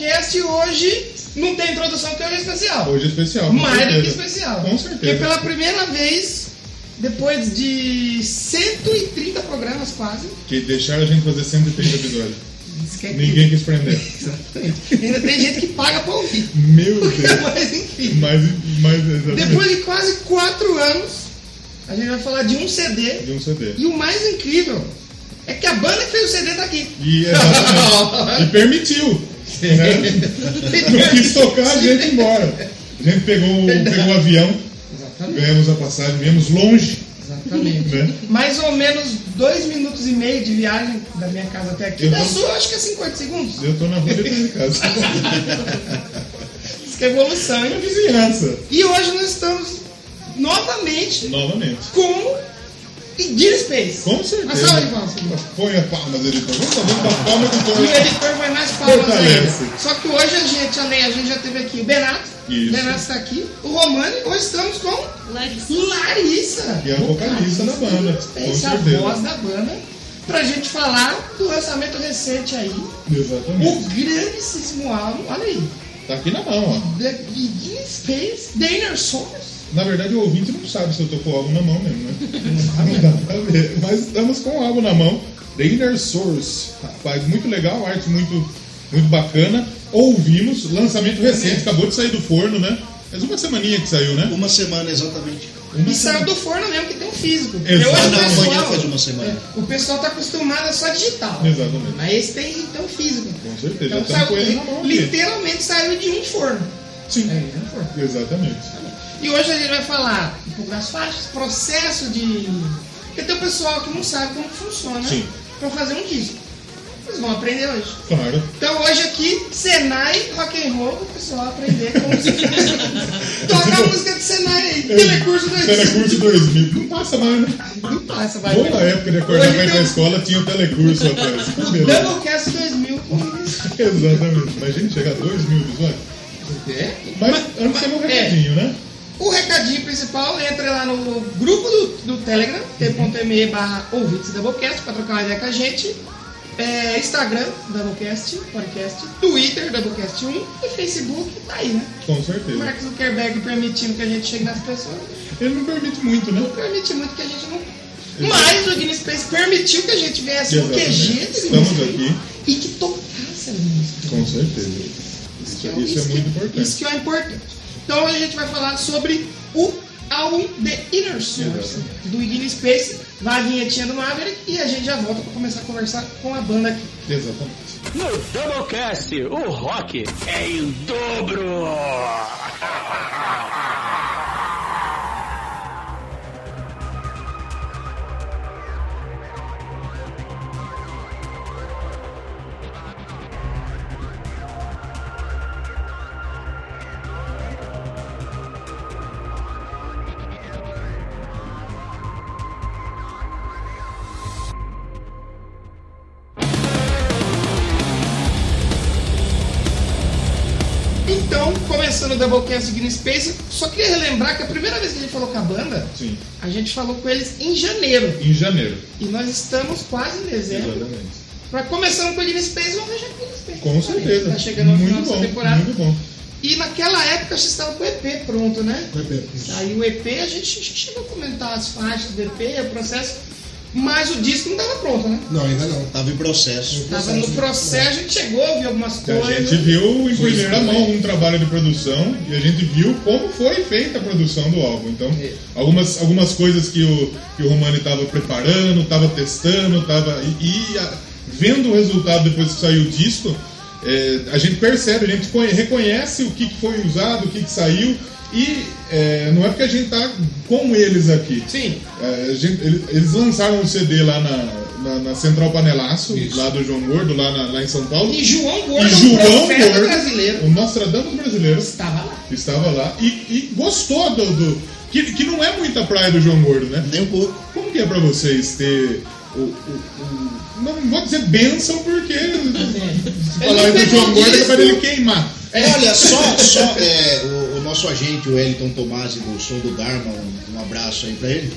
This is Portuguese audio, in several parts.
Doublecast hoje não tem introdução porque hoje é especial. Hoje é especial. Mais do que certeza. especial. Com certeza. Porque pela primeira vez, depois de 130 programas quase, Que deixaram a gente fazer 130 episódios. que é Ninguém quis prender. Exatamente. Ainda tem gente que paga pra ouvir. Meu Deus. Mas enfim. Mas, mas exatamente. Depois de quase 4 anos, a gente vai falar de um CD. de um CD. E o mais incrível é que a banda que fez o CD tá aqui. E, exatamente. e permitiu. Né? Não quis tocar, a gente ia embora. A gente pegou, pegou o avião, Exatamente. ganhamos a passagem, viemos longe. Exatamente. Né? Mais ou menos dois minutos e meio de viagem da minha casa até aqui. Eu Da tô- sua, acho que é 50 segundos. Eu tô na rua depois de casa. Isso que é evolução, É hein? vizinhança. E hoje nós estamos novamente Novamente. com Deep Space. Com certeza. Uma salva de palmas. Põe a palmas, editor. Vamos fazer uma palma, E o editor. vai mais palmas ainda. Só que hoje a gente, além, a gente já teve aqui o Benato. Isso. O Benato está aqui. O Romani. Hoje estamos com Larissa. Larissa. Que é a vocalista da banda, Essa é a voz da banda. Pra gente falar do lançamento recente aí. O Exatamente. grandíssimo álbum. Olha aí. Tá aqui na mão, ó. The Deep Space, The Inner Source. Na verdade, o ouvinte não sabe se eu tô com o álbum na mão mesmo, né? Não dá pra ver. Mas estamos com o álbum na mão. The Inner Source. Rapaz, muito legal, arte muito, muito bacana. Ouvimos, lançamento recente, acabou de sair do forno, né? Faz uma semaninha que saiu, né? Uma semana exatamente. Uma E saiu do forno mesmo, que tem um físico. Porque Exato. hoje pessoal- amanhã faz uma semana. é, o pessoal tá acostumado a só digital. Exatamente. Mas esse tem então físico. Com certeza. Então saiu, ele na mão aqui. literalmente saiu de um forno. Sim. É, de um forno. Exatamente. E hoje a gente vai falar um pouco das faixas, processo de. Porque tem o pessoal que não sabe como funciona Sim. pra fazer um disco. Vocês vão aprender hoje. Claro. Então hoje aqui, Senai Rock and Roll, o pessoal aprender como se Toca a música de Senai aí. Telecurso 2000. Telecurso 2000. Não passa mais, né? Não passa, vai. Boa época de acordar pra ir pra escola, tinha o telecurso atrás. Beleza. Doublecast 2000 com isso. Exatamente. Imagina chegar a 2 mil visuais. É. Mas antes tem um é. recadinho, né? O recadinho principal, entra lá no grupo do, do Telegram, t.me barra ouvintes Doublecast, pra trocar uma ideia com a gente. É, Instagram, Doublecast, podcast, Twitter, Doublecast 1 e Facebook, tá aí, né? Com O certeza. Mark Zuckerberg permitindo que a gente chegue nas pessoas. Ele não permite muito, né? Não permite muito que a gente não. Mas o Guinness Space permitiu que a gente viesse Exatamente. QG Estamos aqui. e que tocasse as músicas. Com certeza. Isso, que é, isso é muito importante. Isso que é importante. Então hoje a gente vai falar sobre o álbum The Inner Source do Iggy Space, vai a vinhetinha do Maverick e a gente já volta para começar a conversar com a banda aqui. Exatamente. No Doublecast, o rock é em dobro. o Doublecast Iggy Space, só queria relembrar que a primeira vez que a gente falou com a banda, Sim. a gente falou com eles em janeiro. Em janeiro. E nós estamos quase em dezembro. Exatamente. Pra começando com o Iggy Space, vamos fechar com o Iggy Space. Com certeza. Tá chegando ao final muito dessa bom, temporada. muito bom. E naquela época você estava com o EP pronto, né? Aí o EP, a gente chegou a comentar as faixas do EP, o processo, mas o disco não estava pronto, né? Não, ainda não. Tava em processo. Estava no processo, a gente chegou a ouvir algumas A coisas. gente viu em Foi primeira mão um trabalho de produção e a gente viu como foi feita a produção do álbum. Então, É. algumas, algumas coisas que o, que o Romani estava preparando, estava testando, estava e, e, a- vendo o resultado depois que saiu o disco, é, a gente percebe, a gente conhe- reconhece o que, que foi usado, o que, que saiu e é, não é porque a gente tá com eles aqui. Sim, É, a gente- eles, eles lançaram um CD lá na, na, na Central Panelaço, Isso. lá do João Gordo, lá, na- lá em São Paulo. e João E Gordo, João profeta Gordo, brasileiro, o Nostradamus brasileiro, estava lá. estava lá e, e gostou do. do- que, que não é muita praia do João Gordo, né? Nem um pouco. Como que é pra vocês ter o. o- o- não vou dizer bênção, porque. Se falar do João Gordo é capaz dele queimar. Olha, só, só é, o, o nosso agente, o Wellington Tomasi, do Som do Dharma, um, um abraço aí pra ele.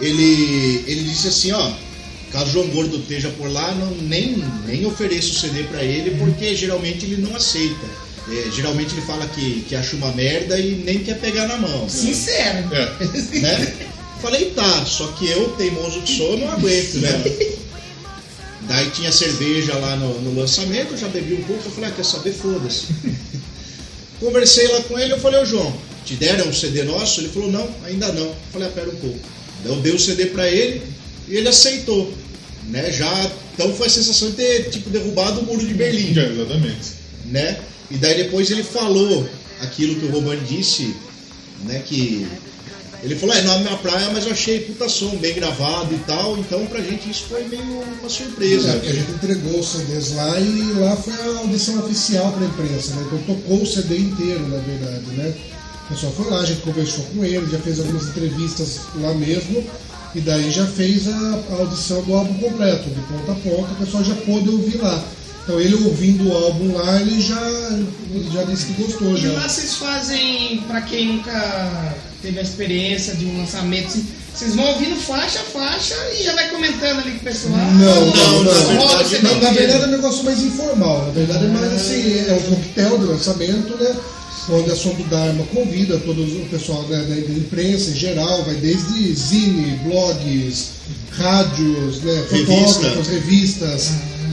Ele, ele disse assim, ó, caso o João Gordo esteja por lá, não, nem, nem ofereço o CD pra ele, porque geralmente ele não aceita. É, geralmente ele fala que, que acha uma merda e nem quer pegar na mão. Sincero. É. né? Falei, tá, só que eu, teimoso que sou, não aguento, né? Daí tinha cerveja lá no, no lançamento, eu já bebi um pouco, eu falei, ah, quer saber, foda-se. Conversei lá com ele, eu falei, ô João, te deram um CD nosso? Ele falou, não, ainda não. Eu falei, ah, pera um pouco. Daí eu dei o CD pra ele e ele aceitou. Né? Já, então foi a sensação de ter tipo, derrubado o muro de Berlim É, exatamente. né? E daí depois ele falou aquilo que o Romano disse, né? Que ele falou, é, não é minha praia, mas eu achei puta som, bem gravado e tal, então pra gente isso foi meio uma surpresa. É, que a gente entregou os CDs lá e lá foi a audição oficial para a imprensa, né? Então tocou o CD inteiro, na verdade, né? O pessoal foi lá, a gente conversou com ele, já fez algumas entrevistas lá mesmo, e daí já fez a, a audição do álbum completo, de ponta a ponta, o pessoal já pôde ouvir lá. Então ele ouvindo o álbum lá, ele já, ele já disse que gostou. E Já. lá vocês fazem, pra quem nunca teve a experiência de um lançamento, assim, vocês vão ouvindo faixa a faixa e já vai comentando ali com o pessoal. Não, não, não. Só na roda o verdade, CD Não, na verdade é um negócio mais informal. Na verdade é mais assim, é um coquetel de lançamento, né? Onde a Som do Dharma convida todo o pessoal né, da, imprensa em geral, vai desde zine, blogs, rádios, né, Revista. fotógrafos, revistas.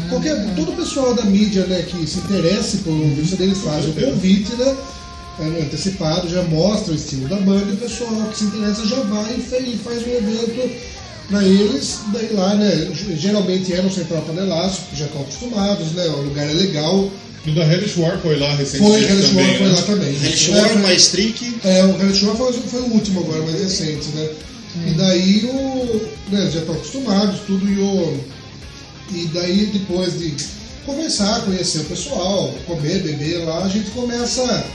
Qualquer, todo o pessoal da mídia né, que se interesse por ouvir isso deles faz o convite, né? É, antecipado, já mostra o estilo da banda e o pessoal que se interessa já vai e fa- faz um evento para eles, daí lá, né? Geralmente é no Central Panelaço, porque já estão acostumados, né? O lugar é legal. E o da Hellish War foi lá recentemente Foi, Hellish War foi né? lá também. Hellish É, War, foi- Maestric, é, o Hellish War foi, foi o último agora, mais recente, né? E daí o. Né, já estão acostumados, tudo, e o. E daí depois de conversar, conhecer o pessoal, comer, beber lá, a gente começa.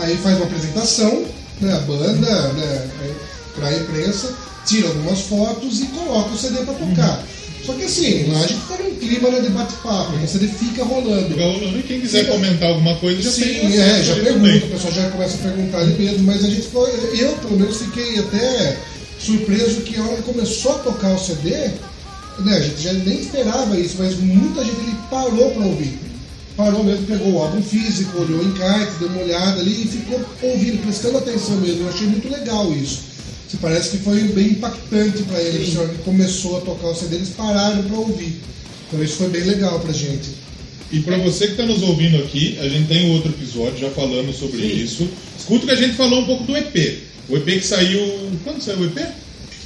Aí faz uma apresentação, né, a banda, né, para a imprensa, tira algumas fotos e coloca o CD para tocar. Só que assim, lá a gente fica num clima né, de bate-papo, o CD fica rolando. Fica rolando. E quem quiser Fica- comentar alguma coisa já Sim, tem é, já pergunta, também. o pessoal já começa a perguntar ali mesmo, mas a gente ficou, eu pelo menos fiquei até surpreso que a hora que começou a tocar o CD, né, a gente já nem esperava isso, mas muita gente ali parou para ouvir. Parou mesmo, pegou o álbum físico, olhou em carta, deu uma olhada ali e ficou ouvindo, prestando atenção mesmo. Eu achei muito legal isso. Se parece que foi bem impactante para eles. A hora que começou a tocar o CD, eles pararam para ouvir. Então isso foi bem legal pra gente. E para você que está nos ouvindo aqui, a gente tem outro episódio já falando sobre isso. Escuta que a gente falou um pouco do EP. O EP que saiu. Quando saiu o EP?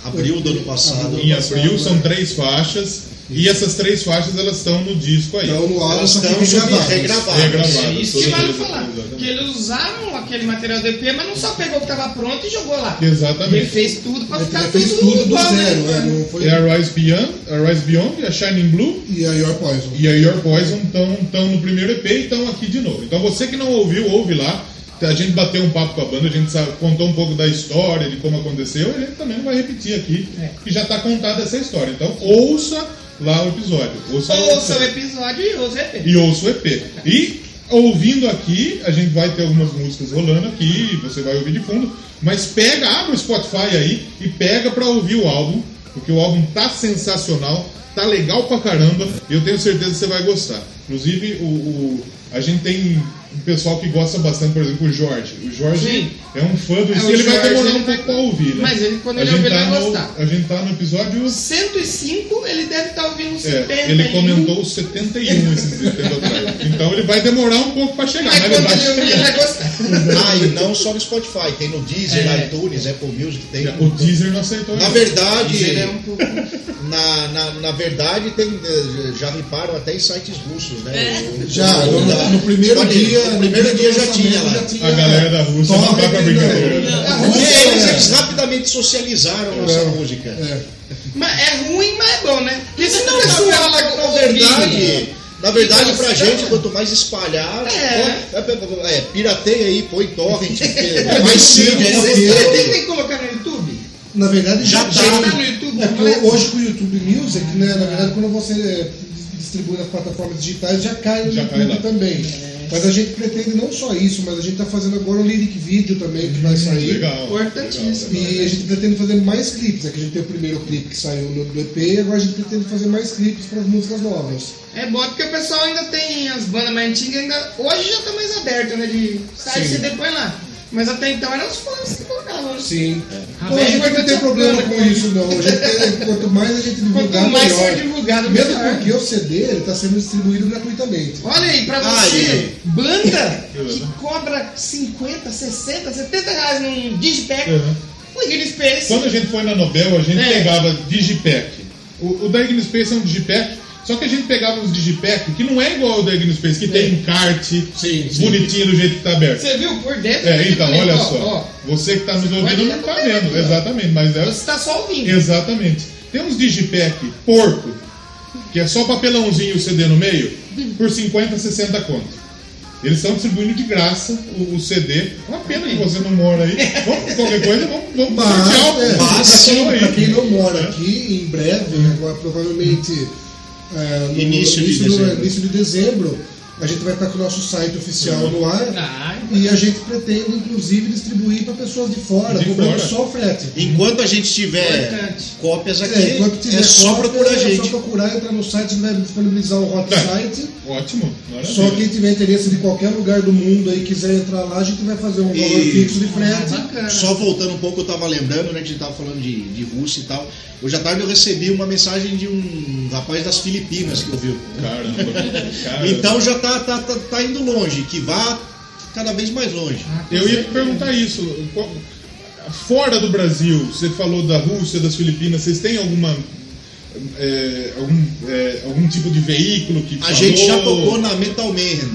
abril do ano passado. Em abril, são três faixas. E essas três faixas elas estão no disco aí. Então no álbum Elas estão regravadas. Regravadas. É isso que vale falar. exatamente. Que eles usaram aquele material do EP, mas não só pegou o que estava pronto e jogou lá. Exatamente. Ele fez tudo pra Ele ficar fez tudo, tudo do igual, zero, né? né? não foi... É a Rise Beyond, a Rise Beyond, a Shining Blue E a Your Poison. e a Your Poison estão no primeiro EP e estão aqui de novo. Então você que não ouviu, ouve lá. A gente bateu um papo com a banda, a gente sabe- contou um pouco da história, de como aconteceu, e a gente também não vai repetir aqui, É. que já está contada essa história. Então ouça lá o episódio. Ouça, Ouça o episódio e ouça o EP. e ouça o EP. E ouvindo aqui, a gente vai ter algumas músicas rolando aqui, você vai ouvir de fundo, mas pega, abre o Spotify aí e pega pra ouvir o álbum, porque o álbum tá sensacional, tá legal pra caramba, e eu tenho certeza que você vai gostar. Inclusive, o, o- a gente tem um pessoal que gosta bastante, por exemplo, o Jorge. O Jorge Sim. é um fã do É, estilo, ele vai Jorge, demorar ele um vai- pouco pra ouvir, né? Mas ele, quando A ele ouvir, ele tá vai no- gostar. A gente tá no episódio 105, ele deve estar ouvindo uns é, 70. ele comentou os 71 esses tempos atrás. Então ele vai demorar um pouco pra chegar, Mas mas ele quando vai ele ouvir, ele vai gostar. Ah, e não só no Spotify, tem no Deezer, É. iTunes, Apple Music, tem. O Deezer não aceitou Na verdade, Ele é um pouco. na, na, na verdade, tem, eh, já reparam até em sites russos, né? É. Já, o- no, no primeiro dia. No primeiro do dia já tinha lá. A galera da Rússia não dá pra brincadeira. eles, é- eles rapidamente socializaram nossa É. música. é. Mas é ruim, mas é bom, né? Porque se não Na, pessoal na, lá na ouvir- verdade, na verdade, pra gente, quanto mais espalhar, É. pô, é, pirateia aí, põe torrent, é mais Sim, simples. é, né? Porque- pretendem colocar no YouTube? Na verdade, já, Já já tá no YouTube É hoje com o YouTube Music, né? Na verdade, quando você distribui nas plataformas digitais já cai no Já cai YouTube lá. também. Mas a gente pretende não só isso, mas a gente está fazendo agora o lyric video também que vai sair. Legal. Importantíssimo. legal, E a gente pretende fazer mais clipes, né? Que a gente tem o primeiro clipe que saiu no EP e agora a gente pretende fazer mais clipes para as músicas novas. É bom porque o pessoal ainda tem as bandas mais antigas, ainda, hoje já tá mais aberto, né? De sai. CD põe lá. Mas até então eram os fãs que colocavam. né? Sim. Então, a gente não tem é problema com isso, não. Tem- quanto mais a gente divulgar, Quanto mais melhor. for divulgado, Mesmo melhor. porque o CD está sendo distribuído gratuitamente. Olha aí, pra Ai, você, banda que cobra 50, 60, 70 reais num Digipack, Uhum. o Igor Space. Quando a gente foi na Nobel, a gente É. pegava Digipack. O, o da Igno Space é um Digipack, só que a gente pegava uns Digipack que não é igual ao da Igno Space, que tem encarte Sim, sim. bonitinho do jeito que tá aberto. Você viu por dentro? É, então, Ó, olha ó, só. Você que tá nos ouvindo não tá vendo, ó. exatamente, mas é Você tá só ouvindo. Exatamente. Tem uns Digipack porco, que é só papelãozinho e o CD no meio, por 50, 60 conto. Eles estão distribuindo de graça o, o CD. É uma pena que você não mora aí. Vamos, qualquer coisa, vamos, vamos Mas, sortear o é, quem, aí. pra quem não mora aqui, em breve, agora provavelmente é, no Início de início, dezembro. início de dezembro, a gente vai estar com o nosso site oficial no ar. Ah, E a gente pretende, inclusive, disponibilizar para pessoas de fora, De cobrando fora. só o frete. Enquanto a gente tiver Importante. cópias aqui, É, enquanto tiver é só cópia, procurar a É só gente. procurar, entrar no site, vai disponibilizar o hot Tá. site. Ótimo. maravilha. Só quem tiver interesse de qualquer lugar do mundo aí quiser entrar lá, a gente vai fazer um valor E- fixo de Ah, frete. bacana. Só voltando um pouco, eu tava lembrando, né, que a gente tava falando de, de Rússia e tal. Hoje à tarde eu recebi uma mensagem de um rapaz das Filipinas que ouviu. Caramba. Caramba. Então já tá, tá, tá, tá indo longe, que vá cada vez mais longe. Ah, Eu ia perguntar isso. Fora do Brasil, você falou da Rússia, das Filipinas, vocês têm alguma. é, algum, é, algum tipo de veículo que A falou? gente já tocou na Metal Mayhem,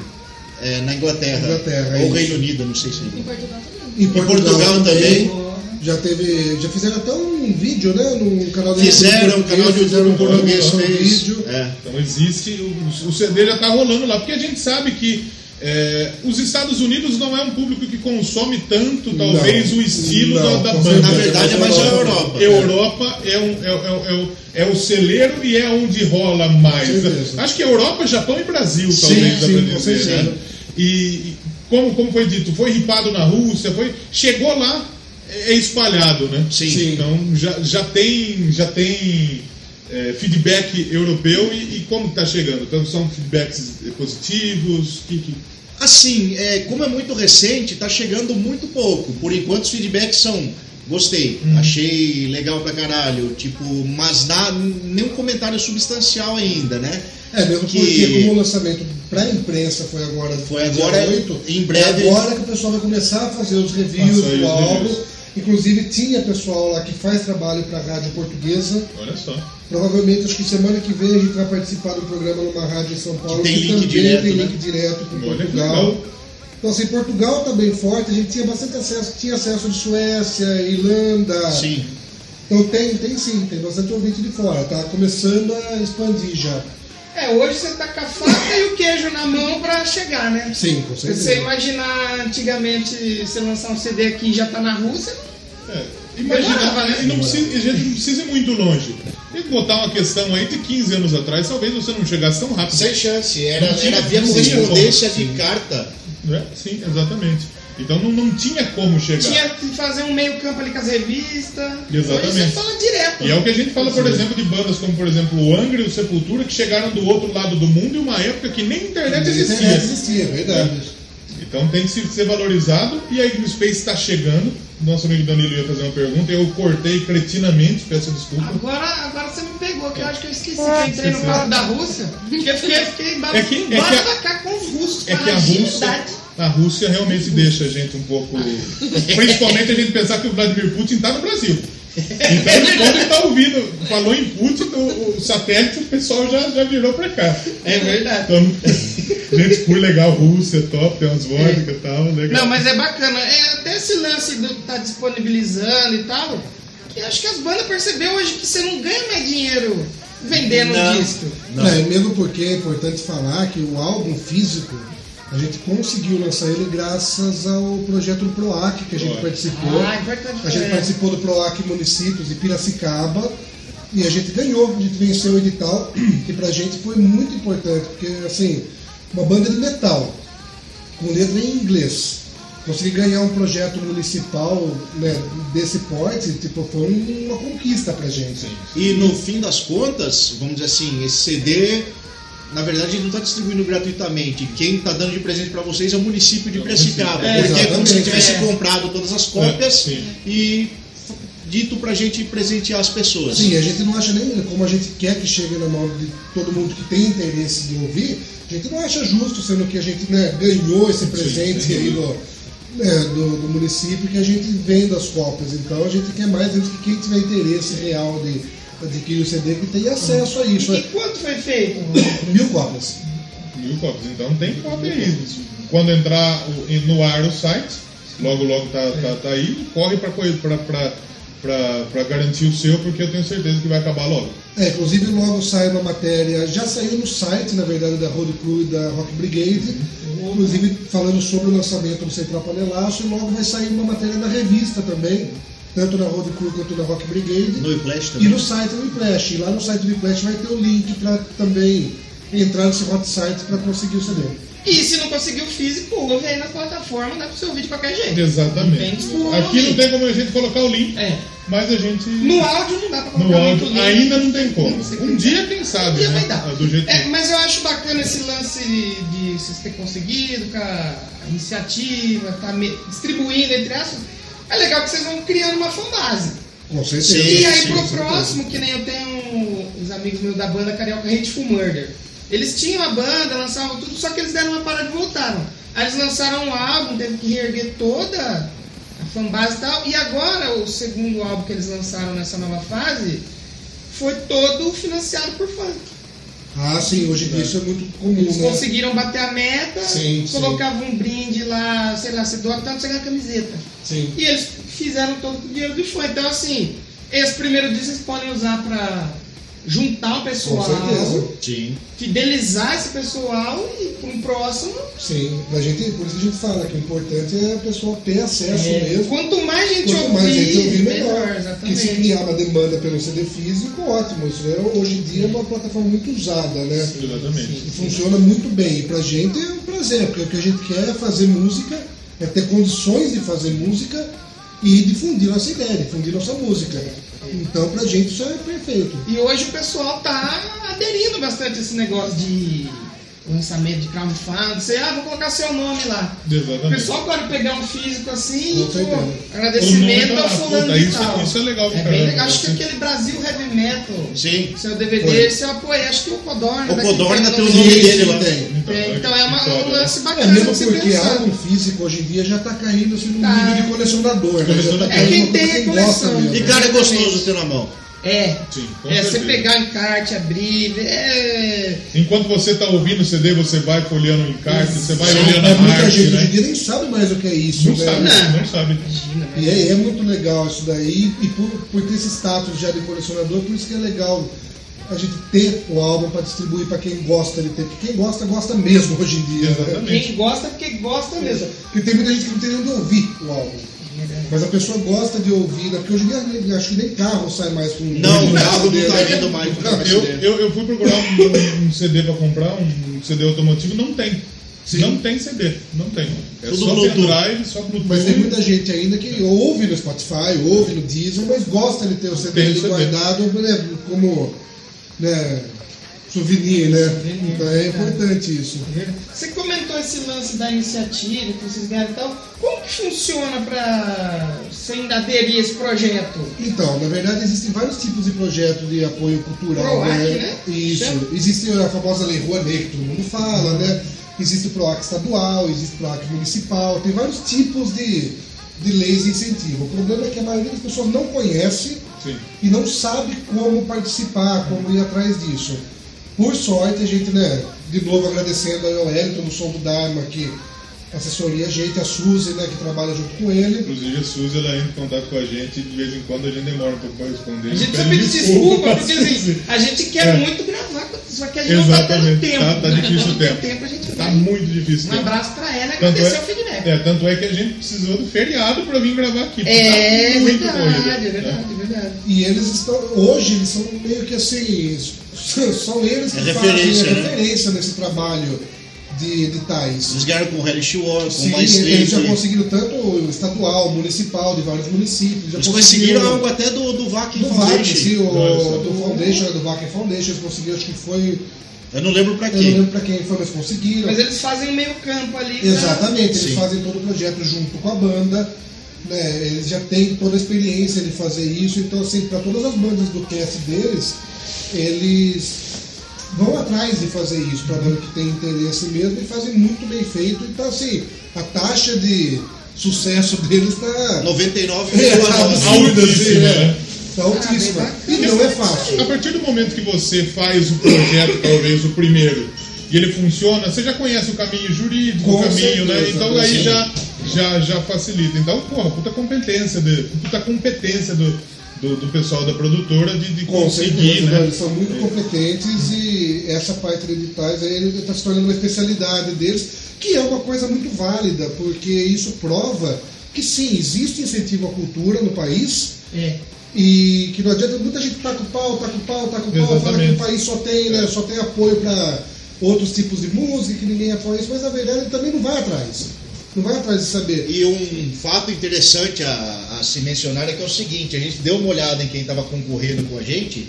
é, na Inglaterra. Inglaterra, ou. Reino Unido, não sei se. Em Portugal também. Em Portugal também. Já teve. Já fizeram até um vídeo, né? No canal do Fizeram, o YouTube canal de fizeram YouTube um português um fez. vídeo. É. Então existe, o, o CD já está rolando lá, porque a gente sabe que é, os Estados Unidos não é um público que consome tanto, talvez, Não, o estilo não, da, da banda. Na verdade é mais a Europa. Europa. Europa é, um, é, é, é, o- é o celeiro e é onde rola mais. Certeza. Acho que Europa, Japão e Brasil, Sim, talvez, dá sim, pra com dizer, né? E, e como, como foi dito, foi ripado na Rússia, foi, chegou lá, é espalhado, né? Sim. Sim. Então já, já tem, já tem é, feedback europeu e, e como está chegando? Então são feedbacks positivos? Que, que... Assim, é, como é muito recente, tá chegando muito pouco. Por enquanto os feedbacks são gostei, Hum. achei legal pra caralho, tipo, mas na, nenhum comentário substancial ainda, né? É, mesmo Que- porque como o lançamento pra imprensa foi agora Foi agora, 8, em breve- é agora que o pessoal vai começar a fazer os reviews do álbum. Inclusive tinha pessoal lá que faz trabalho pra rádio portuguesa. Olha só. Provavelmente acho que semana que vem a gente vai participar do programa numa rádio em São Paulo Que tem link também direto, tem né? link direto com Olha que Portugal. Então assim, Portugal tá bem forte, a gente tinha bastante acesso, tinha acesso de Suécia, Irlanda. Sim. Então tem, tem sim, tem bastante ouvinte de fora, tá começando a expandir já. É, hoje você tá com a faca e o queijo na mão pra chegar, né? Sim, com Se certeza. você imaginar antigamente você lançar um CD aqui e já tá na Rússia, É, imagina, Demorava, né? e não precisa, a gente não precisa ir muito longe. Tem que botar uma questão aí de 15 anos atrás, talvez você não chegasse tão rápido. Sem chance. Era, Não tinha- era via correspondência de carta. Né? Sim, exatamente. Então não, não tinha como chegar. tinha que fazer um meio campo ali com as revistas. Exatamente. Hoje você fala direto. E é o que a gente fala, por exemplo, de bandas como, por exemplo, o Angra e o Sepultura, que chegaram do outro lado do mundo em uma época que nem internet existia. internet existia, é verdade. Então tem que se- ser valorizado. E a Igno Space está chegando. Nosso amigo Danilo ia fazer uma pergunta. Eu cortei cretinamente, peço desculpa. Agora, agora você me pegou, que eu acho que eu esqueci que eu entrei no papo da Rússia. Porque eu fiquei, fiquei É que- é que a- com os russos, É com que a agilidade. Rússia, a Rússia realmente deixa a gente um pouco. Principalmente a gente pensar que o Vladimir Putin está no Brasil. Então, ele, quando ele está ouvindo, falou em Putin, o, o satélite, o pessoal já, já virou para cá. É verdade. Então, gente, fui legal, Rússia, top, tem umas vodka e tal, legal. Não, mas é bacana. É até esse lance do tá disponibilizando e tal. Que acho que as bandas perceberam hoje que você não ganha mais dinheiro vendendo Não. um disco. Não. É, mesmo porque é importante falar que o álbum físico a gente conseguiu lançar ele graças ao projeto do PROAC que a gente participou. Ah, importante a gente participou do PROAC Municípios de Piracicaba E a gente ganhou, a gente venceu o edital, que pra gente foi muito importante, porque assim, uma banda de metal, com letra em inglês, conseguir ganhar um projeto municipal né, desse porte, tipo, foi uma conquista pra gente. E no fim das contas, vamos dizer assim, esse CD, na verdade, ele não está distribuindo gratuitamente. Quem está dando de presente para vocês é o município de Piracicaba. É, porque é como se tivesse comprado todas as cópias É, sim. e dito pra gente presentear as pessoas. Sim, a gente não acha nem como a gente quer que chegue na mão de todo mundo que tem interesse de ouvir, a gente não acha justo, sendo que a gente né, ganhou esse presente aí do, né, do, do município que a gente venda as cópias. Então a gente quer mais antes que quem tiver interesse real de adquirir o CD que tenha acesso a isso. E quanto foi feito? Mil cópias. Mil cópias. Então tem cópia aí. Quando entrar no ar o site, logo logo tá, tá, tá aí, corre pra garantir o seu, porque eu tenho certeza que vai acabar logo. É, inclusive logo sai uma matéria, já saiu no site, na verdade, da Road Crew e da Rock Brigade, inclusive falando sobre o lançamento do Central Panelaço, e logo vai sair uma matéria na revista também, tanto na Road Crew quanto na Rock Brigade. No Whiplash E também. no site do Whiplash. E lá no site do Whiplash vai ter o link para também entrar nesse hot site para conseguir o CD. E se não conseguiu físico, ouve aí na plataforma, dá pra você ouvir de qualquer jeito. Exatamente. desculpa, Aqui não tem como a gente colocar o link, É. mas a gente. No áudio não dá pra colocar No muito áudio link. ainda não tem como. Você Um dia, quem sabe, Um dia né? vai dar. Do jeito É, que. mas eu acho bacana esse lance de vocês terem conseguido, com a iniciativa, tá me- distribuindo, entre aspas. É legal que vocês vão criando uma fanbase. Com certeza. E aí sim, pro próximo, que nem eu tenho os amigos meus da banda Carioca Hateful Murder. Eles tinham a banda, lançavam tudo, só que eles deram uma parada e voltaram. Aí eles lançaram um álbum, teve que reerguer toda a fanbase e tal. E agora, o segundo álbum que eles lançaram nessa nova fase foi todo financiado por fã. Ah, sim, hoje em dia isso é muito comum, Eles né? conseguiram bater a meta, Sim, sim. colocavam um brinde lá, sei lá, você doa tanto, você ganha camiseta. Sim. E eles fizeram todo o dinheiro do fã. Então, assim, esse primeiro disco vocês podem usar pra juntar o pessoal, Com certeza. Sim. fidelizar esse pessoal e para um próximo. Sim. A gente, por isso que a gente fala que o importante é o pessoal ter acesso é, mesmo. quanto mais gente Quanto ouvir, mais gente ouvir, melhor. melhor. Porque se Exatamente. criar uma demanda pelo CD físico, ótimo. Isso é, hoje em dia é uma plataforma muito usada, né? Exatamente. E funciona muito bem. E pra gente é um prazer, porque o que a gente quer é fazer música, é ter condições de fazer música e difundir nossa ideia, difundir nossa música. Então pra gente isso é perfeito. E hoje o pessoal tá aderindo bastante a esse negócio de lançamento de crowdfunding. Você, ah, vou colocar seu nome lá. O Exatamente. pessoal pode pegar um físico assim e, pô. O agradecimento tá ao fulano puta, de isso- tal. isso é legal É bem legal. Acho que assim. aquele Brasil Heavy Metal, Sim. seu DVD, Foi. esse eu apoiei. Acho que o Codorna. O Codorna tem o nome dele. dele lá. tem. Então, É, então é uma, um né? lance É bacana mesmo de se porque pensar. álbum físico hoje em dia já tá caindo assim no Tá. nível de colecionador, né? Tá É, quem tem quem é gosta coleção. mesmo. E cara, é gostoso ter na mão. É. Sim, com É, você pegar encarte, abrir, é. Enquanto você está ouvindo o CD, você vai folheando o encarte, você vai olhando mas a muita arte, gente hoje em né? dia nem sabe mais o que é isso, Não né? sabe, Não. não sabe. Imagina, né? E é, é muito legal isso daí, e por, por ter esse status já de colecionador, por isso que é legal a gente ter o álbum para distribuir para quem gosta de ter. Porque quem gosta, gosta mesmo hoje em dia. Né? Exatamente. Quem gosta, porque gosta mesmo. Porque tem muita gente que não tem nem onde ouvir o álbum. Mas a pessoa gosta de ouvir, porque hoje em dia acho que nem carro sai mais com Não, o carro não dele, tá mais com Eu, eu, eu fui procurar um, um CD para comprar, um CD automotivo, não tem. Sim. Não tem CD, não tem. É Tudo só pendrive, só Bluetooth. Mas tem muita gente ainda que ouve no Spotify, ouve no Deezer, mas gosta de ter o CD Tem o CD. guardado né, como né, souvenir, né? Souvenir, Então é importante isso. Você comentou esse lance da iniciativa que vocês ganharam e tal. Como que funciona pra você ainda aderir a esse projeto? Então, na verdade, existem vários tipos de projetos de apoio cultural. PROAC, né? né? Isso. Chama? Existe a famosa Lei Rouanet, que todo mundo fala, né? Existe o PROAC estadual, existe o PROAC municipal, tem vários tipos de, de leis de incentivo. O problema é que a maioria das pessoas não conhece Sim. e não sabe como participar, como ir atrás disso. Por sorte, a gente, né, de novo agradecendo ao Wellington no Som do Dharma, que assessoria a gente, a Suzy, né, que trabalha junto com ele. Inclusive a Suzy ela entra em contato com a gente e de vez em quando a gente demora um pouco para responder. A gente Pede precisa pedir desculpa, porque assim, a gente quer É. muito gravar, só que a gente não tá tendo Exatamente. tempo. Tá, tá difícil o Não tem tempo. a gente Tá vai. muito difícil. Um o tempo. abraço pra ela e Tanto agradecer é- o feedback. É, tanto é que a gente precisou do feriado pra vir gravar aqui. porque É tá muito verdade, corrido, é né? verdade, é verdade. E eles estão. Hoje eles são meio que assim. São eles que É fazem referência, a né? referência nesse trabalho de, de tais. Eles ganharam com o Hellish War, com Sim, Mais eles já conseguiram tanto o estadual, municipal, de vários municípios. Já Eles conseguiram algo até do, do Vakin do VAC, Foundation. sim, o, Nossa. do Foundation, do VAC Foundation, eles conseguiram, acho que foi. Eu não lembro pra Eu não lembro pra quem foi, mas conseguiram. Mas eles fazem meio campo ali. pra- Exatamente, eles Sim. fazem todo o projeto junto com a banda, né? Eles já têm toda a experiência de fazer isso, então assim, para todas as bandas do cast deles, eles vão atrás de fazer isso, para banda que tem interesse mesmo, e fazem muito bem feito, então assim, a taxa de sucesso deles está 99,9. Altíssima, né? tá altíssima. Ah, E não é fácil. A partir do momento que você faz o projeto, talvez o primeiro, e ele funciona, você já conhece o caminho jurídico, Com o caminho, né? certeza, Então com aí já, já, já facilita. Então, porra, puta competência, de, puta competência do, do, do pessoal da produtora de, de Com conseguir, certeza, né? eles são muito competentes e essa parte de editais aí está se tornando uma especialidade deles, que é uma coisa muito válida, porque isso prova que sim, existe incentivo à cultura no país É. e que não adianta muita gente taca o pau, taca o pau, taca o pau, fala que o país só tem, né, só tem apoio para outros tipos de música, que ninguém apoia isso, mas na verdade ele também não vai atrás. Não vai atrás de saber. E um fato interessante a, a se mencionar é que é o seguinte, a gente deu uma olhada em quem estava concorrendo com a gente,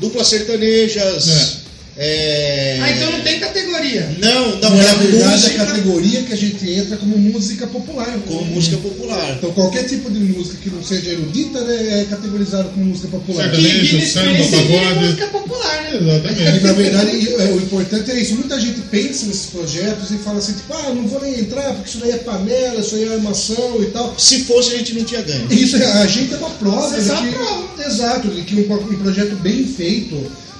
duplas sertanejas, é. Ah, então não tem categoria. Não, não, Na é verdade, música a categoria que a gente entra como música popular. com música popular. Então qualquer tipo de música que não seja erudita né, é categorizado como música popular. Certo. Sertanejo, samba, Prince é pagode. música popular, né? E Exatamente. na verdade e, é, o importante é isso. Muita gente pensa nesses projetos e fala assim, tipo, ah, não vou nem entrar porque isso daí é panela, isso aí é armação e tal. Se fosse, a gente não tinha ganho. Isso é- a gente é uma prova Você de só que, prova. exato, de que um, um projeto bem feito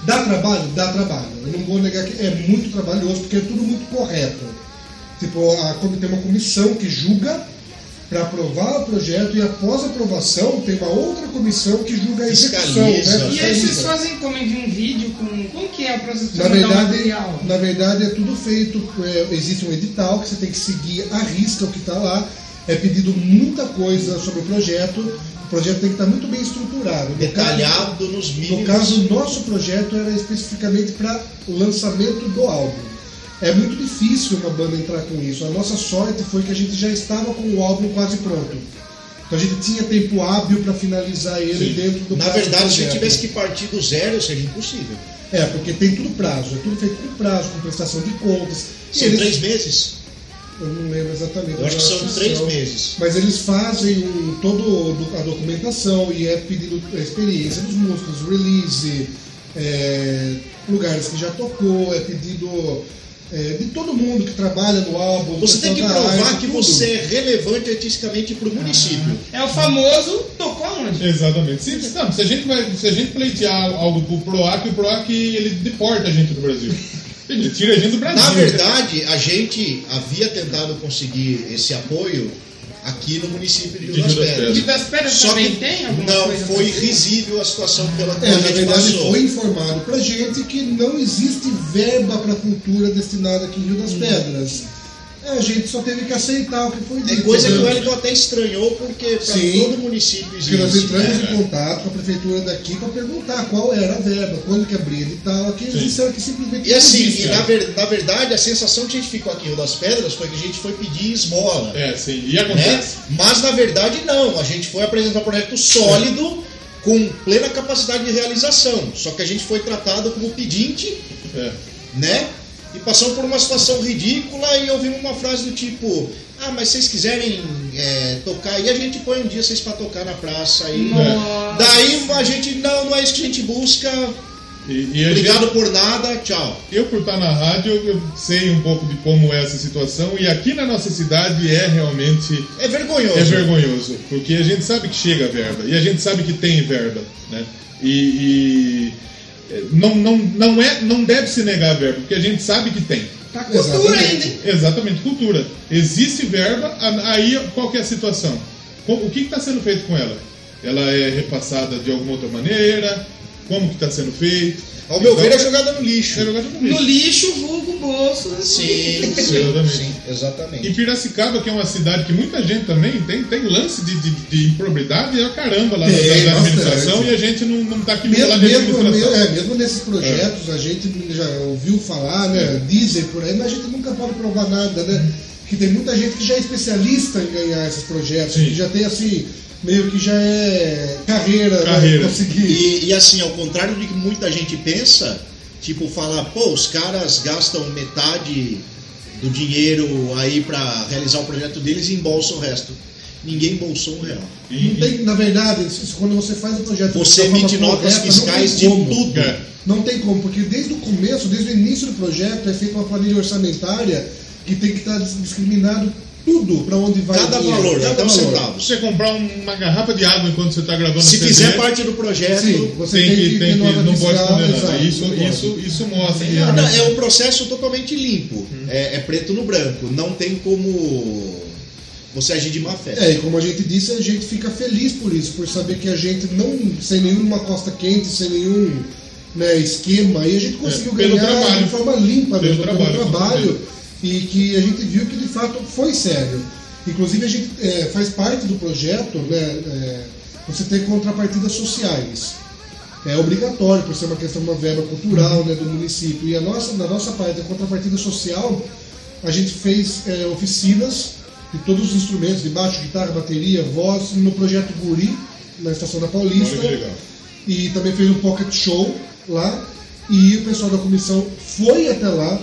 dá trabalho, dá trabalho. Eu não vou negar que é muito trabalhoso porque é tudo muito correto. Tipo, a, tem uma comissão que julga para aprovar o projeto e após a aprovação tem uma outra comissão que julga a execução. Fiscaliza. Né? E aí vocês fazem como envia um vídeo com. Como que é o processo de Na verdade, material? na verdade é tudo feito, é, existe um edital que você tem que seguir à risca o que está lá. É pedido muita coisa sobre o projeto. O projeto tem que estar muito bem estruturado. No Detalhado nos caso, mínimos. no caso, o nosso projeto era especificamente para o lançamento do álbum. É muito difícil uma banda entrar com isso. A nossa sorte foi que a gente já estava com o álbum quase pronto. Então a gente tinha tempo hábil para finalizar ele Sim. dentro do Na verdade, se tivesse que partir do zero, seria impossível. É, porque tem tudo prazo, é tudo feito por prazo, com prestação de contas. São eles- três meses? Eu não lembro exatamente. Eu acho que são três meses. Mas eles fazem um, todo a documentação e é pedido a experiência dos músicos, release, é, lugares que já tocou, é pedido é, de todo mundo que trabalha no álbum. Você tem que provar que tudo. você é relevante artisticamente para o município. É o famoso tocou aonde? Exatamente. Se, não, se a gente vai, se a gente pleitear algo pro PROAC, o PROAC ele deporta a gente do Brasil. Ele tira a gente do Brasil. Na verdade, a gente havia tentado conseguir esse apoio aqui no município de Rio De das Rio das Pedras. De das pedras Só também que tem alguma não coisa? foi pra- risível a situação pela qual É, a na gente verdade passou. foi informado pra gente que não existe verba para cultura destinada aqui em Rio das Pedras. É, a gente só teve que aceitar o que foi É dito. coisa que o né? Wellington até estranhou, porque para todo município Porque nós existe. entramos né? em contato com a prefeitura daqui para perguntar qual era a verba, quando que abria e tal. Aqui eles disseram que simplesmente E assim, não existe. e na, ver- na verdade, a sensação que a gente ficou aqui em Rio das Pedras foi que a gente foi pedir esmola. É, sim. E né? acontece. Mas na verdade não, a gente foi apresentar um projeto sólido com plena capacidade de realização. Só que a gente foi tratado como pedinte, É. né? E passamos por uma situação ridícula e ouvimos uma frase do tipo: Ah, mas vocês quiserem é, tocar aí, a gente põe um dia vocês pra tocar na praça aí. Nossa. Daí a gente, não, não é isso que a gente busca. E, e Obrigado gente- por nada, tchau. eu, por estar na rádio, eu sei um pouco de como é essa situação. E aqui na nossa cidade é realmente É vergonhoso. É vergonhoso, porque a gente sabe que chega a verba e a gente sabe que tem verba, né? E, e, não, não, não, é, não deve se negar a verba, porque a gente sabe que tem. Tá cultura Exatamente. ainda, hein? Exatamente, cultura. Existe verba, aí qual que é a situação? O que está sendo feito com ela? Ela é repassada de alguma outra maneira? como que está sendo feito. Ao meu Então, ver, é jogada no lixo. é jogado no No lixo. lixo, vulgo bolso. Sim, sim, Exatamente. sim, exatamente. E Piracicaba, que é uma cidade que muita gente também tem, tem lance de, de, de improbidade a caramba lá na, Tem, na bastante. administração e a gente não, não tá aqui Mesmo, lado de mesmo, administração. é, mesmo nesses projetos, a gente já ouviu falar, né? Dizem por aí, mas a gente nunca pode provar nada, né? Que tem muita gente que já é especialista em ganhar esses projetos, Sim. que já tem assim, meio que já é carreira, Carreira. Né? conseguir. E, e assim, ao contrário do que muita gente pensa, tipo, falar, pô, os caras gastam metade do dinheiro aí pra realizar o projeto deles e embolsam o resto. Ninguém embolsou um real. E- Não tem, na verdade, quando você faz o projeto Você emite notas correta, fiscais de tudo. É. Não tem como, porque desde o começo, desde o início do projeto, é feita uma planilha orçamentária que tem que estar discriminado tudo para onde vai Cada dinheiro, valor, cada os valor. Você comprar uma garrafa de água enquanto você está gravando Se fizer parte do projeto. Sim, você tem, que, tem ter que, não pode esconder nada. Isso, isso, isso mostra que Não, é um processo totalmente limpo. É, é preto no branco. Não tem como você agir de má fé. É, e como a gente disse, a gente fica feliz por isso, por saber que a gente não, sem nenhuma costa quente, sem nenhum né, esquema, aí a gente conseguiu É, ganhar trabalho. de forma limpa Pelo mesmo, trabalho, pelo trabalho, e que a gente viu que de fato foi sério. Inclusive a gente é, faz parte do projeto, né, é, você ter contrapartidas sociais. É obrigatório, por ser uma questão de uma verba cultural né, do município. E a nossa, na nossa parte da contrapartida social, a gente fez é, oficinas de todos os instrumentos, de baixo, guitarra, bateria, voz, no projeto Guri, na Estação da Paulista. E também fez um pocket show lá. E o pessoal da comissão foi até lá.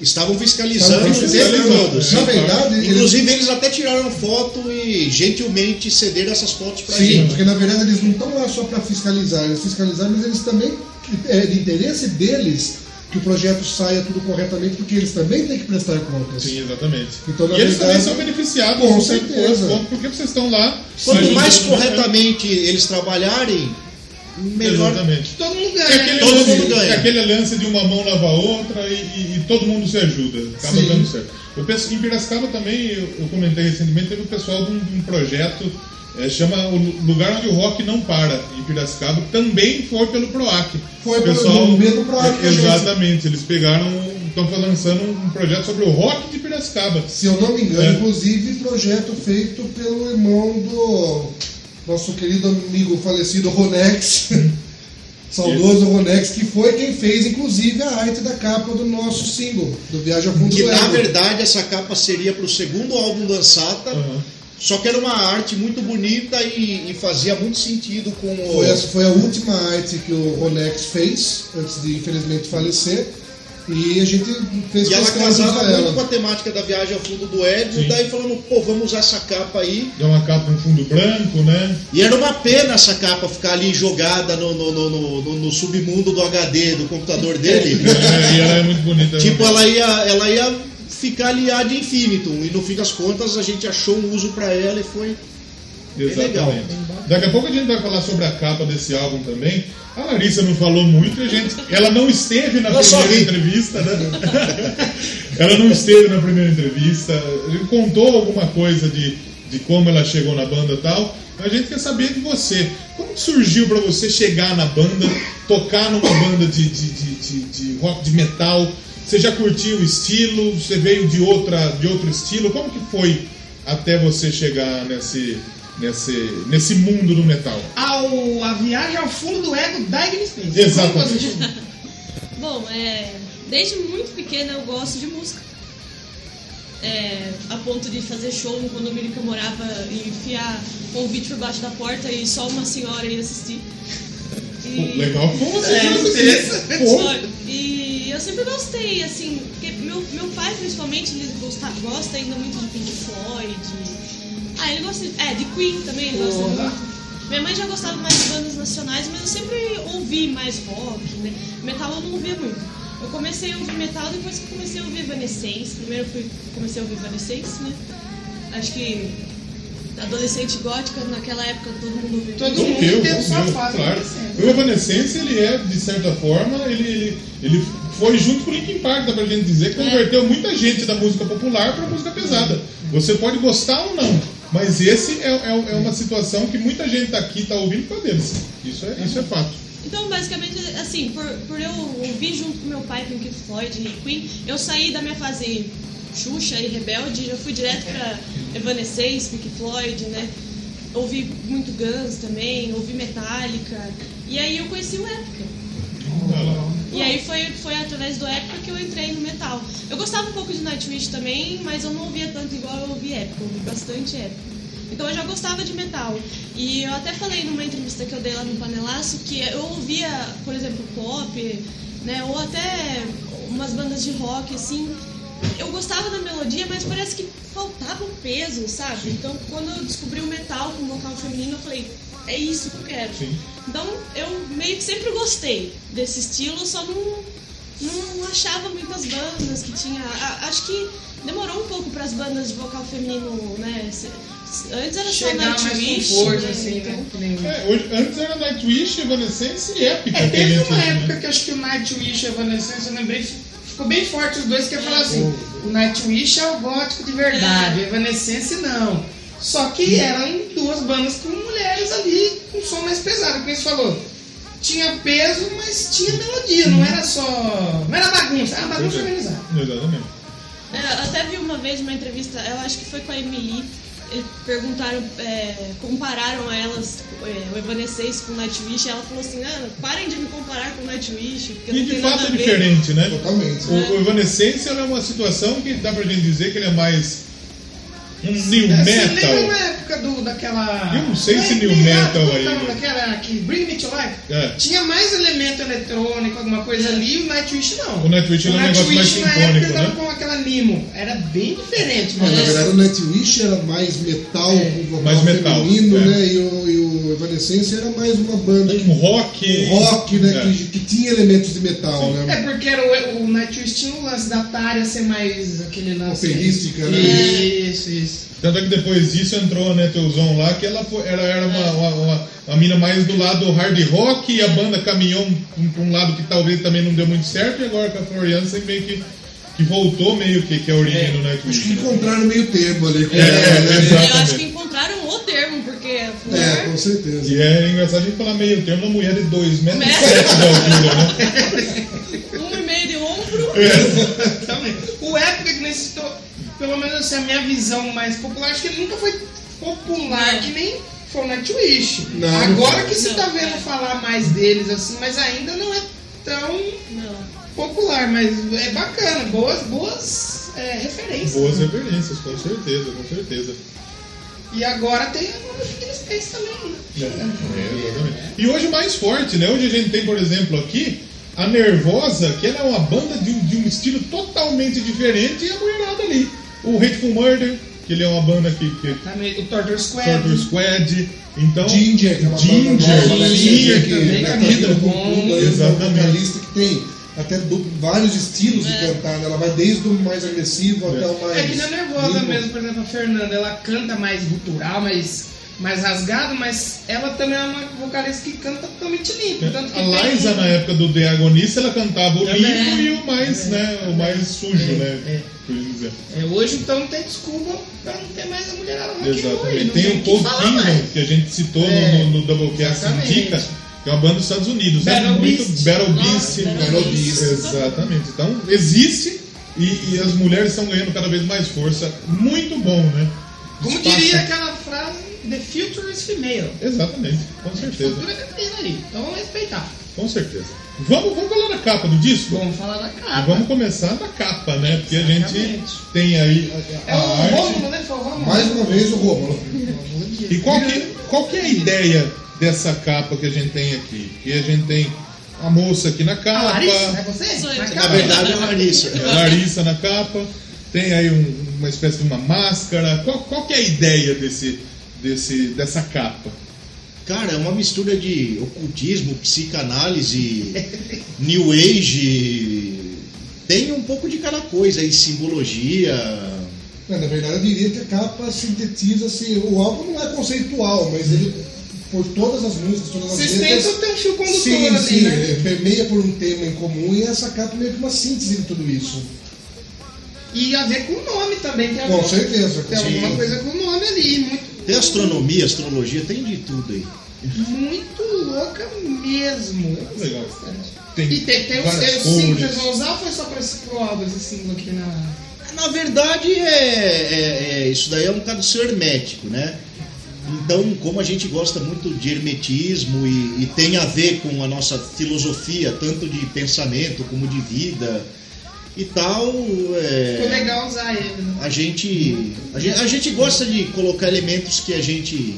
Estavam fiscalizando o tempo fiscalizando. todo. Na verdade, eles- Inclusive, eles até tiraram foto e gentilmente cederam essas fotos Sim, gente. porque na verdade eles não estão lá só para fiscalizar, eles fiscalizar, mas eles também, é de interesse deles que o projeto saia tudo corretamente, porque eles também têm que prestar contas. Sim, exatamente. Então, na e eles verdade, também são beneficiados com certeza. por- porque vocês estão lá. Quanto mais né? corretamente eles trabalharem, melhor. Exatamente. Todo mundo É ganha. aquele, Todo lance, mundo ganha. é aquele lance de uma mão lava a outra e, e- e todo mundo se ajuda. Acaba Sim. dando certo. Eu penso, em Piracicaba também, eu, eu comentei recentemente, teve o pessoal de um, de um projeto, é, chama o Lu- Lugar Onde o Rock Não Para, em Piracicaba, também foi pelo PROAC. Foi O pelo- mesmo PROAC. Exatamente, eles pegaram, estão lançando um projeto sobre o rock de Piracicaba. Se eu não me engano, É. inclusive projeto feito pelo irmão do nosso querido amigo falecido Ronex, saudoso Ronex, que foi quem fez inclusive a arte da capa do nosso single, do Viagem ao Fundo Que do na verdade essa capa seria pro segundo álbum do Ansata, Aham. só que era uma arte muito bonita e, e fazia muito sentido com o. Foi a, foi a última arte que o Ronex fez, antes de infelizmente falecer. E a gente fez E ela casava muito ela. com a temática da viagem ao fundo do Sim. daí falando, pô, vamos usar essa capa aí. Deu uma capa, um fundo branco, né? E era uma pena essa capa ficar ali jogada no, no, no, no- no- no submundo do HD, do computador dele. É, e ela é muito bonita. tipo, ela ia, ela ia ficar ali ad infinitum. E no fim das contas a gente achou um uso pra ela e foi. Exatamente. legal. Daqui a pouco a gente vai falar sobre a capa desse álbum também. A Larissa não falou muito, a gente, ela não esteve na Eu primeira ri. entrevista, né? ela não esteve na primeira entrevista, ele contou alguma coisa de, de como ela chegou na banda e tal. A gente quer saber de você. Como surgiu para você chegar na banda, tocar numa banda de, de, de, de, de rock, de metal? Você já curtiu o estilo? Você veio de, outra, de outro estilo? Como que foi até você chegar nesse, nesse, nesse mundo do metal? Ao, a viagem ao fundo do ego da Space. Exatamente. Bom, é, desde muito pequena eu gosto de música. É, a ponto de fazer show no condomínio que eu morava e enfiar convite por baixo da porta e só uma senhora ia assistir. E- Legal. Como você É. Pô, Só- E eu sempre gostei, assim, porque meu, meu pai principalmente ele gosta, gosta ainda muito de Pink Floyd. Ah, ele gosta de, é, de Queen também, ele gosta Porra. muito. Minha mãe já gostava mais de bandas nacionais, mas eu sempre ouvi mais rock, né? Metal eu não ouvia muito. Eu comecei a ouvir metal depois que comecei a ouvir Evanescence. Primeiro eu fui, comecei a ouvir Evanescence, né? Acho que adolescente gótica, naquela época todo mundo ouvia Todo mundo eu, tem como sua fase claro. O Evanescence, ele é, de certa forma, ele, ele, ele foi junto com o Linkin Park, dá pra gente dizer, que converteu muita gente da música popular pra música pesada. Você pode gostar ou não, mas esse é, é, é uma situação que muita gente aqui tá ouvindo causa deles. Isso é, isso é fato. Então, basicamente, assim, por, por eu ouvir junto com meu pai Pink Floyd e Queen, eu saí da minha fase Xuxa e Rebelde, já fui direto pra Evanescence, Pink Floyd, né? Ouvi muito Guns também, ouvi Metallica. E aí eu conheci o Épica. Lá. E aí foi, foi através do Épica que eu entrei no metal. Eu gostava um pouco de Nightwish também, mas eu não ouvia tanto igual eu ouvi Épica, eu ouvi bastante Épica. Então eu já gostava de metal. E eu até falei numa entrevista que eu dei lá no Panelaço que eu ouvia, por exemplo, pop, né, ou até umas bandas de rock, assim. Eu gostava da melodia, mas parece que faltava um peso, sabe? Então quando eu descobri o metal com vocal feminino, eu falei, é isso que eu quero. Sim. Então eu meio que sempre gostei desse estilo, só não, não achava muitas bandas que tinha. a- acho que demorou um pouco para as bandas de vocal feminino, né? Antes era só Chegar com Nightwish, né? assim, Então, né? Nem- É, hoje, antes era Nightwish, Evanescence e Epica. É, teve uma né? época que acho que o Nightwish e a Evanescence, eu lembrei, ficou bem forte os dois, que ia falar assim, o Nightwish é o gótico de verdade, o Evanescence não. Só que eram duas bandas com mulheres ali, com som mais pesado, como você falou. Tinha peso, mas tinha melodia, não era só... Não era bagunça, era bagunça organizada. Exatamente. É, eu até vi uma vez uma entrevista, eu acho que foi com a Emily, eles perguntaram, é, compararam elas, é, o Evanescence com o Nightwish, e ela falou assim, ah, parem de me comparar com o Nightwish, porque E não de tem fato nada é a ver. diferente, né? Totalmente. O, o Evanescence é uma situação que dá pra gente dizer que ele é mais um new É, Você lembra metal. na época do, daquela... Eu não sei se new metal aí? Daquela que Bring Me To Life. É. Tinha mais elemento eletrônico, alguma coisa ali, e o Nightwish não. O Nightwish era um negócio mais Nightwish, na sinfônico, época, tava né? com aquela limo. Era bem diferente, Mas, na verdade, o Nightwish era mais metal, É. Mais metal, feminino, é. né? E o, e o Evanescence era mais uma banda Um rock. um rock, né? É. Que, que tinha elementos de metal, Sim. né? É porque era o, o Nightwish tinha um lance da Tária ser mais aquele lance... Operística, né? Isso, isso. Tanto é que depois disso entrou a Netelzon lá, que ela, foi, ela era uma, uma, uma, uma mina mais do lado hard rock e a banda caminhou um- pra um lado que talvez também não deu muito certo, e agora com a Floriança meio que, que voltou meio que, que é a origem É. do Acho Nightwish. que né? encontraram meio termo ali. Com É, ela, né? Eu acho que encontraram o termo, porque É, com certeza. E é engraçado a gente falar meio termo uma mulher de 2 metros e de altura, né? um e meio de ombro, Também. O Epic, nesse to- pelo menos assim, a minha visão mais popular, acho que ele nunca foi popular Não. que nem foi o Nightwish. Não, Agora que você Não, tá vendo é. falar mais deles, assim, mas ainda não é tão não. popular, mas é bacana, boas, boas é, referências. Boas referências, com certeza, com certeza. E agora tem a Fitness Space também, né? É, exatamente. E hoje mais forte, né? Hoje a gente tem, por exemplo, aqui a Nervosa, que ela é uma banda de, um- de um estilo totalmente diferente, e a mulherada ali. O Hateful Murder, que ele é uma banda que. que Também o Torture Squad. Torture Squad. Então. Ginger, que é uma Ginger, banda nova, né? Ginger que também, né, vindo com aí, uma Exatamente. vocalista que tem até du- vários estilos de É. cantar, né? Ela vai desde o mais agressivo até o mais. É que na Nervosa limpo. mesmo, por exemplo, a Fernanda, ela canta mais gutural, mais, mais rasgado, mas ela também é uma vocalista que canta totalmente limpo. Tanto que É, A Liza, na época do The Agonista, ela cantava o limpo e o mais, né, o mais sujo, É, né? é. assim. É, hoje então não tem desculpa pra não ter mais a mulherada rock Exatamente. Tem o o falar Kingdom, que a gente citou no- É, no, no Doublecast exatamente. Indica, que é uma banda dos Estados Unidos. é Battle muito Beast. Battle Beast. Battle Battle Beast. Exatamente. Então, existe e, e as mulheres estão ganhando cada vez mais força. Muito bom, né? Como Espaço- diria aquela frase, the future is female. Exatamente, com O certeza. futuro é feminino aí, então vamos respeitar. Com certeza. Vamos, vamos falar da capa do disco? Vamos falar da capa. Vamos começar da capa, né? Porque a gente tem aí a, É a o arte. Rômulo, né? Foi o Rômulo. Mais uma vez o Rômulo. E qual que, qual que é a ideia dessa capa que a gente tem aqui? Que a gente tem a moça aqui na A capa, Larissa, é você? Sou eu. Na Na verdade é a Larissa. a Larissa na capa, tem aí um- uma espécie de uma máscara. Qual, qual que é a ideia desse, desse, dessa capa? Cara, é uma mistura de ocultismo, psicanálise, new age. Tem um pouco de cada coisa aí, simbologia. Não, na verdade, eu diria que a capa sintetiza assim, o álbum não é conceitual, mas ele, por todas as músicas, todas as Vocês letras. tentam ter um fio condutor Sim, ali, sim, né? é, permeia por um tema em comum e essa capa é meio que uma síntese de tudo isso. E a ver com o nome também. Tem Com alguma, certeza. tem sim. alguma coisa com o nome ali. Muito Tem astronomia, astrologia, tem de tudo aí. muito louca mesmo. Eu gostei Legal. Tem E tem, tem os, várias os símbolos eles vão usar ou foi só pra esse pro álbum esse símbolo aqui na. Na verdade, é, é- é- isso daí é um caso seu hermético, né? Então, como a gente gosta muito de hermetismo e, e tem a ver com a nossa filosofia, tanto de pensamento como de vida e tal, é, Ficou legal usar ele. né? a gente, a gente a gente gosta de colocar elementos que a gente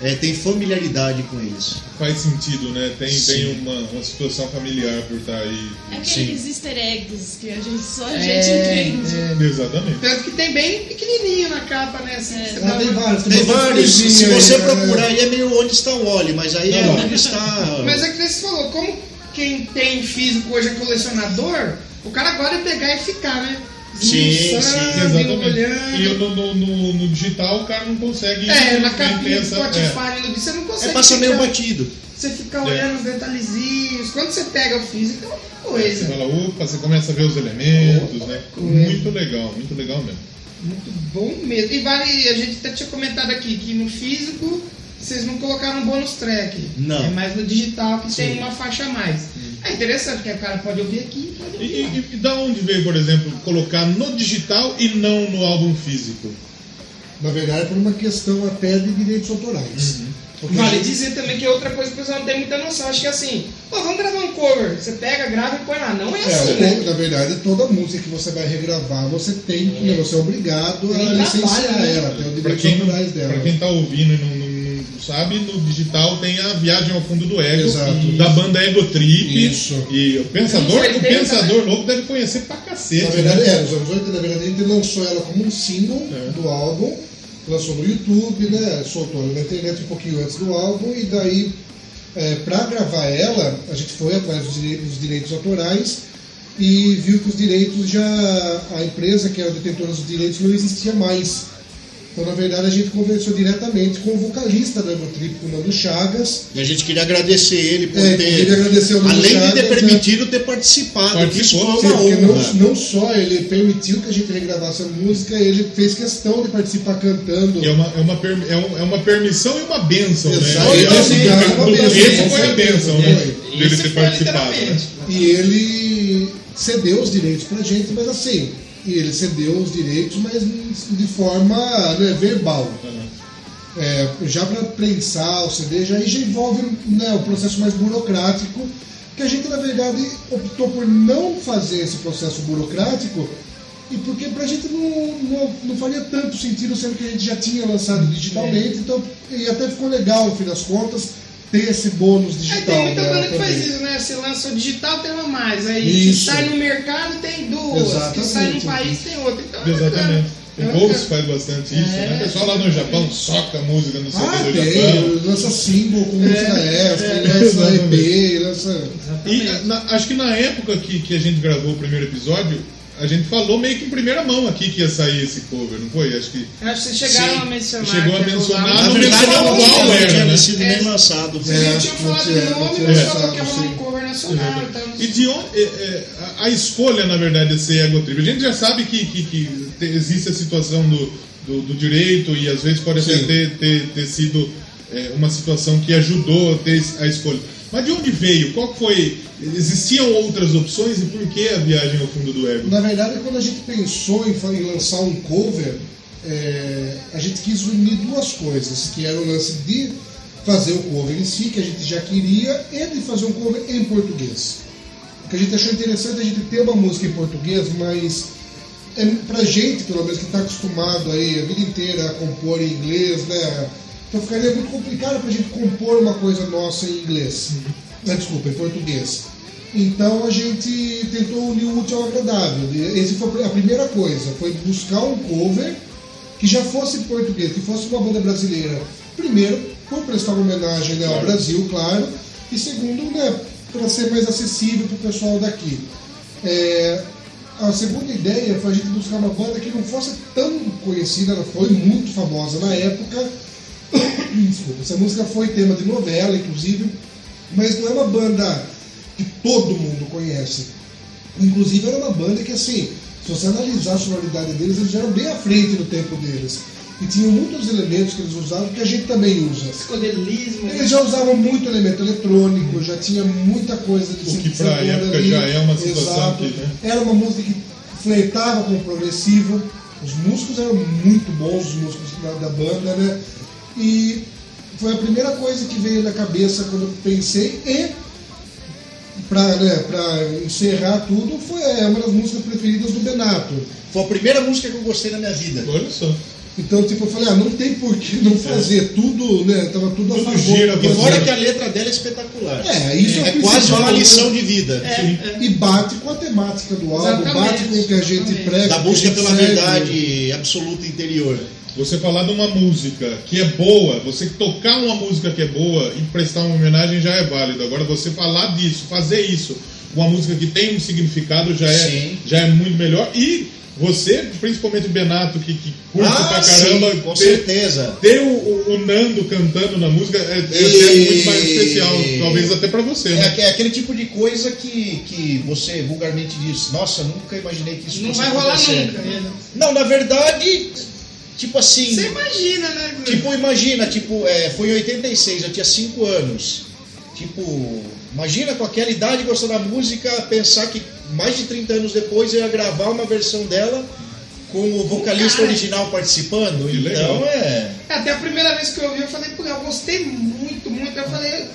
é, tem familiaridade com eles. Faz sentido, né? Tem, Sim. tem uma, uma situação familiar por estar aí. É aqueles easter eggs que a gente só a É, gente entende. é. Exatamente. Tanto que tem bem pequenininho na capa, né? Assim, É. Ah, tem vários. Tem vários, se você aí, né? procurar aí é meio onde está o Oli, mas aí é Tá bom. onde está. Mas é que você falou, como quem tem físico hoje é colecionador, o cara agora é pegar e ficar, né? Sim, sim, Exatamente. olhando. E no, no, no- no digital o cara não consegue. É, na capinha do Spotify, no você não consegue. É passa meio batido. Você fica É. olhando os detalhezinhos. Quando você pega o físico, é outra é, Você coisa. fala, opa, você começa a ver os elementos, né? coisa. Muito legal, muito legal mesmo. Muito bom mesmo. E vale, a gente até tinha comentado aqui que no físico vocês não colocaram um bônus track. Não. É mais no digital que tem uma faixa a mais. É interessante, porque o cara pode ouvir aqui e pode E, ouvir lá. e, e da onde veio, por exemplo, colocar no digital e não no álbum físico? Na verdade, por uma questão até de direitos autorais. Porque a Vale gente- dizer também que é outra coisa que o pessoal não tem muita noção. Acho que assim, pô, vamos gravar um cover. Você pega, grava e põe lá. Não é, É, assim, o- né? na verdade, toda música que você vai regravar, você tem que, você é obrigado a licenciar né? ela, tem o quem, autorais dela. pra quem tá ouvindo e não, não- sabe, no digital tem a Viagem ao Fundo do Ego, Exato. da banda Ego Trip. Isso. E o Pensador, Anos o 80, Pensador Louco deve conhecer pra cacete. Na verdade, né? é, nos anos 80, na verdade, a gente lançou ela como um single É. do álbum, lançou no YouTube, né? Soltou na internet um pouquinho antes do álbum, e daí, é, pra gravar ela, a gente foi atrás dos direitos, dos direitos autorais e viu que os direitos já. a empresa que era detentora dos direitos não existia mais. Então, na verdade, a gente conversou diretamente com o vocalista da Trip, com o Nando Chagas. E a gente queria agradecer ele por É, ter. além de ter Chagas, né? permitido ter participado, que isso Participou, foi uma porque não, honra. não só ele permitiu que a gente regravasse a música, ele fez questão de participar cantando. É uma, é, uma per- é, um- é uma permissão e uma benção, né? Esse- é benção, esse foi a benção, né? Dele ter participado. Né? E ele cedeu os direitos pra gente, mas assim, e ele cedeu os direitos, mas de forma né, verbal. É, já para prensar o CD, já, aí já envolve né, o processo mais burocrático, que a gente, na verdade, optou por não fazer esse processo burocrático, e porque pra gente não, não, não faria tanto sentido, sendo que a gente já tinha lançado digitalmente, então, e até ficou legal, no fim das contas, ter esse bônus Aí digital. tem muita banda que faz também. isso, né? Você lança o digital, tem uma mais. Aí que Isso. sai no mercado tem duas. Que Exatamente. sai no país tem outra. Então, é Exatamente. bacana. O É Ghost faz bastante isso, É. né? O pessoal lá no Japão soca música no CD Ah, do tem, Japão. lança single com música extra, é, lança. EP, lança. E na- acho que na época que, que a gente gravou o primeiro episódio, a gente falou meio que em primeira mão aqui que ia sair esse cover, não foi? Acho que Acho que vocês chegaram Sim. a mencionar. Chegou a ia mencionar, não mencionou qual não era, tinha né? sido É. nem lançado. É, acho tinham que falado tinha- nome, tinha mas falou que sim. um cover nacional. Então, E de onde é, é, a, a escolha, na verdade, de ser ego trip? A gente já sabe que, que, que te- existe a situação do, do, do direito e às vezes pode até ter, ter, ter sido é, uma situação que ajudou a ter a escolha. Mas de onde veio? Qual foi? Existiam outras opções e por que a viagem ao fundo do ego? Na verdade, quando a gente pensou em, em lançar um cover, é, a gente quis unir duas coisas, que era o lance de fazer o cover em si, que a gente já queria, e de fazer um cover em português. Porque a gente achou interessante a gente ter uma música em português, mas é, pra gente, pelo menos, que está acostumado aí a vida inteira a compor em inglês, né? Então ficaria muito complicado pra gente compor uma coisa nossa em inglês. Ah, desculpa, em português. Então a gente tentou unir o útil ao agradável. E Essa foi a primeira coisa, foi buscar um cover que já fosse português, que fosse uma banda brasileira. Primeiro, por prestar uma homenagem né, ao. Brasil, claro. E segundo, né, para ser mais acessível para o pessoal daqui. É, a segunda ideia foi a gente buscar uma banda que não fosse tão conhecida, ela foi muito famosa na época. Desculpa, essa música foi tema de novela, inclusive, mas não é uma banda que todo mundo conhece. Inclusive era uma banda que assim, se você analisar a sonoridade deles, eles eram bem à frente do tempo deles. E tinham muitos elementos que eles usavam que a gente também usa. Psicodelismo. Eles já usavam muito elemento eletrônico, já tinha muita coisa de O que pra época ali. já é uma situação Exato. que, né? Era uma música que flertava com o progressivo. Os músicos eram muito bons, os músicos da, da banda, né? E foi a primeira coisa que veio na cabeça quando eu pensei e para né, pra encerrar tudo foi é, uma das músicas preferidas do Benato. Foi a primeira música que eu gostei na minha vida. Olha só. Então, tipo, eu falei, ah, não tem por que não fazer tudo, né? Tava tudo a Tudo favor. gira, E fora que a letra dela é espetacular. É, isso é, o É quase uma né? lição de vida. É, E bate com a temática do álbum, Exatamente. bate com o que a gente Exatamente. prega. Da a busca pela segue. verdade absoluta interior. Você falar de uma música que é boa, você tocar uma música que é boa e prestar uma homenagem já é válido. Agora você falar disso, fazer isso, uma música que tem um significado já é, Sim. já é muito melhor. E você, principalmente o Benato, que, que curte pra caramba, Ah, sim, com ter, certeza. ter o, o- o Nando cantando na música é, é até E- muito mais especial, talvez até pra você, É, né? é aquele tipo de coisa que, que você vulgarmente diz, nossa, nunca imaginei que isso Não fosse vai rolar acontecer." nunca. né? Não, na verdade, tipo assim. Você imagina, né? Tipo, imagina, tipo, é, foi em 86, eu tinha 5 anos. Tipo, imagina com aquela idade gostando da música, pensar que mais de 30 anos depois eu ia gravar uma versão dela com o vocalista Cara. original participando. Então legal. é. Até a primeira vez que eu ouvi, eu falei, pô, eu gostei muito, muito. Eu falei,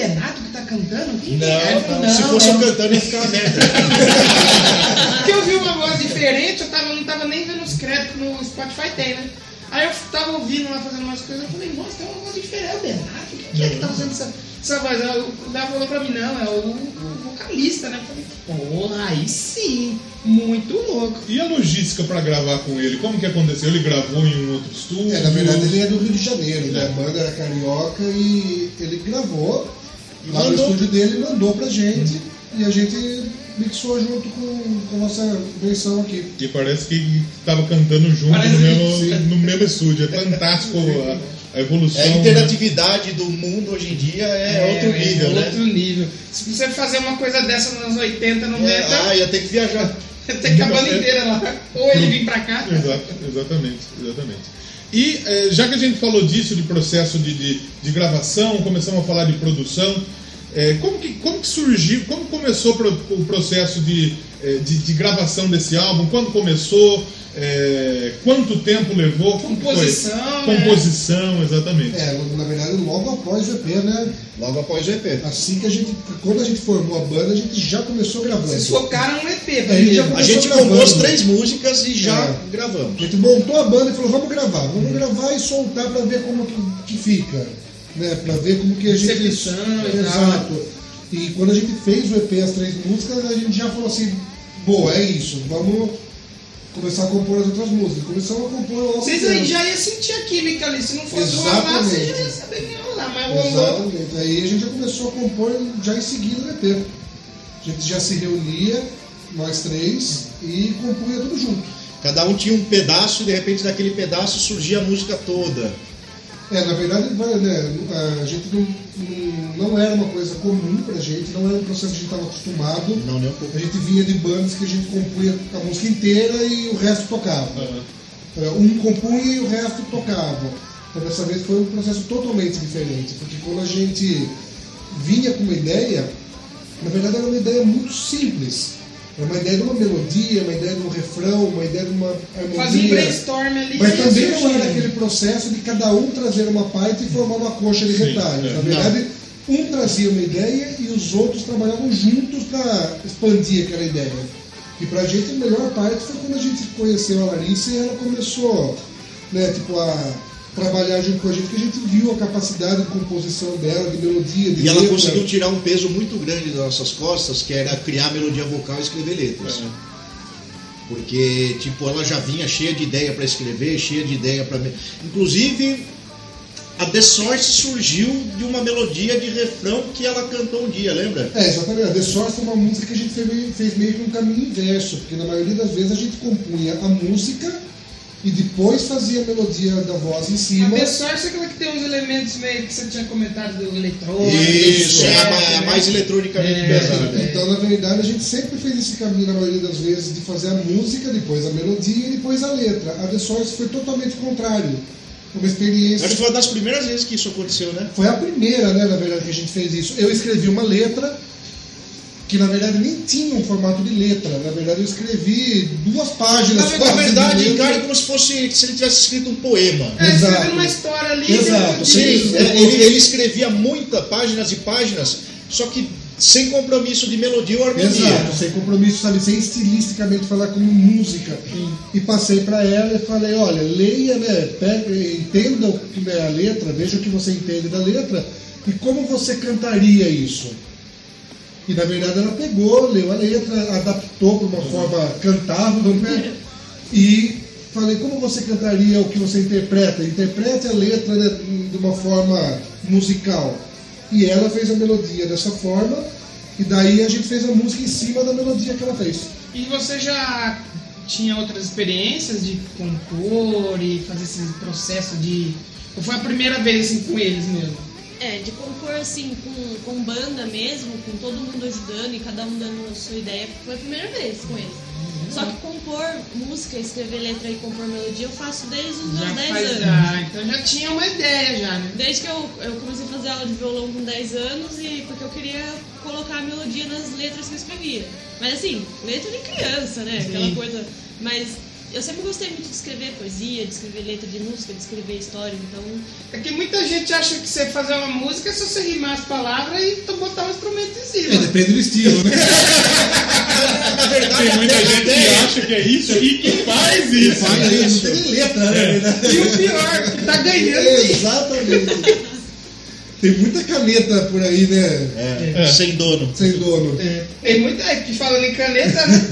é o Benato que tá cantando? Quem que é? Não, não, se fosse eu não. cantando ia ficar uma merda. Porque eu vi uma voz diferente, eu tava, não tava nem vendo os créditos no Spotify tem, né? Aí eu tava ouvindo lá, fazendo umas coisas, eu falei, nossa, tem uma voz diferente, é o Benato, quem é que tá fazendo essa, essa voz? Aí O Léo falou pra mim, não, é o, o vocalista, né? Eu falei, porra, aí sim, muito louco. E a logística pra gravar com ele? Como que aconteceu? Ele gravou em um outro estúdio? É, na verdade ele é do Rio de Janeiro, né? A banda era carioca e ele gravou E lá no mandou. estúdio dele, mandou pra gente e a gente mixou junto com, com a nossa versão aqui. E parece que estava cantando junto Parece no que mesmo, no mesmo estúdio. É fantástico a, a evolução. É, a né? interatividade do mundo hoje em dia é, outro nível, é né? outro nível. Se você fazer uma coisa dessa nos anos 80, 90, É, ah, ia ter que viajar. tem que a banda inteira lá. Ou ele vir pra cá. Exato, exatamente, exatamente. E eh, já que a gente falou disso, de processo de, de, de gravação, começamos a falar de produção, eh, como, que, como que surgiu, como começou pro- o processo de, eh, de, de gravação desse álbum? Quando começou? Eh, quanto tempo levou? Composição, né? Composição, exatamente. É, na verdade logo após o EP, né? Logo após o EP. Assim que a gente, quando a gente formou a banda, a gente já começou gravando. Vocês focaram no EP, É, primeiro. já A gente compôs três músicas e já É. gravamos. A gente montou a banda e falou, vamos gravar, vamos gravar e soltar pra ver como que, que fica. Né? Pra ver como que a gente. Recepção e tal. Exato. E quando a gente fez o EP, as três músicas, a gente já falou assim, boa, é isso, vamos começar a compor as outras músicas. Começamos a compor logo Vocês aí já iam sentir a química ali. Se não fosse rolar, Exatamente. vocês já iam saber que ia rolar. Mas rolou. Exatamente. Aí a gente já começou a compor já em seguida o EP. A gente já se reunia, nós três, e compunha tudo junto. Cada um tinha um pedaço e de repente daquele pedaço surgia a música toda. É, na verdade, né, a gente não, não, era uma coisa comum pra gente, não era um processo que a gente estava acostumado. Não, nem um pouco. A gente vinha de bandas que a gente compunha a música inteira e o resto tocava. É, Um compunha e o resto tocava. Então dessa vez foi um processo totalmente diferente, porque quando a gente vinha com uma ideia, na verdade era uma ideia muito simples. Era uma ideia de uma melodia, uma ideia de um refrão, uma ideia de uma harmonia. Fazia um brainstorm ali. Mas também não era aquele processo de cada um trazer uma parte e formar uma coxa de retalhos. é. Na verdade, um trazia uma ideia e os outros trabalhavam juntos para expandir aquela ideia. E pra gente a melhor parte foi quando a gente conheceu a Larissa e ela começou né, tipo, a trabalhar junto com a gente, que a gente viu a capacidade de composição dela, de melodia, de E ela letra. conseguiu tirar um peso muito grande das nossas costas, que era criar melodia vocal e escrever letras. Porque, tipo, ela já vinha cheia de ideia para escrever, cheia de ideia para. Inclusive, a The Source surgiu de uma melodia de refrão que ela cantou um dia, lembra? É, exatamente. A The Source foi uma música que a gente fez meio, fez meio que um caminho inverso, porque na maioria das vezes a gente compunha a música e depois fazia a melodia da voz em A cima. The Source é aquela que tem uns elementos meio que você tinha comentado do eletrônico. Isso, é a, a né? mais eletronicamente É. pesada. Então, na verdade, a gente sempre fez esse caminho, na maioria das vezes, de fazer a música, depois a melodia e depois a letra. A The Source foi totalmente o contrário. Foi uma experiência. Acho que foi uma das primeiras vezes que isso aconteceu, né? Foi a primeira, né, na verdade, que a gente fez isso. Eu escrevi uma letra que, na verdade, nem tinha um formato de letra. Na verdade, eu escrevi duas páginas. Na, na verdade, letra. cara, é como se fosse se ele tivesse escrito um poema. É, Exato. escrevendo uma história ali. Exato, dentro sim. É, ele, ele escrevia muitas páginas e páginas, só que sem compromisso de melodia ou harmonia. Exato, sem compromisso, sabe? Sem estilisticamente falar como música. E passei para ela e falei, olha, leia, né? Pega, entenda o que é a letra, veja o que você entende da letra e como você cantaria isso. E na verdade ela pegou, leu a letra, adaptou para uma forma cantável, né? E falei, como você cantaria o que você interpreta? Interprete a letra né, de uma forma musical. E ela fez a melodia dessa forma, e daí a gente fez a música em cima da melodia que ela fez. E você já tinha outras experiências de compor e fazer esse processo de. Ou foi a primeira vez assim com eles mesmo? É, de compor assim, com, com banda mesmo, com todo mundo ajudando e cada um dando a sua ideia, foi a primeira vez com eles. Só que compor música, escrever letra e compor melodia eu faço desde os meus Já 10 faz. anos. Ah, então já tinha uma ideia já, né? Desde que eu, eu comecei a fazer aula de violão com 10 anos e porque eu queria colocar a melodia nas letras que eu escrevia. Mas assim, letra de criança, né? Aquela Sim. coisa. Mas eu sempre gostei muito de escrever poesia, de escrever letra de música, de escrever história, então. É que muita gente acha que você fazer uma música é só você rimar as palavras e botar um instrumento em cima. É, depende do estilo, né? Na verdade, Tem muita gente que ideia- acha que é isso e que faz isso. Fala aí, não tem letra, né? E o pior, que tá ganhando. Exatamente. Tem muita caneta por aí, né? É, sem dono. Sem dono. É, tem muita é, que falando em caneta, né?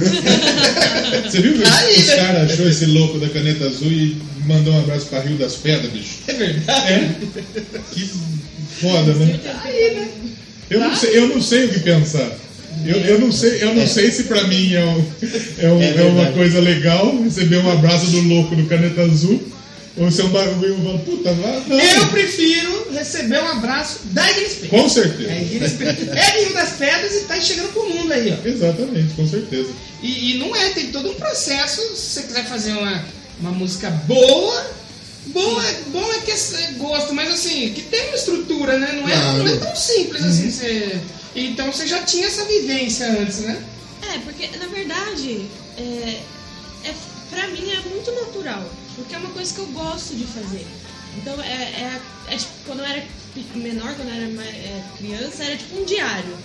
Você viu que os, Aí, os né? caras achou esse louco da caneta azul e mandou um abraço pra Rio das Pedras, bicho? É verdade. É. Que foda, né? Aí, né? Eu não sei, eu não sei o que pensar. Eu, eu não sei, eu não sei se pra mim é, um- é, um- É é uma coisa legal receber um abraço do louco do caneta azul ou se é um bagulho eu falo, puta, não. Eu prefiro receber um abraço da Igreja Com certeza. É, Igreja é Rio das Pedras e tá chegando pro mundo aí, ó. Exatamente, com certeza. E, e não é, tem todo um processo. Se você quiser fazer uma, uma música boa, boa, bom é que é gosto, mas assim, que tem uma estrutura, né? Não é, Claro. não é tão simples assim. Você, então você já tinha essa vivência antes, né? É, porque na verdade, é, é, pra mim é muito natural. Porque é uma coisa que eu gosto de fazer. Então é, é, é tipo, quando eu era menor, quando eu era mais, é, criança, era tipo um diário.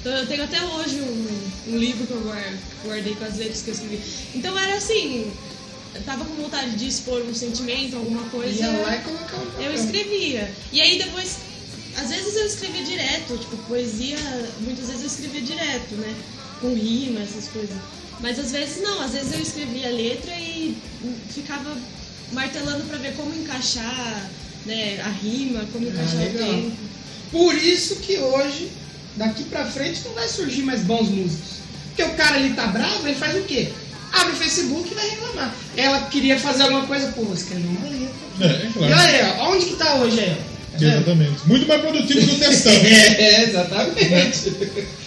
Então eu tenho até hoje um, um livro que eu guar- guardei com as letras que eu escrevi. Então era assim, eu tava com vontade de expor um sentimento, alguma coisa. Ia lá e colocava. Eu escrevia. E aí depois, às vezes eu escrevia direto, tipo, poesia, muitas vezes eu escrevia direto, né? Com rima, essas coisas. Mas às vezes não, às vezes eu escrevia a letra e ficava martelando pra ver como encaixar né, a rima, como encaixar o legal. tempo. Por isso que hoje, daqui pra frente, não vai surgir mais bons músicos. Porque o cara ali tá bravo, ele faz o quê? Abre o Facebook e vai reclamar. Ela queria fazer alguma coisa, pô, escreveu uma letra. É, é E claro. olha aí, ó, onde que tá hoje aí? Vendo? Exatamente. Muito mais produtivo que o textão. É, exatamente.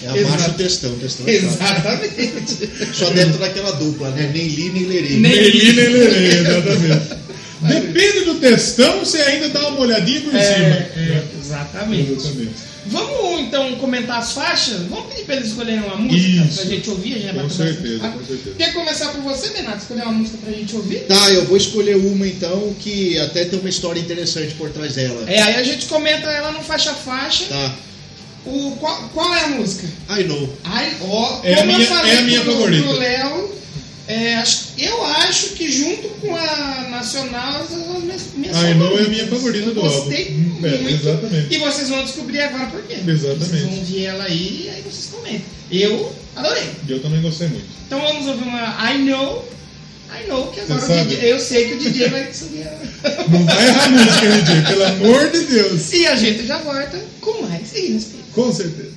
É a marcha do textão. o textão é. Exatamente. Só dentro daquela dupla, né? Nem li, nem lerei. Nem- Nem li, nem lerei, exatamente. Depende do textão, você ainda dá uma olhadinha por É, cima. é, exatamente. Exatamente. Vamos então comentar as faixas? Vamos pedir pra eles escolherem uma música Isso. pra gente ouvir? A gente Com certeza, com certeza. Quer começar por você, Renato? Escolher uma música pra gente ouvir? Tá, eu vou escolher uma então que até tem uma história interessante por trás dela. É, aí a gente comenta ela no faixa a faixa. Tá. O, qual, qual é a música? I know. Ai, ó, É a minha- falei é a minha favorita. Léo, é, eu acho que junto com a Nacional, essas são as minhas, minhas I Know é a favoritas. minha favorita do álbum. Gostei é, muito. exatamente. E vocês vão descobrir agora por quê. Exatamente. Vocês vão ouvir ela aí e aí vocês comentam. Eu adorei. Eu também gostei muito. Então vamos ouvir uma I Know. I Know, que agora o? DJ, eu sei que o DJ vai subir. Não vai errar a música, DJ, pelo amor de Deus. E a gente já volta com mais e respeito. Com certeza.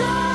A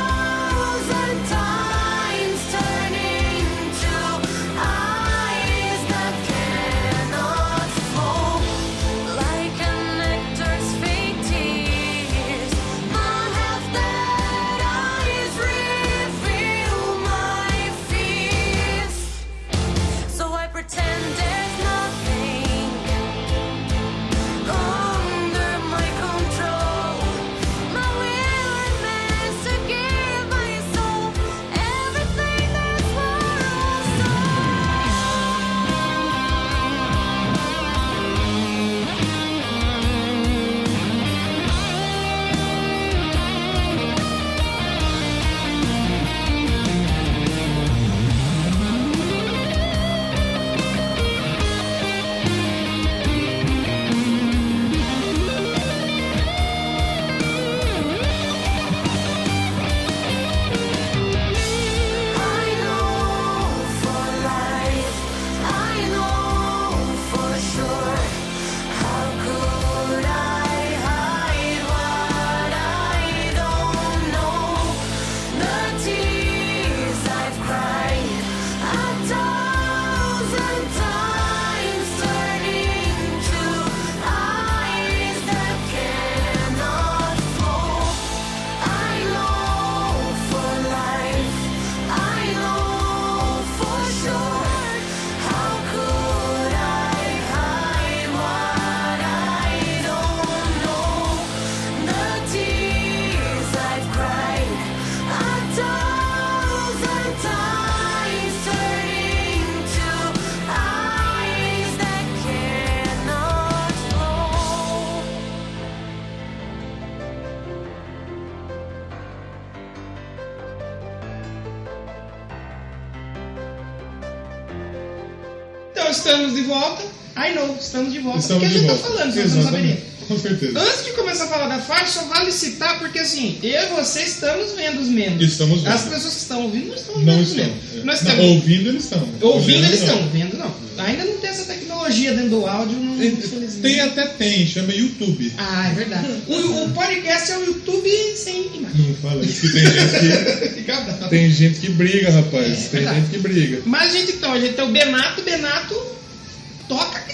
estamos de volta. Estamos porque a gente volta. tá falando, você não saberia. Com certeza. Antes de começar a falar da faixa, só vale citar, porque assim, eu e você estamos vendo os memes. Estamos vendo. As pessoas que estão ouvindo não estão vendo os. É. Nós Não, estamos ouvindo eles estão. ouvindo, eles estão, vendo não. Ainda não tem essa tecnologia dentro do áudio, não, infelizmente. Tem até tem, chama YouTube. Ah, é verdade. O, o podcast é o YouTube sem imagem. Não fala isso, que tem gente que, tem gente que briga, rapaz. É, tem verdade. gente que briga. Mas, gente, então, a gente tem o Benato. Benato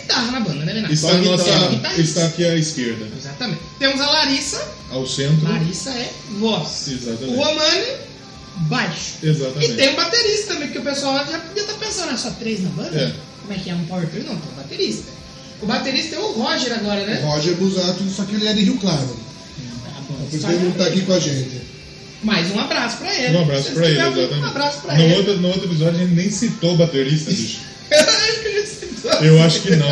guitarra na banda, né, Benato? Está, nossa-. Guitarrista. está aqui à esquerda. Exatamente. Temos a Larissa. Ao centro. Larissa é voz. Exatamente. O Romani, baixo. Exatamente. E tem um baterista também, que o pessoal já podia estar pensando, é só três na banda? É. Como é que é um power trio? Não, tem um baterista. O baterista é o Roger agora, né? Roger Busato, só que ele é de Rio Claro. Tá bom. Por isso ele não tá aqui com a gente. Mais um abraço pra ele. Um abraço pra ele, exatamente. Um abraço pra no, ele. Outro, no outro episódio a gente nem citou o baterista, bicho. Eu acho que não.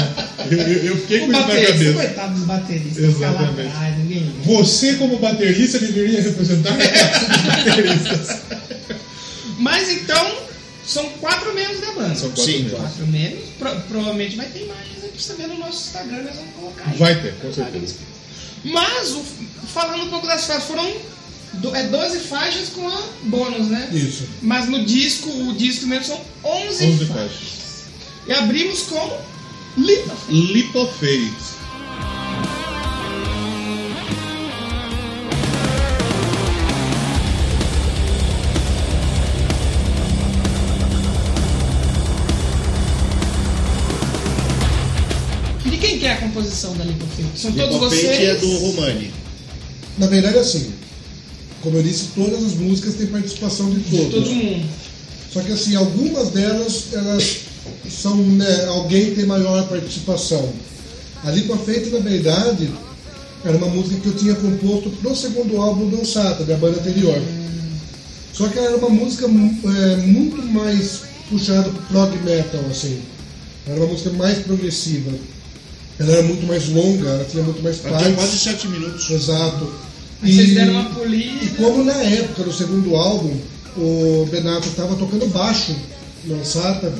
Eu, eu, eu fiquei O com isso na cabeça. coitado dos bateristas. Exatamente. atrás, ninguém. Você, como baterista, deveria representar os bateristas. Mas então, são quatro membros da banda. São quatro Sim, membros. Quatro membros. Pro- provavelmente vai ter pra você ver no nosso Instagram, nós vamos colocar aí. Vai ter, com certeza. Mas, o- falando um pouco das faixas, foram do- é 12 faixas com a bônus, né? Isso. Mas no disco, o disco mesmo são 11, 11 faixas. faixas. E abrimos com Lita. Leap of Faith. E de quem que é a composição da Feito? São todos of Faith vocês? é do Romani. Na verdade, assim, como eu disse, todas as músicas têm participação de De todos. todo mundo. Só que assim, algumas delas, elas são, né, alguém tem maior participação. A Lipa Feita, na verdade, era uma música que eu tinha composto pro segundo álbum do Sata, da banda anterior. Só que ela era uma música é, muito mais puxada pro prog metal, assim. Era uma música mais progressiva. Ela era muito mais longa, ela tinha muito mais Ela tinha partes. quase 7 minutos. Exato. Aí vocês deram uma polida. E como na época, no segundo álbum, o Benato estava tocando baixo no Sata,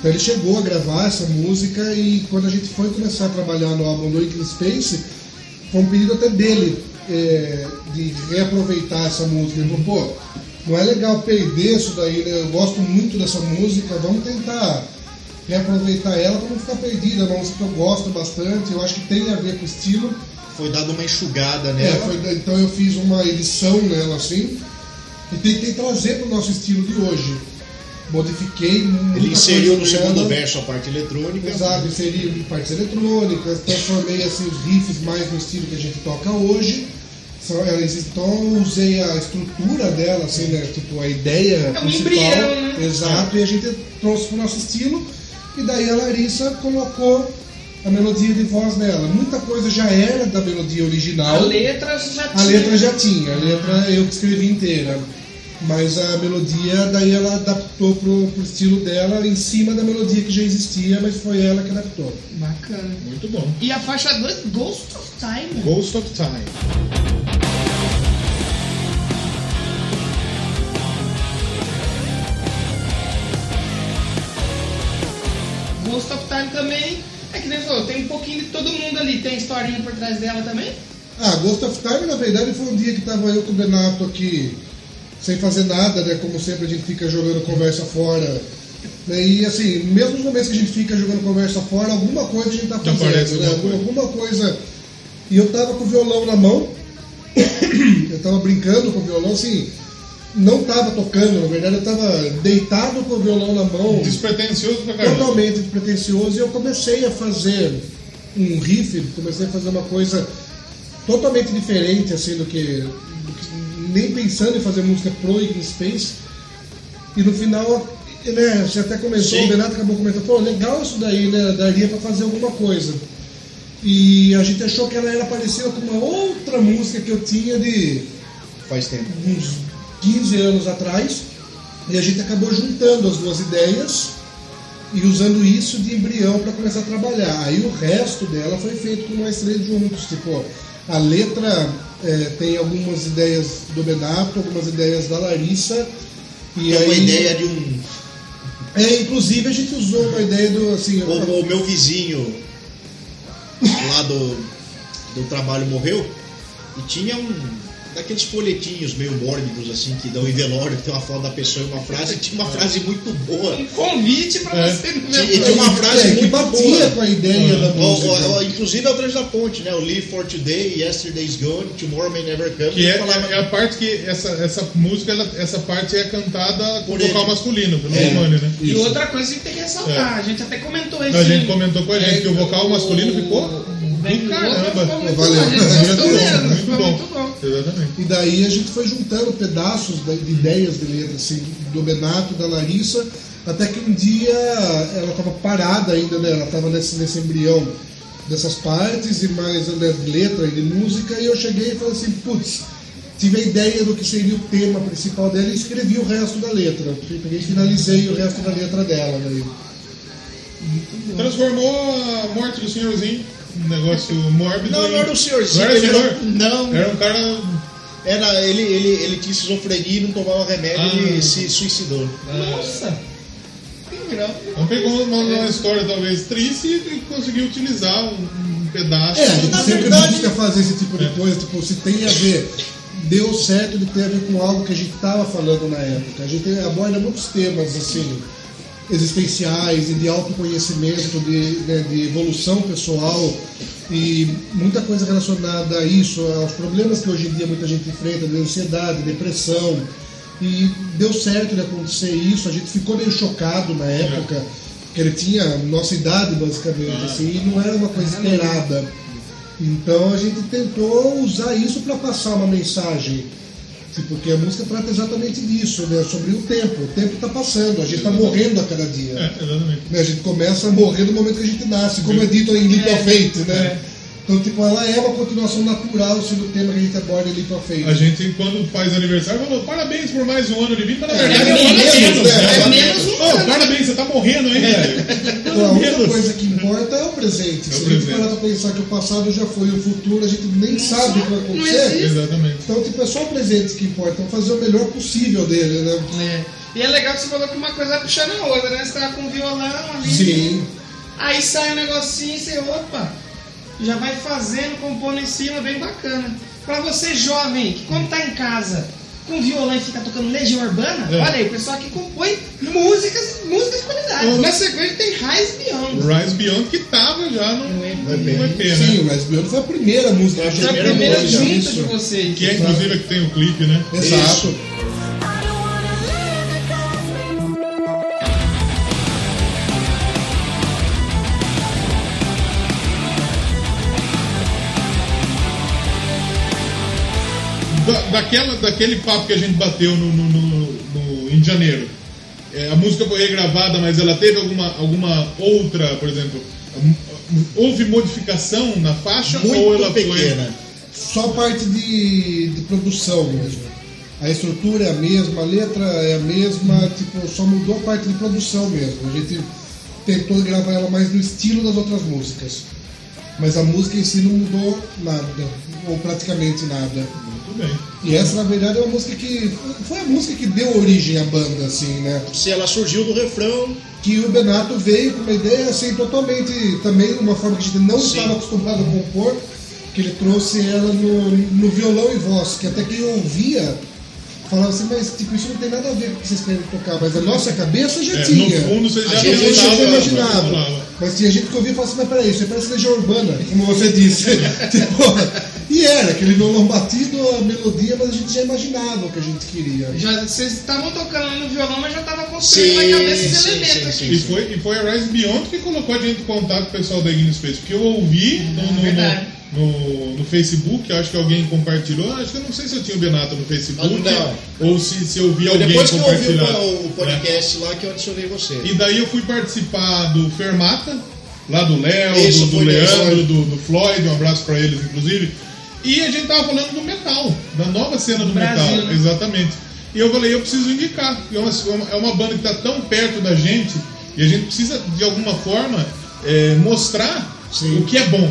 então ele chegou a gravar essa música e quando a gente foi começar a trabalhar no álbum do Ickley Space, foi um pedido até dele é, de reaproveitar essa música. Ele falou, pô, não é legal perder isso daí, né? Eu gosto muito dessa música, vamos tentar reaproveitar ela para não ficar perdida. É uma música que eu gosto bastante, eu acho que tem a ver com o estilo. Foi dado uma enxugada É, nela. foi- então eu fiz uma edição nela assim e tentei trazer para o nosso estilo de hoje. Modifiquei Ele inseriu no segundo verso a parte eletrônica. Exato, inseri partes eletrônicas, transformei assim, os riffs mais no estilo que a gente toca hoje. Elas- então usei a estrutura dela, assim, né? Tipo, a ideia É um principal. embrião, né? Exato, e a gente trouxe para o nosso estilo. E daí a Larissa colocou a melodia de voz dela. Muita coisa já era da melodia original. A letra já tinha. A letra já tinha, a letra eu que escrevi inteira. Mas a melodia, daí ela adaptou pro, pro estilo dela em cima da melodia que já existia, mas foi ela que adaptou. Bacana. Muito bom. E a faixa 2, Ghost of Time. Ghost of Time. Ghost of Time também. É que nem falou, tem um pouquinho de todo mundo ali. Tem historinha por trás dela também? Ah, Ghost of Time, na verdade, foi um dia que tava eu com o Benato aqui, sem fazer nada, né? Como sempre a gente fica jogando conversa fora. né, E assim, mesmo nos momentos que a gente fica jogando conversa fora, alguma coisa a gente tá Já aparece fazendo, né? alguma Alguma, alguma coisa. E eu tava com o violão na mão, eu tava brincando com o violão, assim, não tava tocando, na verdade eu tava deitado com o violão na mão, Despretensioso pra caramba. totalmente despretensioso, e eu comecei a fazer um riff, comecei a fazer uma coisa totalmente diferente, assim, do que, do que- nem pensando em fazer música pro Iggy Space. E no final, né, você até começou, Sim. o Renato acabou comentando, pô, legal isso daí, né, daria pra fazer alguma coisa. E a gente achou que ela era parecida com uma outra música que eu tinha de Faz tempo. uns 15 anos atrás, e a gente acabou juntando as duas ideias e usando isso de embrião para começar a trabalhar. Aí o resto dela foi feito com nós três juntos. Tipo, a letra é, tem algumas ideias do Benato, algumas ideias da Larissa. E É aí, uma ideia de um. É, inclusive a gente usou uma ideia do assim. O, o meu vizinho lá do, do trabalho morreu e tinha um daqueles folhetinhos meio mórbidos assim que dão em velório, que tem uma foto da pessoa e uma frase, e tinha uma frase muito boa. Um convite pra É. você no Tinha- meu tinha uma frase é, que muito batia boa. com a ideia da música. ó, ó, inclusive é o trecho da ponte, né? O Live for Today, Yesterday's Gone, Tomorrow May Never Come. Que é, falava- é a parte que essa, essa música, ela- essa parte é cantada com Por vocal ele. masculino, pelo É. Romani, né? E Isso. outra coisa que a gente tem que ressaltar, a gente até comentou isso. A gente comentou com a gente que o vocal masculino ficou Bem caramba. ficou muito Valeu. bom, a gente gostou Muito bom, muito muito bom. Exatamente. E daí a gente foi juntando pedaços da- de ideias de letra, assim, do Benato, da Larissa, até que um dia ela estava parada ainda, né? Ela estava nesse, nesse embrião dessas partes e mais né, de letra e de música, e eu cheguei e falei assim, putz, tive a ideia do que seria o tema principal dela e escrevi o resto da letra. Peguei e finalizei o resto da letra dela. Daí. Transformou a morte do senhorzinho num negócio mórbido. Não, não era o senhorzinho. Não era senhor? era- Não, Era um cara. era, ele, ele, ele tinha esquizofrenia e não tomava remédio Ah. e se suicidou. Nossa! Que grau. Então pegou uma, uma história talvez triste e conseguiu utilizar um, um pedaço. É, a gente sempre verdade- busca fazer esse tipo de É. coisa, tipo, se tem a ver, deu certo de ter a ver com algo que a gente estava falando na época. A gente aborda muitos temas, assim, existenciais e de autoconhecimento, de, né, de evolução pessoal e muita coisa relacionada a isso, aos problemas que hoje em dia muita gente enfrenta, de ansiedade, depressão. E deu certo de acontecer isso, a gente ficou meio chocado na época, porque ele tinha nossa idade basicamente, assim, e não era uma coisa esperada. Então a gente tentou usar isso para passar uma mensagem. Porque a música trata exatamente disso, né? Sobre o tempo. O tempo está passando, a gente está morrendo a cada dia. É, exatamente. Né? A gente começa a morrer no momento que a gente nasce, como é dito em Leap of Faith, né? Então, tipo, ela é uma continuação natural sendo o tema que a gente aborda Leap of Faith. A gente, quando faz aniversário, falou: parabéns por mais um ano de vida. Mas na É, verdade, é é um ano menos, menos, né? né? É menos um ano. parabéns, você tá morrendo velho. Então, a única coisa que importa é o presente. É o Se a gente presente. parar pra pensar que o passado já foi, o futuro a gente nem sabe o que vai não acontecer. existe. Exatamente. Então, tipo, é só o presente que importa. Então, fazer o melhor possível dele, né? É. E é legal que você falou que uma coisa vai puxando a outra, né? Você tava com violão ali. Sim. Aí sai um negocinho e você, opa, já vai fazendo, compondo em cima, bem bacana. Pra você jovem, que quando tá em casa com violão e fica tocando Legião Urbana, É. olha aí, o pessoal que compõe músicas, músicas de qualidade. Uhum. Na sequência tem Rise Beyond. Rise Beyond que tava já no, No EP. no EP, né? Sim, o Rise Beyond foi a primeira música. Foi a que Foi a primeira junta isso. de vocês. Que é inclusive a que tem o clipe, né? Exato. I daquela, daquele papo que a gente bateu no, no, no- no- em janeiro. É, a música foi regravada, mas ela teve alguma, alguma outra, por exemplo, houve modificação na faixa ou Muito ela pequena. Só parte de, de produção mesmo. A estrutura é a mesma, a letra é a mesma, tipo, só mudou a parte de produção mesmo. A gente tentou gravar ela mais no estilo das outras músicas. Mas a música em si não mudou nada, ou praticamente nada. Muito bem. E essa, na verdade, é uma música que. Foi a música que deu origem à banda, assim, né? Se ela surgiu do refrão, que o Benato veio com uma ideia assim totalmente também uma forma que a gente não Sim. estava acostumado a compor que ele trouxe ela no, no violão e voz que até quem ouvia falava assim mas tipo isso não tem nada a ver com o que vocês querem tocar mas a nossa cabeça já É, tinha no fundo você a já gente já imaginava, imaginava mas tinha gente que ouvia e falava assim mas peraí isso aí parece legião urbana como você disse tipo, e era aquele violão batido a melodia mas a gente já imaginava o que a gente queria Já, vocês estavam tocando no violão, mas já estavam construindo na cabeça esse sim, elemento sim, aqui. sim. E foi, e foi a Rise Beyond que colocou a gente em contato com o pessoal da Ignis Space. Porque eu ouvi no, no, no, no, no Facebook, acho que alguém compartilhou. Acho que eu não sei se eu tinha o Benato no Facebook. Ah, Ou se, se eu vi foi alguém depois que eu ouvi compartilhar. o, o podcast lá que eu adicionei você. E daí eu fui participar do Fermata, lá do Léo, do, do Leandro, do, do Floyd, um abraço pra eles, inclusive. E a gente tava falando do metal, da nova cena do Brasil, metal, né? exatamente. E eu falei, eu preciso indicar. É uma, é uma banda que tá tão perto da gente e a gente precisa, de alguma forma, é, mostrar o que é bom,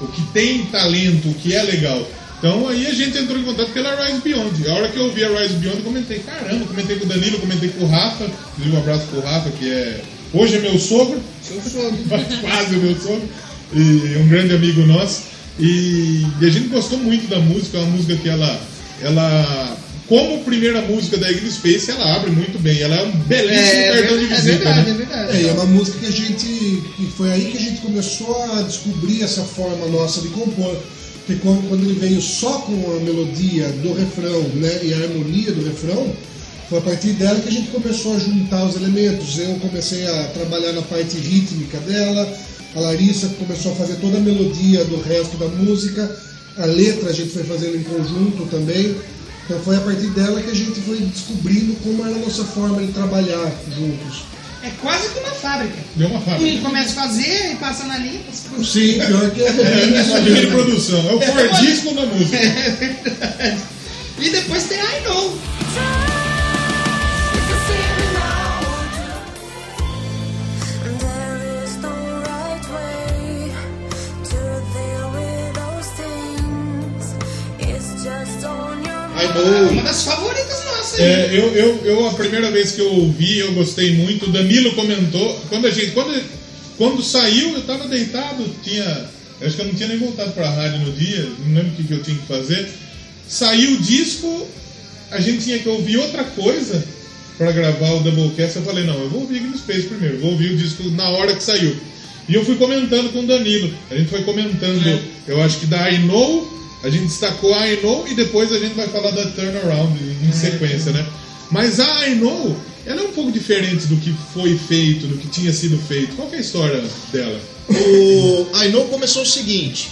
o que tem talento, o que é legal. Então aí a gente entrou em contato pela Rise Beyond. A hora que eu ouvi a Rise Beyond, eu comentei, caramba, comentei com o Danilo, comentei com o Rafa, inclusive um abraço pro Rafa, que é. Hoje é meu sogro, Seu sogro. quase meu sogro, e um grande amigo nosso. E, e a gente gostou muito da música, é uma música que ela, ela como primeira música da Ignis Space, ela abre muito bem. Ela é um belíssimo É, cartão de é visita. verdade, né? é verdade. É, e é uma música que a gente. que foi aí que a gente começou a descobrir essa forma nossa de compor. Porque quando, quando ele veio só com a melodia do refrão né, e a harmonia do refrão, foi a partir dela que a gente começou a juntar os elementos. Eu comecei a trabalhar na parte rítmica dela, a Larissa começou a fazer toda a melodia do resto da música, a letra a gente foi fazendo em conjunto também. Então foi a partir dela que a gente foi descobrindo como era a nossa forma de trabalhar juntos. É quase que uma fábrica. Deu uma Um fábrica. começa a fazer e passa na linha. passa Sim, pior que é. É só de produção, é o Fordismo da música. É verdade. E depois tem I Know. I know. Uma das favoritas nossas. É, eu, eu, eu, a primeira vez que eu ouvi, eu gostei muito. O Danilo comentou. Quando a gente. Quando, quando saiu, eu tava deitado, tinha. Acho que eu não tinha nem voltado pra rádio no dia, não lembro o que, que eu tinha que fazer. Saiu o disco, a gente tinha que ouvir outra coisa pra gravar o Doublecast. Eu falei, não, eu vou ouvir Green Space primeiro, vou ouvir o disco na hora que saiu. E eu fui comentando com o Danilo. A gente foi comentando, eu acho que da I Know, a gente destacou a I Know e depois a gente vai falar da Turnaround em sequência, né? Mas a I Know, ela é um pouco diferente do que foi feito, do que tinha sido feito. Qual que é a história dela? O I Know começou o seguinte: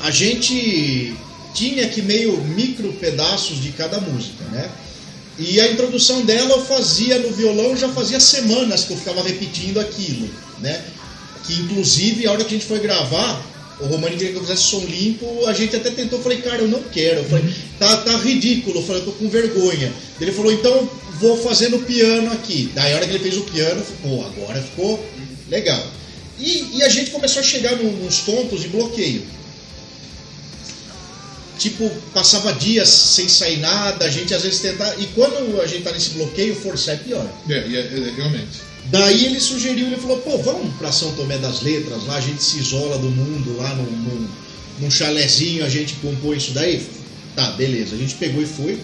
a gente tinha que meio micro pedaços de cada música, né? E a introdução dela eu fazia no violão, já fazia semanas que eu ficava repetindo aquilo, né? Que inclusive a hora que a gente foi gravar, o Romani queria que eu fizesse som limpo, a gente até tentou, eu falei, cara, eu não quero. Eu falei, tá, tá ridículo, eu falei, eu tô com vergonha. Ele falou, então vou fazer no piano aqui. Daí a hora que ele fez o piano, pô, agora ficou legal. E, e a gente começou a chegar num- nos pontos de bloqueio. Tipo, passava dias sem sair nada, a gente às vezes tentava. E quando a gente tá nesse bloqueio, forçar é pior. É, é- é, realmente. Daí ele sugeriu, ele falou, pô, vamos pra São Tomé das Letras, lá a gente se isola do mundo, lá num, num, num chalezinho a gente compõe isso daí. Tá, beleza, a gente pegou e foi.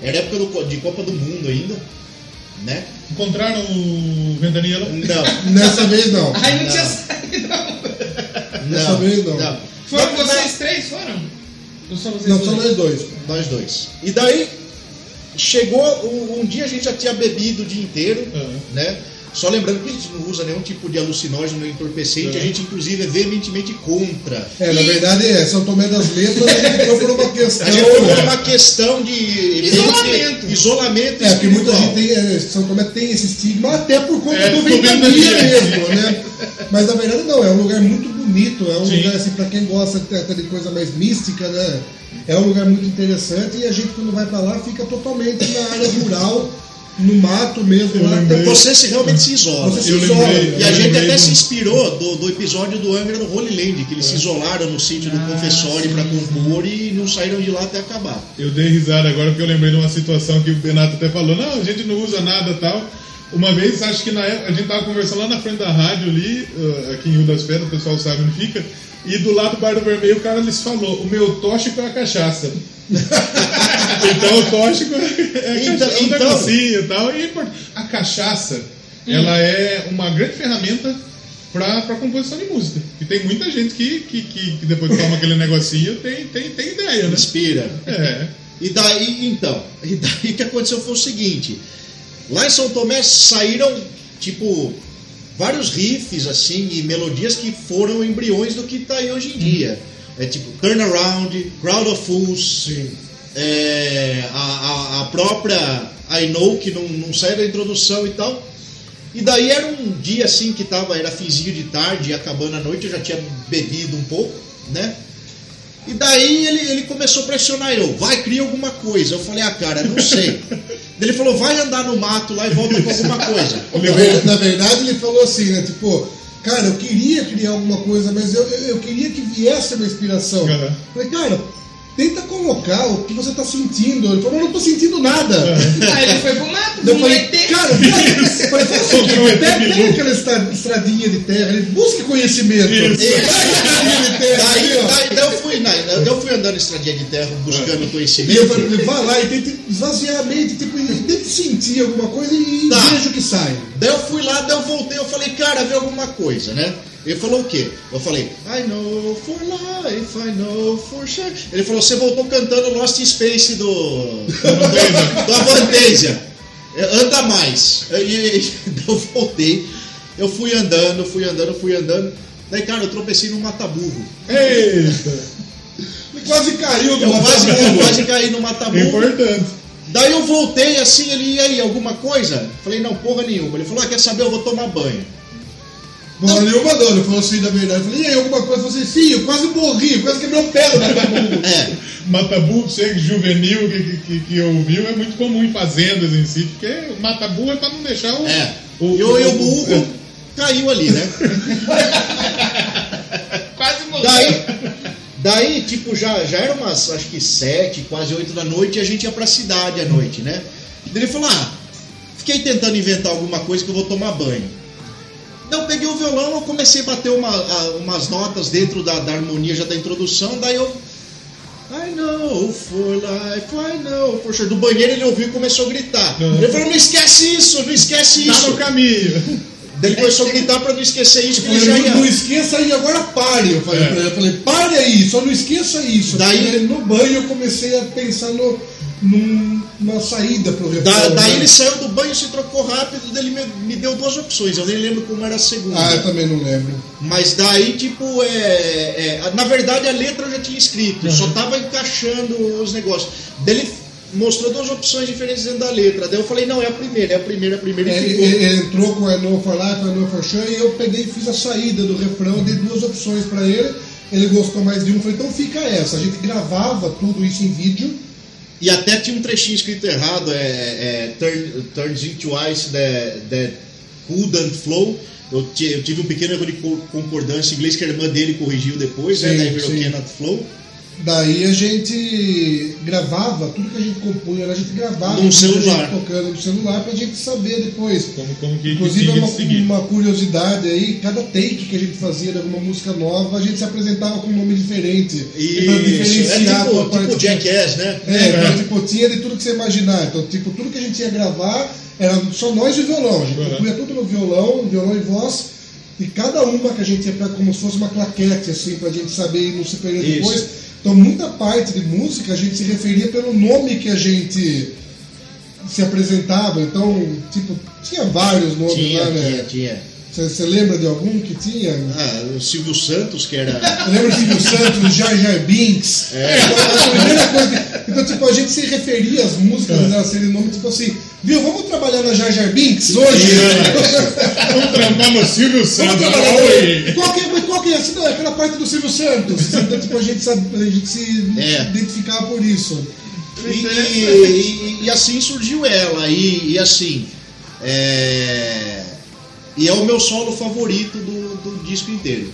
Era época do de Copa do Mundo ainda, né? Encontraram o Ventania lá? Não, Nessa vez não. Aí não, Não. tinha saído, não. Dessa não, vez não. Foram Mas- vocês três, foram? Ou só vocês Não, dois? só nós dois. Nós dois. E daí chegou um, um dia a gente já tinha bebido o dia inteiro, Aham. né? Só lembrando que a gente não usa nenhum tipo de alucinógeno nem entorpecente, É. a gente inclusive é veementemente contra. É, na verdade é, São Tomé das Letras foi por uma questão. A gente foi por uma questão de Isolamento. isolamento É, porque muita gente tem, é, São Tomé tem esse estigma até por conta É, do ventania ventania. mesmo, né? Mas na verdade não, é um lugar muito bonito, é um Sim. lugar assim, pra quem gosta até de coisa mais mística, né? É um lugar muito interessante e a gente quando vai pra lá fica totalmente na área rural, no mato mesmo. Lá, lembrei. Você se realmente se isola. Você se isola. lembrei. E a gente até de se inspirou do, do episódio do Angra no Holy Land, que eles É. se isolaram no sítio do Ah, confessório sim, pra sim. compor e não saíram de lá até acabar. Eu dei risada agora porque eu lembrei de uma situação que o Benato até falou: não, a gente não usa nada tal. Uma vez, acho que na época, a gente tava conversando lá na frente da rádio ali, uh, aqui em Rio das Pedras, o pessoal sabe onde fica, e do lado do Bar do Vermelho o cara lhes falou: o meu tóxico é a cachaça. então o tóxico é, Então- cachaça, um então- negocinho e tal. E import- a cachaça, ela é uma grande ferramenta para composição de música. E tem muita gente que, que, que, que depois que toma aquele negocinho tem, tem, tem ideia, né? Inspira. É. E daí, então, e daí o que aconteceu foi o seguinte: lá em São Tomé saíram, tipo, vários riffs, assim, e melodias que foram embriões do que tá aí hoje em dia. É tipo Turnaround, Crowd of Fools, é, a, a, a própria I Know, que não, não saiu da introdução e tal. E daí era um dia assim que tava, era finzinho de tarde, acabando a noite, eu já tinha bebido um pouco, né? E daí ele, ele começou a pressionar eu, vai, cria alguma coisa. Eu falei, ah, cara, não sei. ele falou, vai andar no mato lá e volta com alguma coisa. Na verdade, ele falou assim, né? Tipo, cara, eu queria criar alguma coisa, mas eu, eu, eu queria que viesse uma inspiração. Uhum. Falei, cara, tenta colocar o que você tá sentindo. Ele falou, eu não tô sentindo nada. Aí ele foi pro mato, Eu falei, ET. cara, seguinte, Comprou um ET pega, pega aquela estra- estradinha de terra, ele busque conhecimento. Isso. Estradinha de terra Daí, ali, ó. daí, daí eu fui, daí eu fui andando estradinha de terra buscando E eu conhecimento. falei, vai lá e tente esvaziar a mente, tipo, e tente sentir alguma coisa e Tá. veja o que sai. Daí eu fui lá, daí eu voltei, eu falei, cara, vê alguma coisa, né? Ele falou o quê? Eu falei, I know for life, I know for sure. Ele falou, você voltou cantando Lost in Space do. do, Avantasia. É, Anda mais. E, e- daí eu voltei, eu fui andando, fui andando, fui andando. Daí, cara, eu tropecei num mataburro. Eita! Quase caiu do Eu quase, eu quase caí no mataburro. Importante. Daí eu voltei assim, ele, e aí, alguma coisa? Falei, não, porra nenhuma. Ele falou, ah, quer saber, eu vou tomar banho. Porra nenhuma não, ele falou assim da verdade. Eu falei, e aí, alguma coisa? Eu falei assim, sim, eu quase morri, eu quase quebrei o pé do mataburro. É, Matabu, você juvenil que, que, que, ouviu, é muito comum em fazendas em si, porque matabu é pra não deixar o. é. o, E o, e o burro é. caiu ali, né? Quase morreu. Daí, Daí, tipo, já, já era umas, acho que sete, quase oito da noite, e a gente ia pra cidade à noite, né? Daí ele falou, ah, fiquei tentando inventar alguma coisa que eu vou tomar banho. Eu peguei o violão, eu comecei a bater uma- a- umas notas dentro da, da harmonia já da introdução, daí eu... I know for life, I know for sure. Do banheiro ele ouviu e começou a gritar. Uhum. Ele falou, não esquece isso, não esquece Tá isso. no caminho. Daí ele começou a gritar pra não esquecer isso, que Eu ele falei, já não, esqueça aí, agora pare. Eu falei É. pra ele, eu falei, pare aí, só não esqueça isso. Daí- no banho eu comecei a pensar no, num- numa saída pro refrão. Da- daí né? ele saiu do banho, se trocou rápido, daí ele me, me deu duas opções. Eu nem lembro como era a segunda. Ah, eu também não lembro. Mas daí, tipo, é, é, Na verdade, a letra eu já tinha escrito, só tava encaixando os negócios. Daí ele mostrou duas opções diferentes dentro da letra. Daí eu falei, não, é a primeira, é a primeira, é a primeira. É, E Ele, ele- entrou com I know for life, I know for sure, e eu peguei e fiz a saída do refrão, dei duas opções pra ele. Ele gostou mais de uma, falei, então fica essa. A gente gravava tudo isso em vídeo. E até tinha um trechinho escrito errado, é, é turn, turns into ice that, that couldn't flow. Eu, ti- eu tive um pequeno erro de co- concordância em inglês que a irmã dele corrigiu depois, né? Sim, Daí virou cannot flow. Daí a gente gravava, tudo que a gente compunha, a gente gravava gente celular. tocando no celular pra gente saber depois. Como, como que, Inclusive, é uma, seguir. uma curiosidade aí, cada take que a gente fazia de alguma música nova, a gente se apresentava com um nome diferente. E pra é diferenciar tipo, uma parte tipo Jackass, né? É, então, tipo, tinha de tudo que você imaginar. Então, tipo, tudo que a gente ia gravar era só nós e o violão. A gente Uhum. compunha tudo no violão, violão e voz. E cada uma que a gente ia pra, como se fosse uma claquete, assim, pra gente saber e não se perder depois. Então, muita parte de música a gente se referia pelo nome que a gente se apresentava. Então, tipo, tinha vários nomes Tinha, lá, tinha, né? tinha. Você lembra de algum que tinha? Ah, o Silvio Santos, que era. Eu lembro do Silvio Santos, o Jar Jar Binks. É. Então, a primeira coisa. Então, tipo, a gente se referia às músicas, É. né, de nome, tipo assim, viu, vamos trabalhar na Jar Jar Binks hoje? Vamos trampar no Silvio Vamos Santos. trabalhar Oi. qual que, é, mas qual que é? Assim, não, é aquela parte do Silvio Santos. Então, tipo, a gente, sabe, a gente se É. identificava por isso. E, e- e assim surgiu ela. E, e assim. é, E é o meu solo favorito do, do disco inteiro.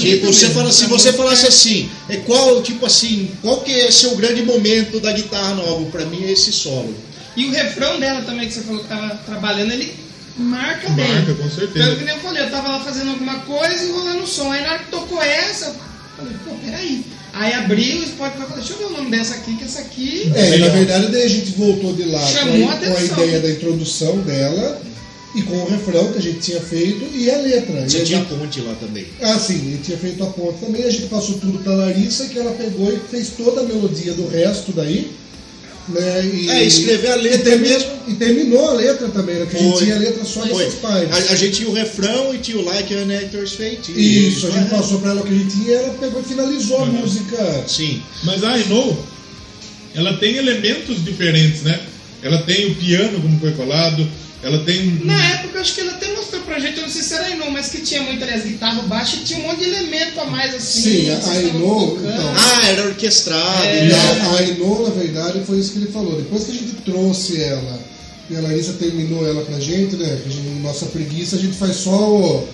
Tipo, você fala, se você falasse assim, é qual, tipo assim, qual que é seu grande momento da guitarra nova? Pra mim é esse solo. E o refrão dela também, que você falou que tava trabalhando, ele marca bem. Marca, com certeza. Tanto que nem eu falei, eu tava lá fazendo alguma coisa e rolando o som. Aí na hora que tocou essa, eu falei, pô, peraí. Aí abri o Spotify e falei, deixa eu ver o nome dessa aqui, que essa aqui. É, e na verdade daí a gente voltou de lá Chamou com a, a com a ideia da introdução dela e com o refrão que a gente tinha feito e a letra. Você e a tinha gente- ponte lá também. Ah, sim, ele tinha feito a ponta também, a gente passou tudo pra Larissa, que ela pegou e fez toda a melodia do resto daí. Né, e, É, escrever a letra e termi- mesmo. E terminou a letra também, né? Que a gente tinha a letra só Foi. nessas partes. A, a gente tinha o refrão e tinha o Like an Actor's Fate. Isso, a gente É. passou pra ela o que a gente tinha e ela pegou e finalizou a Uhum. música. Sim. Mas a I Know, ela tem elementos diferentes, né? Ela tem o piano, como foi falado, ela tem. um- Na época, eu acho que ele até mostrou pra gente, eu não sei se era aí não, mas que tinha muito ali as guitarras baixas e tinha um monte de elemento a mais assim. Sim, a- vocês a estavam Eno, colocando. então. Ah, era orquestrado. É. E a, tal. a Ainô, na verdade, foi isso que ele falou. Depois que a gente trouxe ela e a Larissa terminou ela pra gente, né? gente- nossa preguiça, a gente faz só o-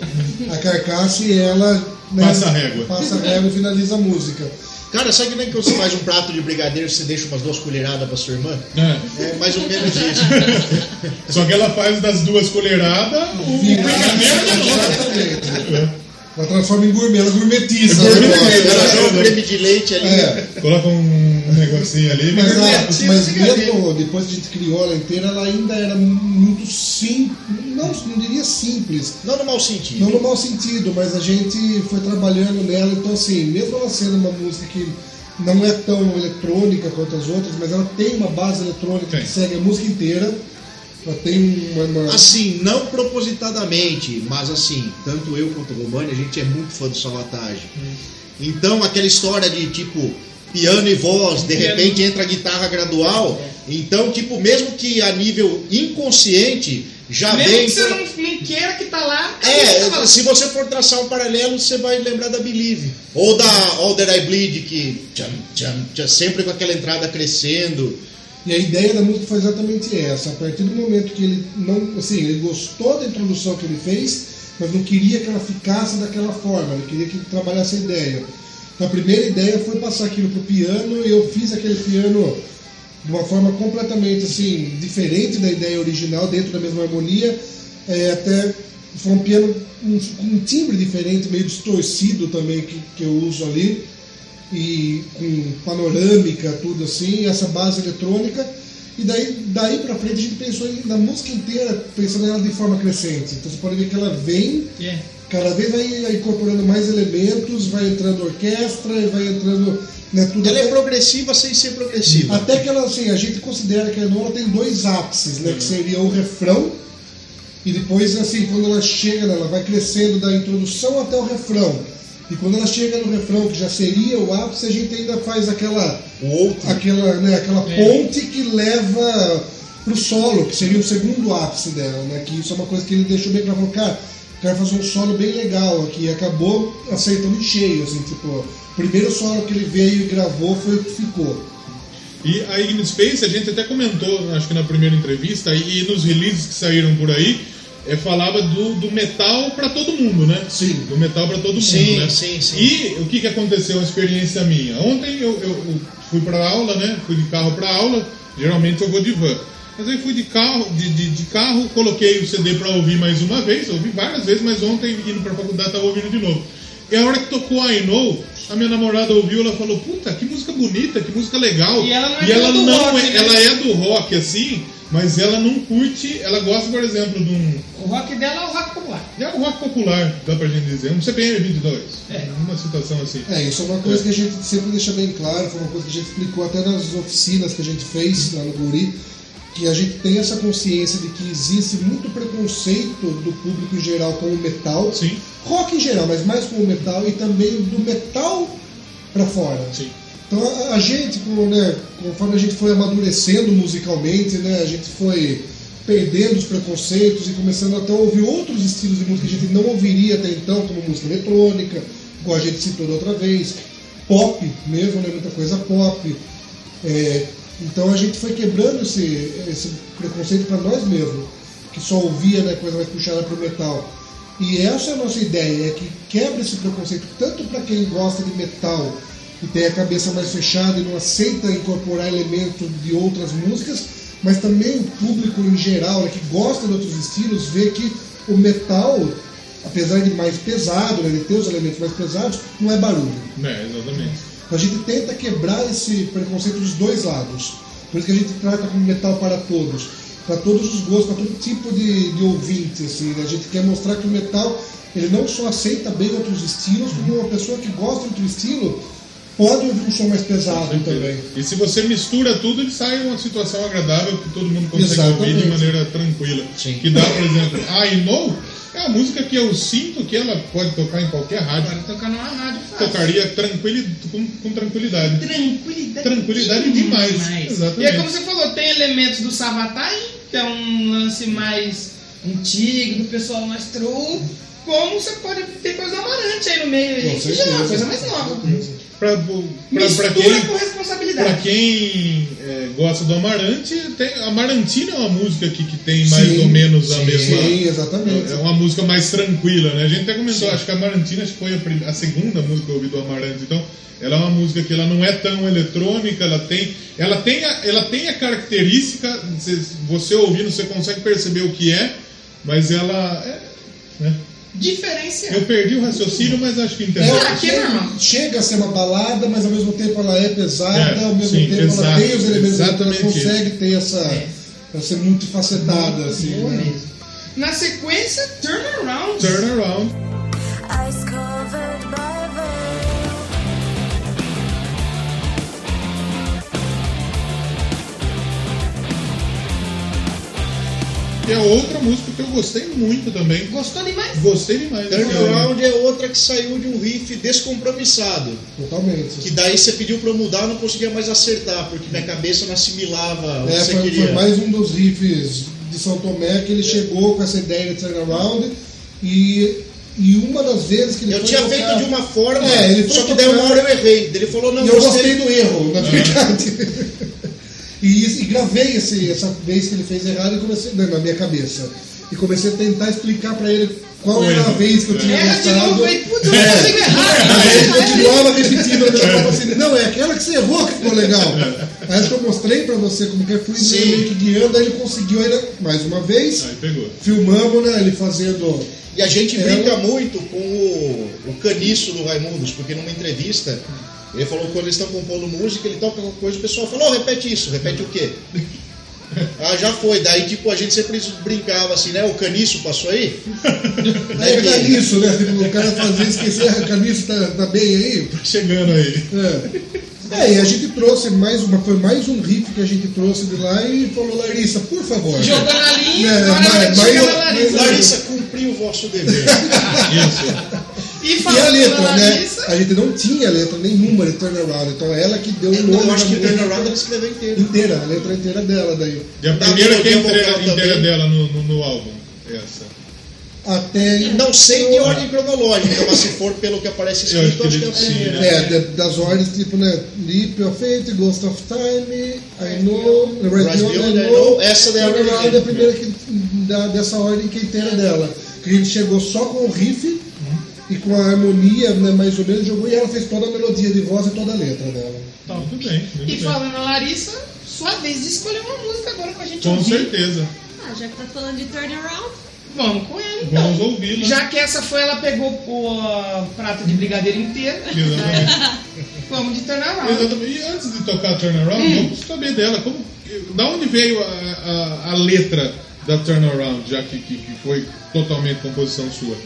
a carcaça e ela. né, Passa a régua. Passa a régua e finaliza a música. Cara, sabe que nem que você faz um prato de brigadeiro você deixa umas duas colheradas pra sua irmã? É. É mais ou menos isso. Só que ela faz das duas colheradas o brigadeiro de novo. Exatamente. Ela transforma em gourmet, ela gourmetiza. É gourmet. Ela joga um creme de leite ali. É. Coloca um negocinho ali. Mas, a- mas brigadeiro. mesmo depois que a gente criou ela inteira, ela ainda era muito simples. Não, não diria simples. Não no mau sentido. Não no mau sentido, mas a gente foi trabalhando nela, então assim, mesmo ela sendo uma música que não é tão eletrônica quanto as outras, mas ela tem uma base eletrônica Tem. que segue a música inteira. Ela tem uma. uma- Assim, não propositadamente, mas assim, tanto eu quanto o Romani, a gente é muito fã do Salvatagem. Então, aquela história de tipo piano e voz, de Piano. repente entra a guitarra gradual. Então, tipo, mesmo que a nível inconsciente já Mesmo vem. que você não, não queira que tá lá, É, tá se você for traçar um paralelo, você vai lembrar da Believe. Ou da All That I Bleed, que tcham, tcham, tcham, sempre com aquela entrada crescendo. E a ideia da música foi exatamente essa. A partir do momento que ele não. Assim, ele gostou da introdução que ele fez, mas não queria que ela ficasse daquela forma, ele queria que ele trabalhasse a ideia. Então a primeira ideia foi passar aquilo pro piano e eu fiz aquele piano de uma forma completamente assim diferente da ideia original, dentro da mesma harmonia, é, até foi um piano um- com um timbre diferente, meio distorcido também que, que eu uso ali e com panorâmica, tudo assim, essa base eletrônica. E daí, daí pra frente a gente pensou na música inteira, pensando nela de forma crescente. Então você pode ver que ela vem, Yeah. Cada vez vai incorporando mais elementos, vai entrando orquestra, e vai entrando né, tudo. Ela é até- progressiva sem ser progressiva. até que ela, assim, a gente considera que a ela tem dois ápices, né? Que seria o refrão e depois, assim, quando ela chega, né, ela vai crescendo da introdução até o refrão. E quando ela chega no refrão, que já seria o ápice, a gente ainda faz aquela, O outro. aquela, né, aquela ponte que leva pro solo, que seria o segundo ápice dela, né? Que isso é uma coisa que ele deixou bem claro, falou, cara, fazer um solo bem legal aqui. E acabou aceitando em cheio, assim, tipo, o primeiro solo que ele veio e gravou foi o que ficou. E a Ignis Space, a gente até comentou, acho que na primeira entrevista, e nos releases que saíram por aí, é, falava do, do metal para todo mundo, né? Sim. Do metal para todo mundo, Sim, né? sim, sim. E o que, que aconteceu, uma experiência minha? Ontem eu, eu- eu fui para aula, né? Fui de carro para aula, geralmente eu vou de van. Mas aí fui de carro, de, de, de carro, coloquei o CD para ouvir mais uma vez, ouvi várias vezes, mas ontem indo para a faculdade estava ouvindo de novo. E a hora que tocou I Know, a minha namorada ouviu, ela falou, puta, que música bonita, que música legal. E ela não é E ela do não rock, é, né? ela é do rock, assim, mas ela não curte, ela gosta, por exemplo, de um. O rock dela é o rock popular. É um rock popular, dá pra gente dizer, um CPM 22. É. Uma situação assim. É, isso é uma coisa que a gente sempre deixa bem claro, foi uma coisa que a gente explicou até nas oficinas que a gente fez lá no Guri, que a gente tem essa consciência de que existe muito preconceito do público em geral com o metal, Sim, rock em geral, mas mais com o metal e também do metal pra fora. sim. Então a, a gente, né, conforme a gente foi amadurecendo musicalmente, né, a gente foi perdendo os preconceitos e começando até a ouvir outros estilos de música que a gente não ouviria até então, como música eletrônica, como a gente citou da outra vez, pop mesmo, né, muita coisa pop. É, então a gente foi quebrando esse, esse preconceito para nós mesmos, que só ouvia né, coisa mais puxada para o metal. E essa é a nossa ideia, é que quebra esse preconceito tanto para quem gosta de metal e tem a cabeça mais fechada e não aceita incorporar elementos de outras músicas, mas também o público em geral, né, que gosta de outros estilos, vê que o metal, apesar de mais pesado, né, de ter os elementos mais pesados, não é barulho. É, exatamente. A gente tenta quebrar esse preconceito dos dois lados. Por isso que a gente trata como metal para todos. Para todos os gostos, para todo tipo de, de ouvinte. Assim, né? A gente quer mostrar que o metal ele não só aceita bem outros estilos, como uma pessoa que gosta de outro estilo pode ouvir um som mais pesado também. E se você mistura tudo, ele sai uma situação agradável que todo mundo consegue ouvir de Exatamente. maneira tranquila. Sim. Que dá, por exemplo, I Know é uma música que eu sinto que ela pode tocar em qualquer rádio. Agora tocar numa rádio fácil. Tocaria tranquili, com, com tranquilidade. Tranquilidade. Tranquilidade demais. Exatamente. E é como você falou, tem elementos do Savatai, que é um lance mais antigo, do pessoal mais true, como você pode ter coisa amarante aí no meio, aí, que já é uma coisa mais nova. Pra, pra, pra quem, com pra responsabilidade. quem é, gosta do Amarante, tem, Amarantino é uma música que, que tem mais Sim, ou menos a sim, mesma. Sim, exatamente. É uma música mais tranquila, né? A gente até comentou, Sim. acho que a Amarantina acho que foi a, prim- a segunda música que eu ouvi do Amarante. Então, ela é uma música que ela não é tão eletrônica, ela tem, ela tem, a, ela tem a característica, você, você ouvindo, você consegue perceber o que é, mas ela. É, né? Diferenciado. Eu perdi o raciocínio, mas acho que entendeu. É, aqui é normal. chega a ser uma balada, mas ao mesmo tempo ela é pesada, É, ao mesmo sim, tempo ela exato, tem os elementos, ela consegue ter essa. É. Ela ser multifacetada, assim. Boa né? mesmo. Na sequência, Turnaround. Turn Que é outra música que eu gostei muito também. Gostou demais? Gostei demais. Turnaround é outra que saiu de um riff descompromissado. Totalmente. Que daí você pediu pra eu mudar, eu não conseguia mais acertar, porque minha cabeça não assimilava o que É, você foi, queria. foi mais um dos riffs de São Tomé que ele chegou com essa ideia de turnaround e, e uma das vezes que ele Eu tinha tocar- feito de uma forma, É, só que daí uma tocar- hora eu errei. Ele falou, não, E eu você- gostei do erro, na verdade. E, e gravei esse, essa vez que ele fez errado e comecei, né, na minha cabeça. E comecei a tentar explicar pra ele qual era a vez que eu tinha Erra de novo gostado. aí, putz, eu É. tô fazendo errado. Aí ele continuava repetindo, eu falava assim, não, é aquela que você errou que ficou legal. Aí acho que eu mostrei pra você como que é, fui Sim. meio que guiando, aí ele conseguiu ainda, mais uma vez, Aí pegou. filmamos, né, ele fazendo... E a gente Ela- brinca muito com o, o caniço do Raimundos, porque numa entrevista ele falou que quando eles estão compondo música, ele toca alguma coisa, o pessoal falou, oh, repete isso, repete o quê? ah, já foi. Daí, tipo, a gente sempre brincava assim, né? O caniço passou aí? Aí é caniço, né, tipo, o cara fazia esquecer, ah, caniço tá, tá bem aí? Chegando aí. É. É, e a gente trouxe mais uma, foi mais um riff que a gente trouxe de lá e falou, Larissa, por favor. Jogou na linha, É, agora mas- mas- na Larissa. Larissa cumpriu o vosso dever. Isso. E E a letra, né? Larissa, A gente não tinha letra nenhuma de turnaround, então ela que deu o nome eu acho da que o Turnaround ela escreveu inteiro. inteira, a letra inteira dela daí. E a Da primeira que melodia inteira, inteira dela no, no, no álbum. Essa. Até Não sei de ordem cronológica, mas se for pelo que aparece Eu acho escrito, que acho que é a ele- sim, primeira. né? É, de- das ordens, tipo, né? Leap of Faith, Ghost of Time, I Know, Rise Beyond, Beyond, I Know. Know. Essa daí é a primeira. é a primeira que, da, dessa ordem que é inteira dela. Que a gente chegou só com o riff e com a harmonia, né, mais ou menos, jogou e ela fez toda a melodia de voz e toda a letra dela. Tá, muito bem. Muito e bem. falando na Larissa, sua vez de escolher uma música agora pra gente Com ouvir. certeza. Ah, já que tá falando de turnaround, Vamos com ela então. Vamos ouvi-la. Já que essa foi, ela pegou o ah, prato de brigadeiro inteiro. Exatamente. Vamos de turnaround. Exatamente. E antes de tocar Turnaround, vamos saber dela. Como, da onde veio a, a, a letra da Turnaround, já que, que, que foi totalmente composição sua?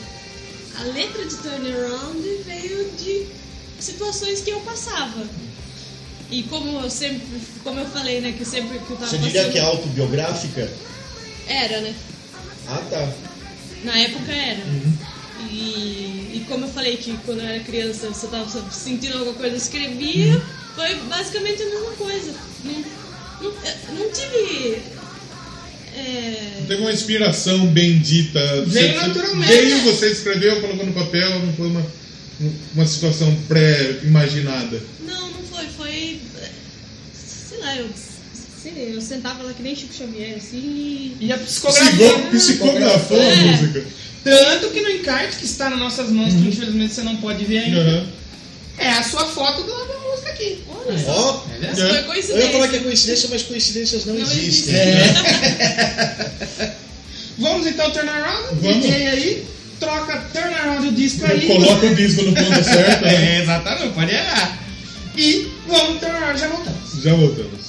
A letra de turnaround veio de situações que eu passava. E como eu sempre, como eu falei, né, que sempre que eu tava Você diria passando... que é autobiográfica? Era, né? Ah, tá. Na época era. Uhum. E, e como eu falei que quando eu era criança você tava sentindo alguma coisa, eu escrevia, Uhum. foi basicamente a mesma coisa. Não, não, não tive. É, Não teve uma inspiração bendita. Veio Você- naturalmente. Veio, você escreveu, colocou no papel, não foi uma, uma situação pré-imaginada. não, não foi, foi. Sei lá, eu, sei, eu sentava lá que nem Chico Xavier, assim. E a psicografia. Psico- Psicografou a É. música. Tanto que no encarte que está nas nossas mãos, que infelizmente você não pode ver ainda, Uhum. É a sua foto do- da música aqui. Olha só. Ó, Olha só. foi eu coincidência. ia falar que é coincidência, mas coincidências não, Não existem. existe. Vamos então turn around? Vamos. DJ aí, troca turn around o disco aí. Coloca o disco no ponto certo, né? É, exatamente, pode errar. E vamos turn around, já voltamos. Já voltamos.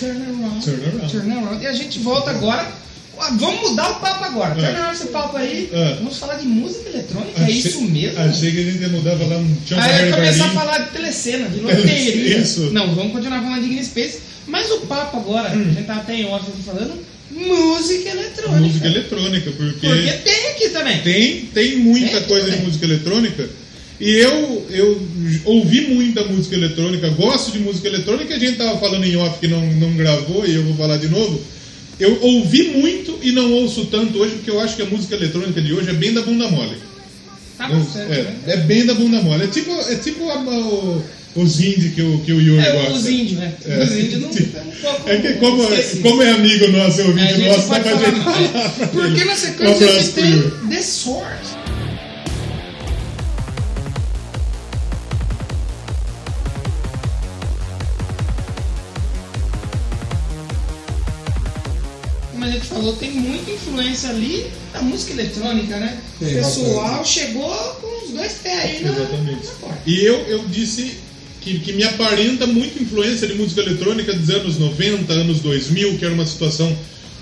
Depois do Turn Around. Turn Around. Turn Around. E a gente volta agora. Ah, Vamos mudar o papo agora. Turn Around esse papo aí. É. Vamos falar de música eletrônica. É Achei- isso mesmo? Achei que a gente ia mudar lá um Chão Aí ia começar a falar de telecena, de loteria. Isso. Não, vamos continuar falando de Green Space. Mas o papo agora, Hum. a gente tá até em off falando, música eletrônica. Música eletrônica, porque, Porque tem aqui também. tem, tem muita Tem coisa de música eletrônica. E eu, eu ouvi muita música eletrônica, gosto de música eletrônica, a gente tava falando em off que não, não gravou e eu vou falar de novo. Eu ouvi muito e não ouço tanto hoje, porque eu acho que a música eletrônica de hoje é bem da bunda mole. Tá Não- certo, é, né? é bem da bunda mole. É tipo, é tipo a- o- os indie que o, que o Yuri É, gosta. os índios, né? É. Os índios não é um pouco. É que como, esquecido. como é amigo nosso, é A ouvinte gente nosso, dá pode pra falar, gente é. falar. Porque na Um sequência a pro tem. The Source. Falou, tem muita influência ali da música eletrônica, né? Tem, o pessoal chegou com os dois pés aí na, Exatamente. na porta. E eu, eu disse que, que me aparenta muita influência de música eletrônica dos anos 90, anos 2000, que era uma situação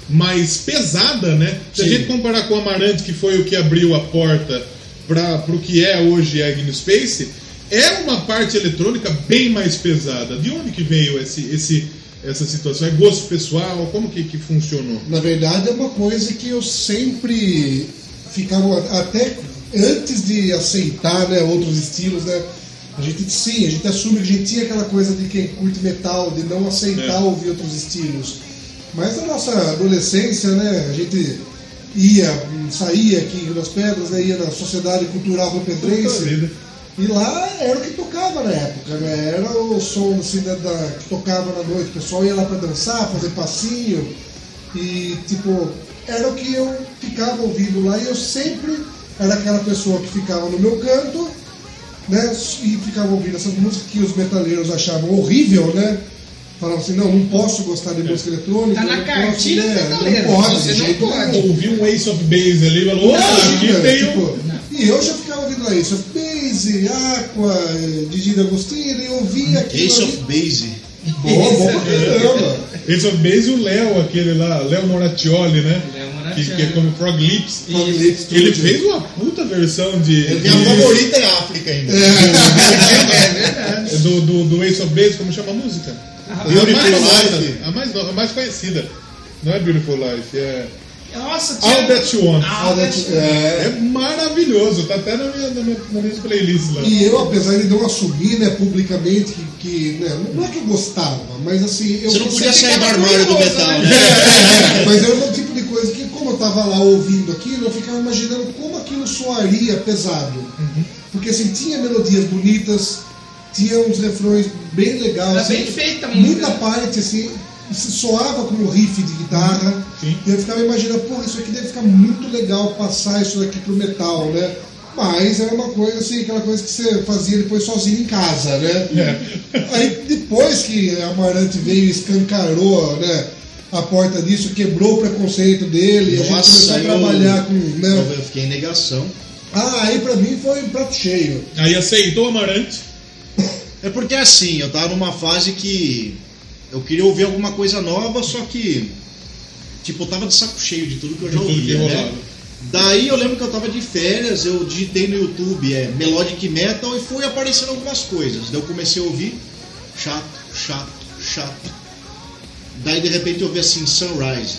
mais pesada, né? Se a Sim. gente comparar com o Amarante, que foi o que abriu a porta para o que é hoje a Agnes Space, é uma parte eletrônica bem mais pesada. De onde que veio esse, esse, essa situação? É gosto pessoal? Como que, que funcionou? Na verdade, é uma coisa que eu sempre ficava até antes de aceitar né, outros estilos, né? A gente sim, a gente assume que a gente tinha aquela coisa de quem curte metal, de não aceitar É. ouvir outros estilos. Mas na nossa adolescência, né, a gente ia, saía aqui em Rio das Pedras, né, ia na Sociedade Cultural Pedrense. E lá era o que tocava na época, né? Era o som assim, da, da- que tocava na noite. O pessoal ia lá pra dançar, fazer passinho. E, tipo, era o que eu ficava ouvindo lá. E eu sempre era aquela pessoa que ficava no meu canto, né? E ficava ouvindo essas músicas que os metaleiros achavam horrível, né? Falavam assim, não, não posso gostar de música eletrônica. Tá na não cartilha posso, né? metaleiro, Não pode, você não jeito pode. Ouvi um Ace of Base ali e falou: Opa, aqui tem tipo, um. E eu já ficava ouvindo lá isso, Base, Aqua, eh, Didi D'Agostino, e eu ouvia aquilo. Ace ali. of Base. Boa, bom pra caramba. Ace of Base o Léo, aquele lá, Léo Moratioli, né? Léo Que, Moratioli. que é como Frog Lips. Frog Lips Ele fez uma puta versão de. Minha favorita é África ainda. É verdade. É do do, do, do Ace of Base, como chama a música? Ah, a, mais Life. a, mais, a mais conhecida. Não é Beautiful Life, é Nossa, tinha... All That You Want. All That You- É, É maravilhoso, tá até na minha, na minha, na minha playlist lá. E eu, apesar de não assumir, né, publicamente, que, que, né, não é que eu gostava, mas assim, eu Você não podia sair do armário do metal, né? né? mas era um tipo de coisa que, como eu tava lá ouvindo aquilo, eu ficava imaginando como aquilo soaria pesado. Porque assim, tinha melodias bonitas, tinha uns refrões bem legais. Era assim, bem feita a música. Muita parte, assim, se soava como riff de guitarra. Sim. E eu ficava imaginando, pô, isso aqui deve ficar muito legal passar isso daqui pro metal, né? Mas era uma coisa assim, aquela coisa que você fazia depois sozinho em casa, né? É. Aí depois que a Amarante veio e escancarou né, a porta disso, quebrou o preconceito dele, a gente Nossa, começou a eu- trabalhar com. Né, Eu fiquei em negação. ah, aí pra mim foi um prato cheio. Aí aceitou o Amarante. É porque assim, eu tava numa fase que eu queria ouvir alguma coisa nova, só que tipo, eu tava de saco cheio de tudo que eu já ouvia, né? Daí eu lembro que eu tava de férias, eu digitei no YouTube é, Melodic Metal e foi aparecendo algumas coisas. Daí eu comecei a ouvir chato, chato, chato. Daí de repente eu vi assim Sunrise.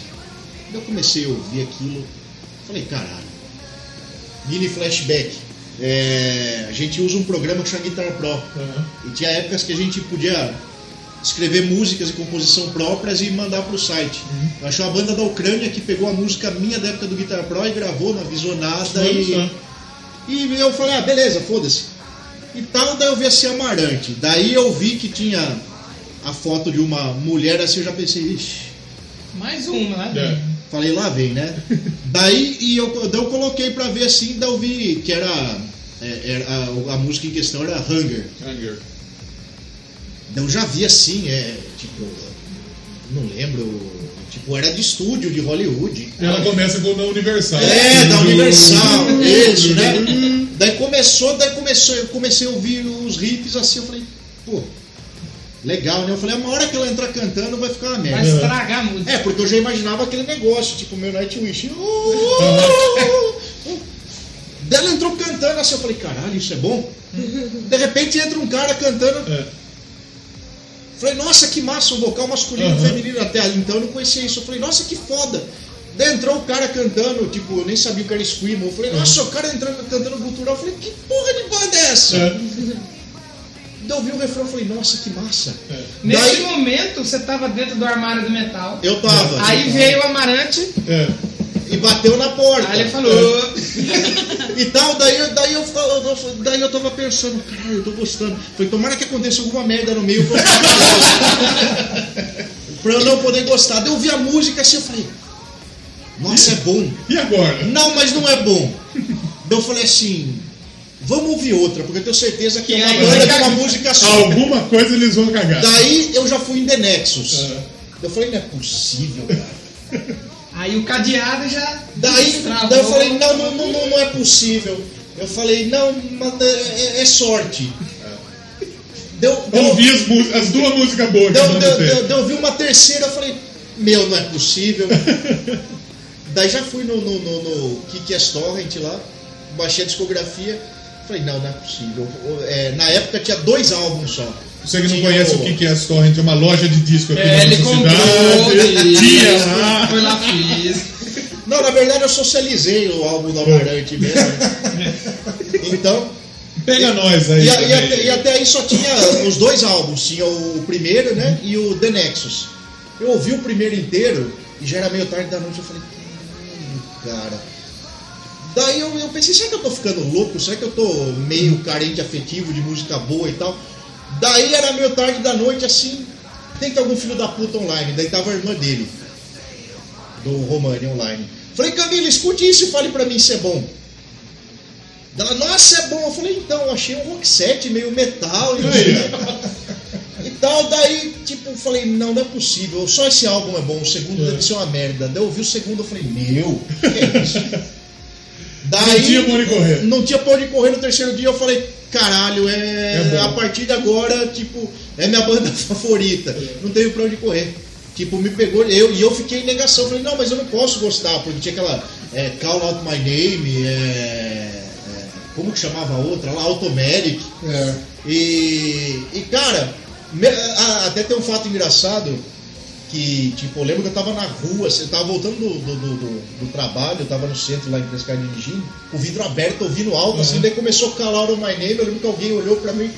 Daí eu comecei a ouvir aquilo. Falei, caralho. Mini flashback. É, a gente usa um programa que chama Guitar Pro. Aham. E tinha épocas que a gente podia escrever músicas e composição próprias e mandar pro site. Eu achei uma banda da Ucrânia que pegou a música minha da época do Guitar Pro e gravou na Visionada e, e eu falei, ah, beleza, foda-se. E tal, daí eu vi assim Amarante. Daí eu vi que tinha a foto de uma mulher assim, eu já pensei, ixi, Mais uma, né? É. falei, lá vem, né? daí e eu, daí eu coloquei pra ver assim, daí eu vi que era, é, era a, a música em questão era Hunger. Hunger. Eu já vi assim, é, tipo, não lembro, tipo, era de estúdio de Hollywood. Ela começa com da Universal. É, da Universal, Uhum. isso, né? Daí começou, daí começou, eu comecei a ouvir os riffs assim, eu falei, pô, legal, né? Eu falei, uma hora que ela entrar cantando vai ficar uma Vai merda. estragar a música. É, porque eu já imaginava aquele negócio, tipo, meu Nightwish. Daí ela entrou cantando assim, eu falei, caralho, isso é bom? De repente entra um cara cantando, É. Falei, nossa, que massa, um vocal masculino e Aham. feminino até ali. Então eu não conhecia isso. Eu falei, nossa, que foda. Daí entrou o cara cantando, tipo, eu nem sabia o que era Screamo. Eu falei, nossa, o cara entrando cantando cultural. Eu falei, que porra de banda é essa? É. Daí eu ouvi o refrão e falei, nossa, que massa. Nesse Daí- momento, você tava dentro do armário do metal. Eu tava. Aí veio o Amarante, É. E bateu na porta. aí ele falou. E tal, daí, eu- daí, eu, daí eu tava pensando, caralho, eu tô gostando. Falei, tomara que aconteça alguma merda no meio pra eu, pra eu não poder gostar. Daí eu ouvi a música assim, eu falei, nossa, é bom. E agora? Não, mas não é bom. Daí eu falei assim, vamos ouvir outra, porque eu tenho certeza que é uma banda com uma música só. Alguma coisa eles vão cagar. Daí eu já fui em The Nexus. É. Eu falei, não é possível, cara. Aí o cadeado já. Daí, daí eu falei, não, não, não, não, não é possível. Eu falei, não, mas é, é- é sorte. Deu, deu, Ouvi as, as duas músicas boas deu, deu, deu, deu, eu vi uma terceira, eu falei, meu, não é possível. Daí já fui no, no, no, no Kick Torrent lá, baixei a discografia, falei, não, não é possível. É, na época tinha dois álbuns só. Você que não Tinha conhece o que que é a Torrent, é uma loja de disco aqui É, na ele nossa comprou. Tinha lá. foi lá, fiz. Não, na verdade eu socializei o álbum do Amarante mesmo. Então, Pega nós aí. E, a- e até, e até aí só tinha os dois álbuns, tinha o primeiro, né? E o The Nexus. Eu ouvi o primeiro inteiro e já era meio tarde da noite, eu falei, "Caralho, cara. Daí eu, eu pensei, será que eu tô ficando louco? Será que eu tô meio carente afetivo de música boa e tal? Daí era meio tarde da noite, assim, tem que ter algum filho da puta online. Daí tava a irmã dele, do Romani online. Falei, Camila, escute isso e fale pra mim se é bom. Ela, nossa, é bom. Eu falei, então, achei um rock set meio metal e, e tal. Daí, tipo, falei, não, não é possível. Só esse álbum é bom, o segundo deve ser uma merda. Daí eu ouvi o segundo, eu falei, meu, que é isso? Daí, Não tinha pra onde correr. Não tinha pra onde correr no terceiro dia. Eu falei, caralho, é, É a partir de agora, tipo, é minha banda favorita. Não tenho pra onde correr. Tipo, me pegou, eu, e eu fiquei em negação. Falei, não, mas eu não posso gostar, porque tinha aquela é, Call Out My Name, é, é, como que chamava a outra lá? Automatic. É. E, e cara, me- a- até tem um fato engraçado que, tipo, eu lembro que eu tava na rua, assim, eu tava voltando do, do, do- do- trabalho, eu tava no centro lá em Prescar dirigindo, o vidro aberto, ouvindo alto, assim, daí começou a calar o My Name, eu lembro que alguém olhou pra mim,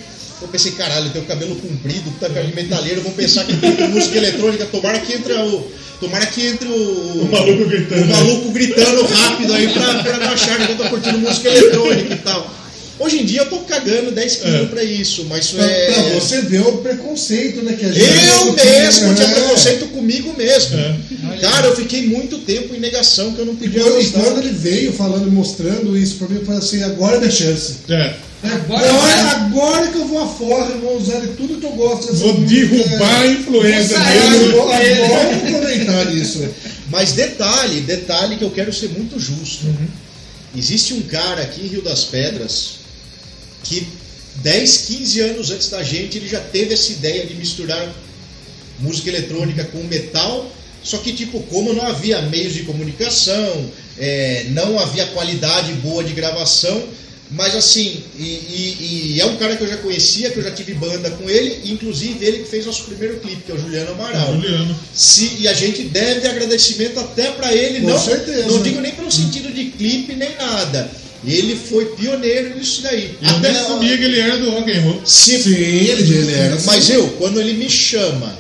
eu pensei, caralho, eu tenho cabelo comprido, tá com de metaleiro, vão pensar que tem música eletrônica, tomara que entre o. Tomara que entre o. O maluco gritando. O maluco gritando rápido aí pra, pra não achar que eu tô curtindo música eletrônica e tal. Hoje em dia eu tô cagando 10 quilos É. pra isso, mas isso Pra, é. pra você ver o preconceito, né? Que a gente Eu mesmo tinha É. preconceito comigo mesmo. É. Cara, eu fiquei muito tempo em negação que eu não E podia quando, e gostar. quando ele veio falando, mostrando isso pra mim, eu falei assim, agora é minha chance. É. Agora Agora, vai. agora que eu vou afora, eu vou usar de tudo que eu gosto. dessa Vou música. derrubar a influência dele. Agora, agora eu vou aproveitar disso. Mas detalhe, detalhe que eu quero ser muito justo. Uhum. Existe um cara aqui em Rio das Pedras que 10, 15 anos antes da gente, ele já teve essa ideia de misturar música eletrônica com metal, só que tipo, como não havia meios de comunicação, é, não havia qualidade boa de gravação, mas assim, e, e- e é um cara que eu já conhecia, que eu já tive banda com ele, inclusive ele que fez nosso primeiro clipe, que é o Juliano Amaral. Juliano. Se, e a gente deve agradecimento até pra ele, Com não, certeza. não digo nem pelo sentido de clipe nem nada. Ele foi pioneiro nisso daí. Eu nem sabia que ele era do rock and roll. se, Sim, ele, ele era assim. mas eu, quando ele me chama,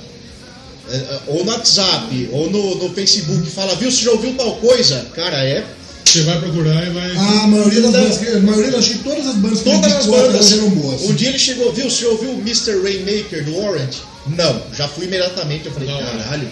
é, é, ou no WhatsApp, ou no, no Facebook, fala, viu, você já ouviu tal coisa? Cara, é Você vai procurar e vai. A maioria das bandas, que- a maioria, acho que todas as bandas que todas as até bandas. eram boas. Um dia ele chegou, viu, você já ouviu o Mr. Rainmaker do Orange? Não, já fui imediatamente. Eu falei, Não. caralho.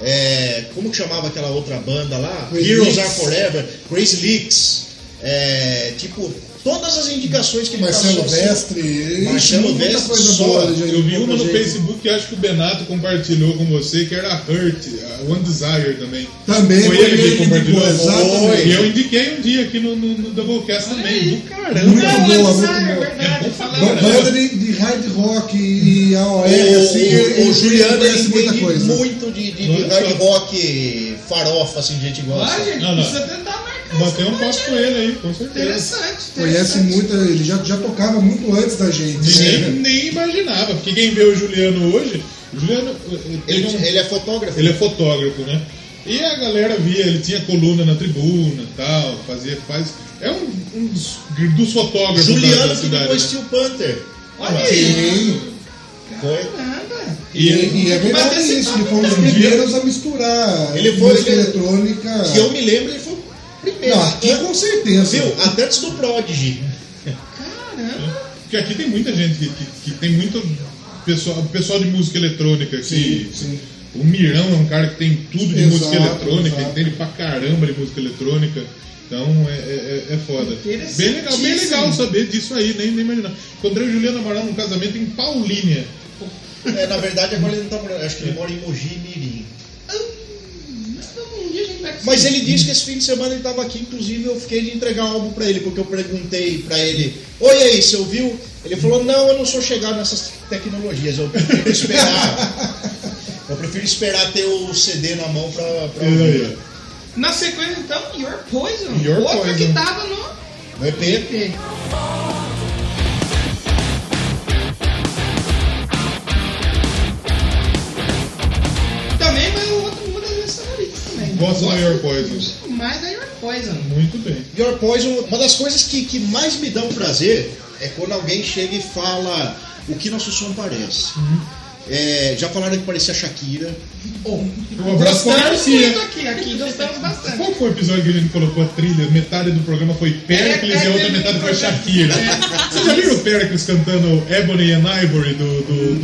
É, como que chamava aquela outra banda lá? Crazy Heroes Leaks. Are Forever, Crazy Leaks. É, tipo, todas as indicações que ele tá Marcelo Vestre, assim, Marcelo Vestre, só, boa, eu vi uma no. Facebook que acho que o Benato compartilhou com você, que era a Hurt, a One Desire também. Também foi, foi ele, que compartilhou. E eu indiquei um dia aqui no, no, no Doublecast também. Caramba, muito boa, muito boa. É verdade, banda de, de hard rock e AOL, o, assim, o, o Juliano conhece muita coisa. Muito de, de, de hard rock farofa, assim, gente gosta. Ah, gente, não, não. 70 Bater um passo com ele aí, com certeza. Interessante. Conhece muito, ele já, já tocava muito antes da gente. Né? nem né? nem imaginava, porque quem vê o Juliano hoje. Juliano, eh, eh, ele, é um, é, ele é fotógrafo. Ele é fotógrafo, né? E a galera via, ele tinha coluna na tribuna tal, fazia, faz. É um, um dos, dos fotógrafos Juliano da, da cidade, que depois né? o Panther. Olha ah, aí. Foi. Nada. E, e, e é verdade assim, isso, ele foi um dos primeiros a misturar ele foi, música ele, eletrônica. Que eu me lembro, ele primeiro. Não, aqui com certeza. Viu? Até antes do Prodigy. Caramba. Porque aqui tem muita gente que, que, que tem muito pessoal, pessoal de música eletrônica aqui. Sim, sim. O Mirão é um cara que tem tudo de Exato, música eletrônica, exato. entende pra caramba de música eletrônica. Então é, é, é- é foda. Bem legal, bem legal saber disso aí, nem, nem imaginar. Encontrei o Juliano Amaral num casamento em Paulínia. É, na verdade, agora ele não tá morando. Acho que ele mora em Mogi Mirim. Mas ele disse que esse fim de semana ele tava aqui, inclusive eu fiquei de entregar um álbum pra ele, porque eu perguntei pra ele, oi aí, você ouviu? Ele falou, não, eu não sou chegado nessas tecnologias, eu prefiro esperar. eu prefiro esperar ter o CD na mão pra, pra É, ouvir. Na sequência, então, Your Poison. Your Outra Poison. que tava no No EP. EP. Gosto da Your Poison. Mais da Your Poison. Muito bem. Your Poison, uma das coisas que, que mais me dão prazer é quando alguém chega e fala o que nosso som parece. É, já falaram que parecia Shakira. Um abraço pra Garcia. aqui, aqui gostamos bastante. Qual foi o episódio que a gente colocou a trilha? Metade do programa foi Pericles É, e a outra é, metade foi é, Shakira. é. Você já viu o Pericles cantando Ebony and Ivory do, do,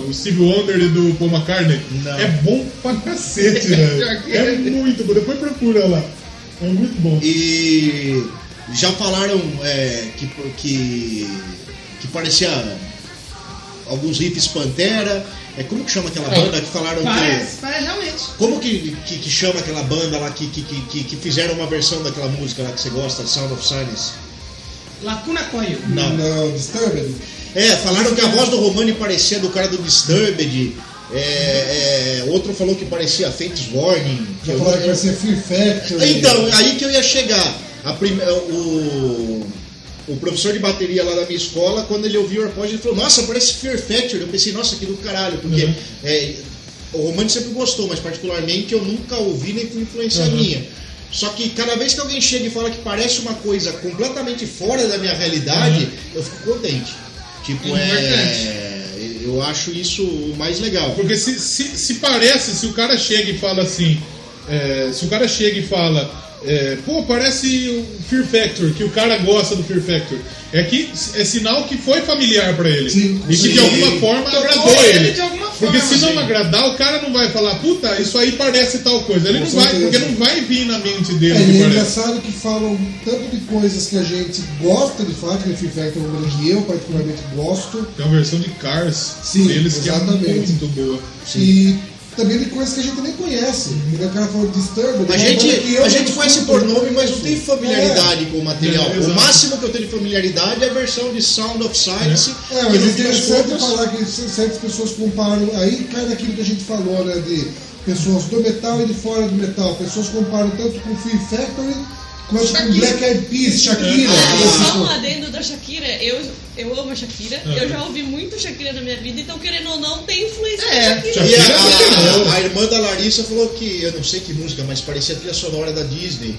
do, do Steve Wonder e do Paul McCartney? Não. É bom pra cacete, velho. É muito bom. Depois procura lá. É muito bom. E já falaram é, que, que, que parecia alguns riffs Pantera. É, como que chama aquela banda que falaram que. Parece, parece realmente. Como que, que, que chama aquela banda lá que, que, que, que- que fizeram uma versão daquela música lá que você gosta, Sound of Silence? Lacuna Coil. Não. Não, Disturbed. É, falaram que a voz do Romani parecia do cara do Disturbed. É, é, outro falou que parecia Fates Warning. Já Eu- falaram que ser Fear Factory. Então, aí que eu ia chegar. A prime- o, o professor de bateria lá da minha escola, quando ele ouviu o AirPod, ele falou, nossa, parece Fear Factory. Eu pensei, nossa, que do caralho, porque Uhum. é, o Romani sempre gostou, mas particularmente eu nunca ouvi nem por influência Uhum. minha. Só que cada vez que alguém chega e fala que parece uma coisa completamente fora da minha realidade, Uhum. eu fico contente. Tipo, Importante. é. Eu acho isso o mais legal. Porque se, se, se parece, se o cara chega e fala assim, é, se o cara chega e fala, é, pô, parece o Fear Factor, que o cara gosta do Fear Factor, é que é sinal que foi familiar pra ele. Sim, e que sim. de alguma forma Tocou agradou ele alguma Porque forma, se não sim. agradar, o cara não vai falar, puta, isso aí parece tal coisa. Ele Com não vai, certeza. porque não vai vir na mente dele É, que é engraçado que falam tanto de coisas que a gente gosta de falar, que Fear Factor é uma que eu particularmente gosto, Tem uma versão de Cars Sim, deles que é exatamente. muito boa. e também de coisas que a gente nem conhece. O cara falou Disturbed. A é uma gente, a gente conhece por nome, mas não tem conheço. familiaridade com o material. É, o máximo que eu tenho de familiaridade é a versão de Sound of Silence. É, é que mas é interessante contas- falar que certas pessoas comparam. Aí cai naquilo que a gente falou, né? De pessoas do metal e de fora do metal. Pessoas comparam tanto com Fear Factory quanto com Shakira. Black Eyed Peas, Shakira. Ah, só um tipo. adendo da Shakira, eu, eu amo a Shakira, Ah. eu já ouvi muito Shakira na minha vida, então querendo ou não, tem influência É, da Shakira. E Shakira a, é a, a irmã da Larissa falou que, eu não sei que música, mas parecia a trilha sonora da Disney.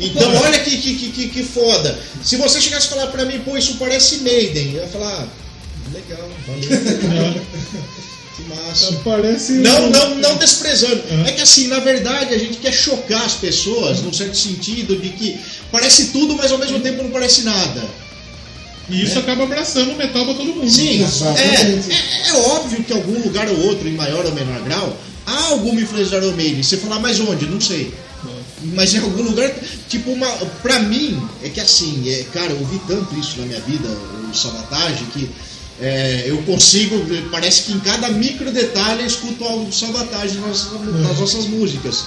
Então, olha que, que, que, que, que foda. Se você chegasse a falar pra mim, pô, isso parece Maiden, eu ia falar, ah, legal, valeu. Parece. Não, não, não desprezando. Uhum. É que assim, na verdade, a gente quer chocar as pessoas, num certo sentido, de que parece tudo, mas ao mesmo tempo não parece nada. E isso acaba abraçando o metal pra todo mundo. Sim, é, é, é óbvio que em algum lugar ou outro, em maior ou menor grau, há alguma influência da Iron Maiden. Você falar, mas onde? Não sei. Mas em algum lugar, tipo, uma, pra mim, é que assim, é, cara, eu ouvi tanto isso na minha vida, o Sabotage, que é, eu consigo, parece que em cada micro detalhe eu escuto algo do Sabotage nas, nas nossas músicas.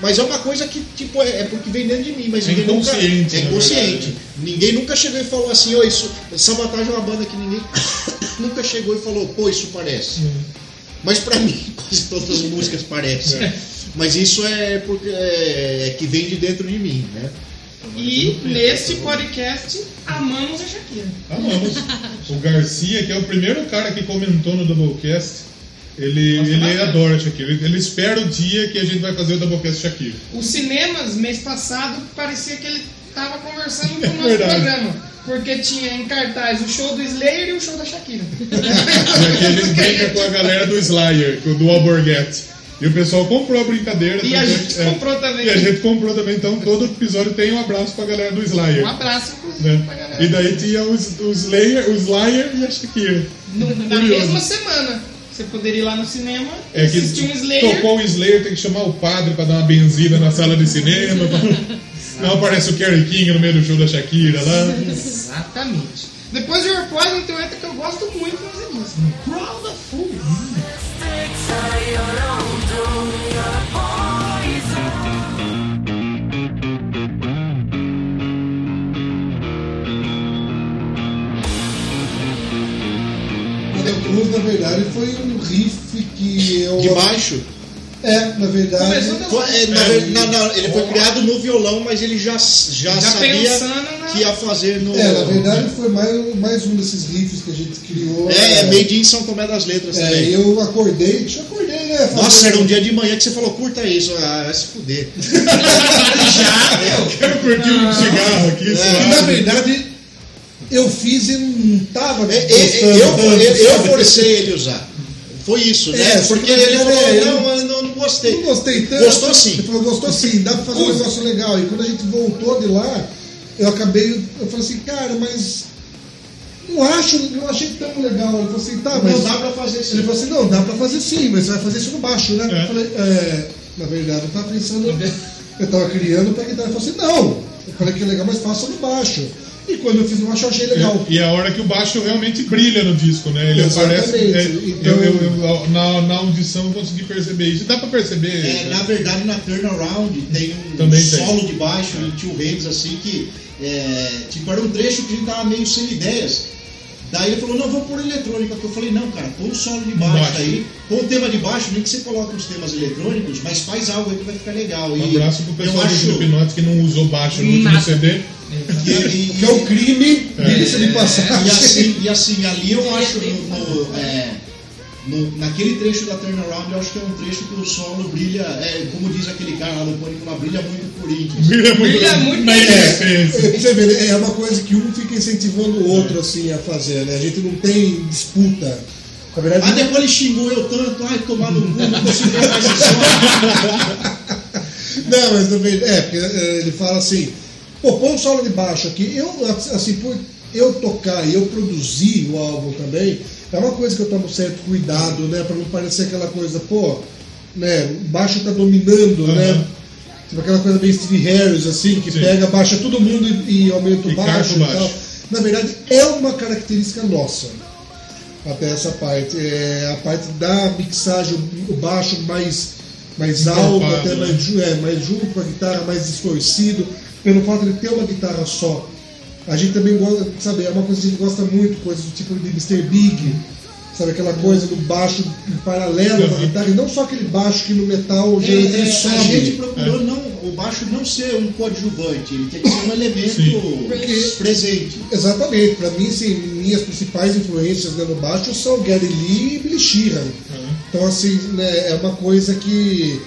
Mas é uma coisa que, tipo, é, é porque vem dentro de mim, mas É ninguém nunca. É inconsciente. Ninguém nunca chegou e falou assim, ô, isso. Sabotage é uma banda que ninguém nunca chegou e falou, pô, isso parece. Mas pra mim, quase todas as músicas parecem. É. Mas isso é porque é, é que vem de dentro de mim, né? E neste podcast, amamos a Shakira. Amamos. O Garcia, que é o primeiro cara que comentou no Doublecast, ele, ele adora Shakira. Ele, ele espera o dia que a gente vai fazer o Doublecast Shakira. Os cinemas, mês passado, parecia que ele tava conversando com o nosso verdade. programa. Porque tinha em cartaz o show do Slayer e o show da Shakira. E aqui a gente brinca com a galera do Slayer, do Alborguete. E o pessoal comprou a brincadeira. E a é gente é, comprou também. E a gente comprou também, então todo episódio tem um abraço pra galera do Slayer. Um abraço, inclusive, né? pra galera. E daí tinha os, o, Slayer, o Slayer e a Shakira. No- na Curioso. mesma semana. Você poderia ir lá no cinema e É que assistir um Slayer. tocou o Slayer, tem que chamar o padre pra dar uma benzida na sala de cinema. Não aparece o Kerry King no meio do show da Shakira lá. Exatamente. Depois de Poison tem outra que eu gosto muito, mas é disso. Crowd of Fools. Cruz, na verdade, foi um riff que eu. De baixo. É, na verdade. Começou da- Foi- é, na É. na- na- ele foi criado no violão, mas ele já, já, Já sabia que ia fazer no. É, na verdade foi mais, mais um desses riffs que a gente criou. É, é made in São Tomé das Letras É, também. eu acordei, deixa eu acordei, né? Nossa, era um dia de manhã que você falou, curta isso. Ah, vai se fuder. Quero curtir um cigarro aqui, É. Na verdade, eu fiz e não tava. É, é, gostando eu, eu, eu forcei ele usar. Foi isso, né? É, Porque que ele é, falou, eu- não, eu não, não gostei. Não gostei tanto. Gostou sim. Ele falou, gostou sim, dá pra fazer um negócio legal. E quando a gente voltou de lá, eu acabei, eu falei assim, cara, mas não acho, não achei tão legal. Ele falou assim, tá, mas. Não dá pra fazer isso. Ele falou assim, não, dá pra fazer sim, mas você vai fazer isso no baixo, né? É. Eu falei, é, na verdade, eu tava pensando, eu tava criando pra guitarra. Ele falou assim, não, eu falei que é legal, mas faça no baixo. E quando eu fiz no baixo, eu achei legal. E a hora que o baixo realmente brilha no disco, né? Ele Exatamente. aparece. é, Então- eu, eu- eu- na, na audição eu consegui perceber isso. Dá pra perceber. É, né? na verdade, na Turnaround tem um Também tem. solo de baixo em Two Hands, assim, que é, tipo, era um trecho que a gente tava meio sem ideias Daí ele falou, não, vamos pôr eletrônica. Eu falei, não, cara, põe o solo de baixo, Baixo. aí, põe o tema de baixo, nem que você coloque os temas eletrônicos, mas faz algo aí que vai ficar legal. Um e abraço pro pessoal eu do acho, Slipknot que não usou baixo no último. CD. e, e- Que é um crime, diga-se de passagem. E assim, e assim, ali eu acho no, no- é, no- naquele trecho da Turnaround, eu acho que é um trecho que o solo brilha, é, como diz aquele cara lá no Pânico, lá, brilha muito por Corinthians. Brilha muito, Brilha muito na bem. referência. É, pra você ver, é uma coisa que um fica incentivando o outro assim a fazer, né? A gente não tem disputa. Na verdade, Aí depois ele xingou eu tanto, ai, tomar no cu, não consigo ver mais esse som. Não, mas também. É, porque é, ele fala assim, pô, põe um solo de baixo aqui. Eu, assim, por eu tocar e eu produzir o álbum também, é uma coisa que eu tomo certo cuidado, né? Pra não parecer aquela coisa, pô, né? O baixo tá dominando, Aham. né? Tipo aquela coisa bem Steve Harris, assim, que Sim. pega, baixa todo mundo e, e aumenta o baixo carta o e baixo. tal. Na verdade, é uma característica nossa. Até essa parte. É a parte da mixagem, o baixo mais, mais alto, até né? mais, é, mais junto com a guitarra, mais distorcido, pelo fato de ter uma guitarra só. A gente também gosta, sabe, é uma coisa que a gente gosta muito, coisa do tipo de Mr. Big, sabe, aquela coisa do baixo em paralelo com a Uhum. guitarra, e não só aquele baixo que no metal É, geralmente é, ele a gente procurou não, o baixo não ser um coadjuvante, ele tem que ser um elemento Sim. presente. Exatamente, pra mim, assim, minhas principais influências né, no baixo são Gary Lee e Billy Sheehan. Então, assim, né, é uma coisa que.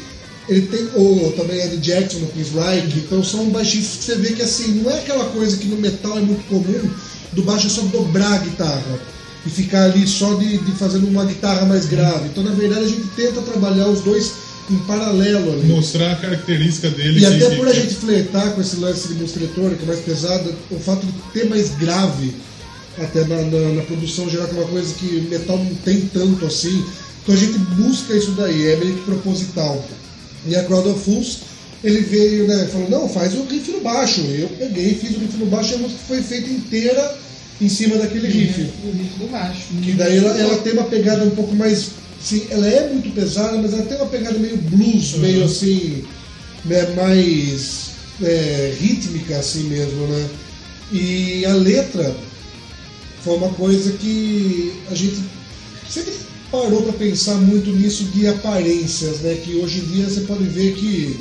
Ele tem. Ou também Eddie Jackson no Chris Reich. Então, são baixistas que você vê que, assim, não é aquela coisa que no metal é muito comum do baixo é só dobrar a guitarra e ficar ali só de, de fazendo uma guitarra mais grave. Então, na verdade, a gente tenta trabalhar os dois em paralelo ali. Mostrar a característica dele. E que- até que- por a gente flertar com esse lance de música eletrônica mais pesada, o fato de ter mais grave até na, na- na produção geral, que é uma coisa que metal não tem tanto assim. Então a gente busca isso daí, é meio que proposital. E a Crowd of Fools, ele veio, né, falou, não, faz o riff no baixo. Eu peguei, fiz o riff no baixo e a música foi feita inteira em cima daquele riff. O riff do baixo. Que daí ela, ela tem uma pegada um pouco mais. Assim, ela é muito pesada, mas ela tem uma pegada meio blues, meio assim. Né, mais é, rítmica assim mesmo, né? E a letra foi uma coisa que a gente sempre parou para pensar muito nisso de aparências, né? Que hoje em dia você pode ver que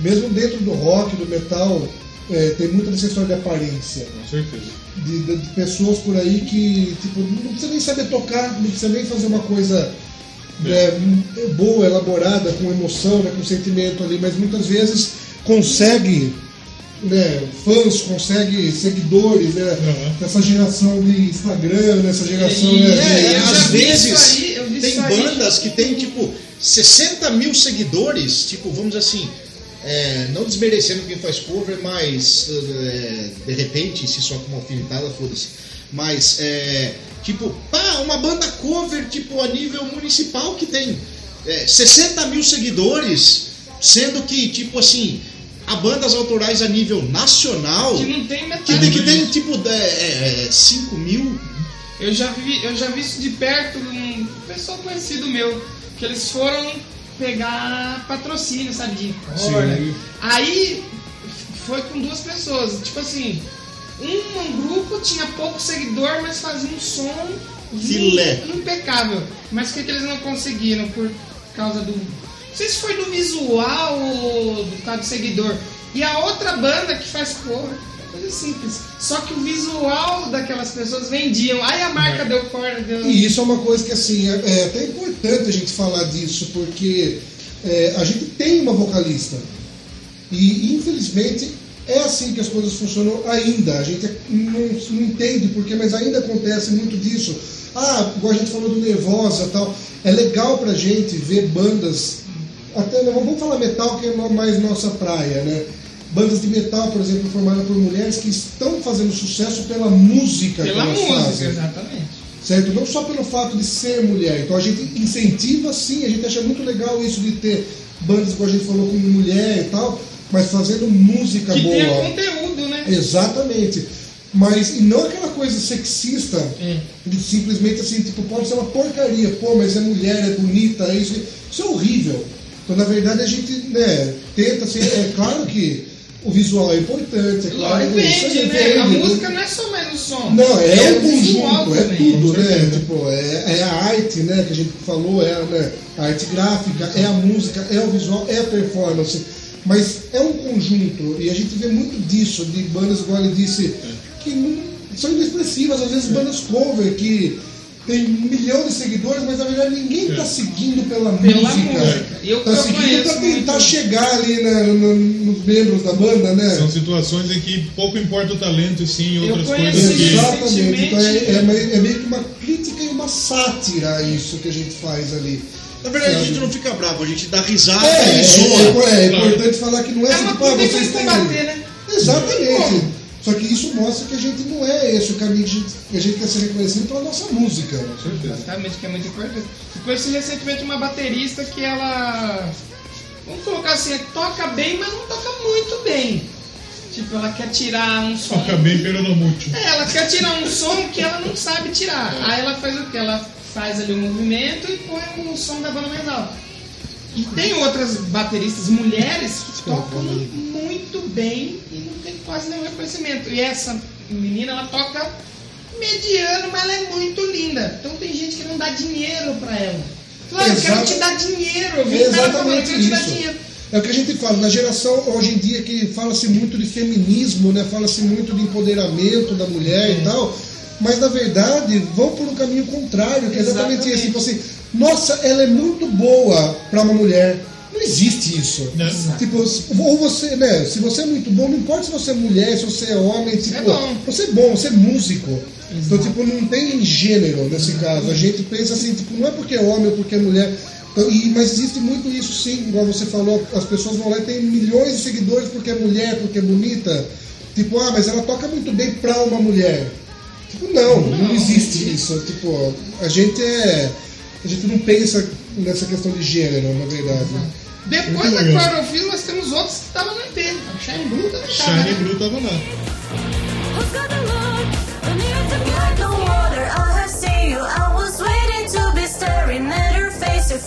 mesmo dentro do rock, do metal, é, tem muita dessa história de aparência Com certeza. de, de- de pessoas por aí que tipo, não precisa nem saber tocar, não precisa nem fazer uma coisa é, boa, elaborada, com emoção, né, com sentimento ali, mas muitas vezes consegue né, fãs, consegue seguidores, né, Uhum. nessa geração de Instagram, nessa geração E- né, de- é, eu já às vezes tem bandas que tem tipo 60 mil seguidores, tipo, vamos assim, é, não desmerecendo quem faz cover, mas é, de repente, se só com uma alfinetada, foda-se. Mas é, tipo, pá, uma banda cover, tipo, a nível municipal que tem é, 60 mil seguidores, sendo que, tipo assim, há bandas autorais a nível nacional Que não tem metade. que tem, que tem tipo é, 5 mil. Eu já vi, eu já vi isso de perto um pessoal conhecido meu, que eles foram pegar patrocínio, sabe, de corda. Sim. Aí foi com duas pessoas, tipo assim, um, um grupo tinha pouco seguidor, mas fazia um som Filé. impecável. Mas o que, que eles não conseguiram por causa do. Não sei se foi do visual ou do causa do seguidor. E a outra banda que faz cover, coisa simples. Só que o visual daquelas pessoas vendiam. Aí a marca deu corda, deu. E isso é uma coisa que assim, é, é até importante a gente falar disso, porque é, a gente tem uma vocalista. E infelizmente é assim que as coisas funcionam ainda. A gente não, não entende porquê, mas ainda acontece muito disso. Ah, igual a gente falou do Nervosa e tal. É legal pra gente ver bandas, até não vamos falar metal que é mais nossa praia, né? Bandas de metal, por exemplo, formadas por mulheres que estão fazendo sucesso pela música Pela que elas música, fazem exatamente. certo? Não só pelo fato de ser mulher. Então a gente incentiva sim, a gente acha muito legal isso de ter bandas, como a gente falou, com mulher e tal, mas fazendo música Que boa. tenha conteúdo, né? Exatamente. Mas e não aquela coisa sexista É. de simplesmente assim, tipo, pode ser uma porcaria, pô, mas é mulher, é bonita, é isso. Isso é horrível. Então, na verdade, a gente né, tenta, assim, é claro que o visual é importante, é claro. Aí vende, né? A música não é só mais o som. Não, é, o o conjunto, é também. tudo, né? Tipo, é, é a arte, né, que a gente falou, é né, a arte gráfica, é a música, é o visual, é a performance. Mas é um conjunto, e a gente vê muito disso, de bandas, igual ele disse, que não- são inexpressivas, às vezes bandas cover que tem um milhão de seguidores, mas na verdade ninguém está seguindo pela, Pela música. Tá eu seguindo para tentar muito. chegar ali né, no- nos membros da banda, né? São situações em que pouco importa o talento e sim outras coisas que. Exatamente. Então é, é meio- é meio que uma crítica e uma sátira a isso que a gente faz ali. Na verdade, a Sabe? gente não fica bravo, a gente dá risada É, e é, zoa. é, é importante falar que não é, É assim, tipo, ah, vocês que têm. combater, né? Exatamente. Só que isso mostra que a gente não é esse o caminho que a gente, que a gente quer ser reconhecido pela nossa música. Exatamente, que é muito importante. Eu conheci recentemente uma baterista que ela. Vamos colocar assim, toca bem, mas não toca muito bem. Tipo, ela quer tirar um som. Toca bem pelo mútil. É, ela quer tirar um som que ela não sabe tirar. Aí ela faz o que? Ela faz ali o movimento e põe o som da banda mais alto. E tem outras bateristas mulheres que tocam muito bem e não tem quase nenhum reconhecimento. E essa menina, ela toca mediano, mas ela é muito linda. Então tem gente que não dá dinheiro pra ela. Claro, eu quero Exato. te dar dinheiro. Eu vim É para falando, eu exatamente quero te dar dinheiro. É o que a gente fala, na geração hoje em dia que fala-se muito de feminismo, né? fala-se muito de empoderamento da mulher e tal, mas na verdade vão por um caminho contrário, que é exatamente Exatamente. esse. Tipo assim, nossa, ela é muito boa para uma mulher. Não existe isso. Né? Tipo, ou você, né? Se você é muito bom, não importa se você é mulher, se você é homem, tipo, é bom. você é bom, você é músico. Então, tipo, não tem gênero nesse caso. A gente pensa assim, tipo, não é porque é homem ou porque é mulher. Então, e- mas existe muito isso sim, igual você falou, as pessoas vão lá e tem milhões de seguidores porque é mulher, porque é bonita. Tipo, ah, mas ela toca muito bem pra uma mulher. Tipo, não, não, existe isso. Tipo, a gente é. A gente não pensa nessa questão de gênero, na verdade. Depois da legal. Chlorofil, nós temos outros que estavam no EP. A Shine Blue também tava. Shine né? Blue tava lá.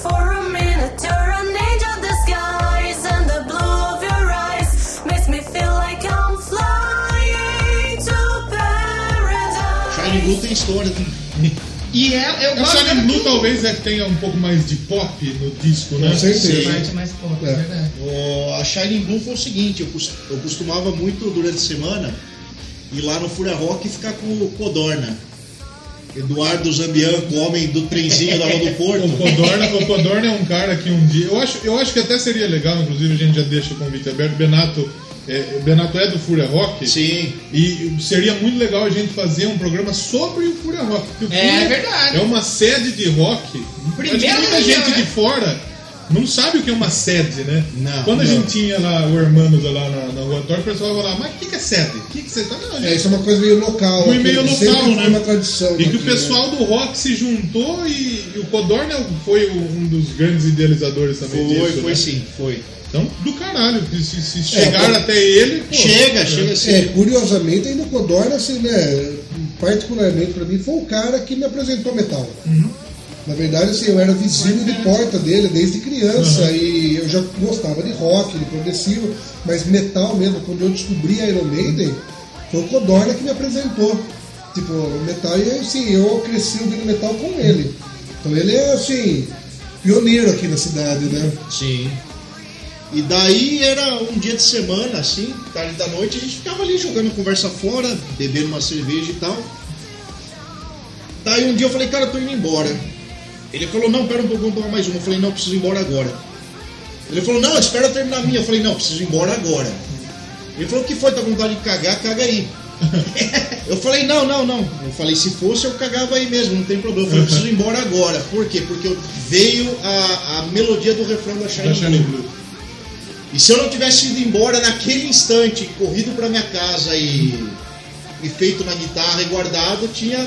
For a minute. You're an angel disguise, and the blue of your eyes makes me feel like I'm flying to paradise. Shine Blue tem história. E ela, eu A gosto Blue talvez é que tenha um pouco mais de pop no disco, né? Com certeza. Parte mais pop, É. é verdade. O- a Shining Blue foi o seguinte, eu, eu costumava muito durante a semana ir lá no Fúria Rock e ficar com o Codorna. Eduardo Zambianco, homem do trenzinho da Rua do Porto. O Codorna, o Codorna é um cara que um dia. Eu acho, eu acho que até seria legal, inclusive a gente já deixa o convite aberto. Benato é, Benato é do Fúria Rock. Sim. E seria muito legal a gente fazer um programa sobre o Fúria Rock. o É Fúria verdade. É uma sede de rock. Primeiro muita dia, gente né? de fora não sabe o que é uma sede, né? Não, Quando a não. gente tinha lá o Hermanos lá na, na Rua Torre, o pessoal falava, mas o que, que é sede? O que, que você tá Não, É, gente, isso é uma coisa meio local. Foi meio local, foi né? uma tradição. E que o né? pessoal do rock se juntou e, e o Codorna foi um dos grandes idealizadores também Foi, disso. foi né? sim, foi. Então, do caralho, se, se chegar pô. até ele. pô, Chega, chega assim. É, curiosamente, ainda o Codorna, assim, né, particularmente pra mim, foi o cara que me apresentou metal. Na verdade, assim, eu era vizinho de porta dele desde criança e eu já gostava de rock, de progressivo, mas metal mesmo, quando eu descobri Iron Maiden, foi o Codorna que me apresentou. Tipo, metal, e assim, eu cresci ouvindo metal com ele. Então ele é, assim, pioneiro aqui na cidade, né? Sim. E daí era um dia de semana, assim, tarde da noite, a gente ficava ali jogando conversa fora, bebendo uma cerveja e tal. Daí um dia eu falei, cara, eu tô indo embora. Ele falou, não, pera um pouco, vamos tomar mais uma. Eu falei, não, preciso ir embora agora. Ele falou, não, espera eu terminar a minha. Eu falei, não, preciso ir embora agora. Ele falou, o que foi? Tá com vontade de cagar? Caga aí. eu falei, não, não, não. Eu falei, se fosse eu cagava aí mesmo, não tem problema. Eu falei, preciso ir embora agora. Por quê? Porque eu- veio a, a melodia do refrão da Shining Blue. E se eu não tivesse ido embora naquele instante, corrido pra minha casa e, e feito na guitarra e guardado, tinha.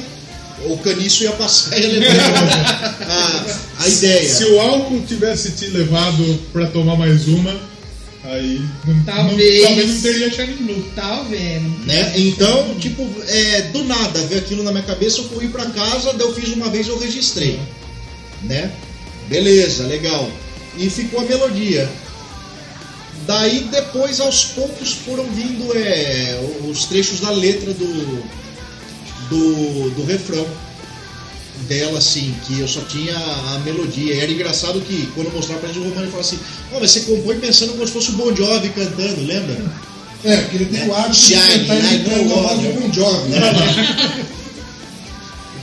O caniço ia passar e ia levar a, a ideia. Se o álcool tivesse te levado pra tomar mais uma, aí não, Talvez. não, talvez não teria. Tá vendo? Né? Então, tipo, é, do nada, veio aquilo na minha cabeça, eu corri pra casa, daí eu fiz uma vez, eu registrei. Né? Beleza, legal. E ficou a melodia. Daí depois aos poucos foram vindo é, os trechos da letra do, do, do refrão dela, assim, que eu só tinha a melodia. E era engraçado que quando eu mostrava pra eles o Romano falava assim, ó, mas você compõe pensando como se fosse o Bon Jovi cantando, lembra? É, porque ele tem o hábito de cantar imitando a voz do. Bon Jovi. né?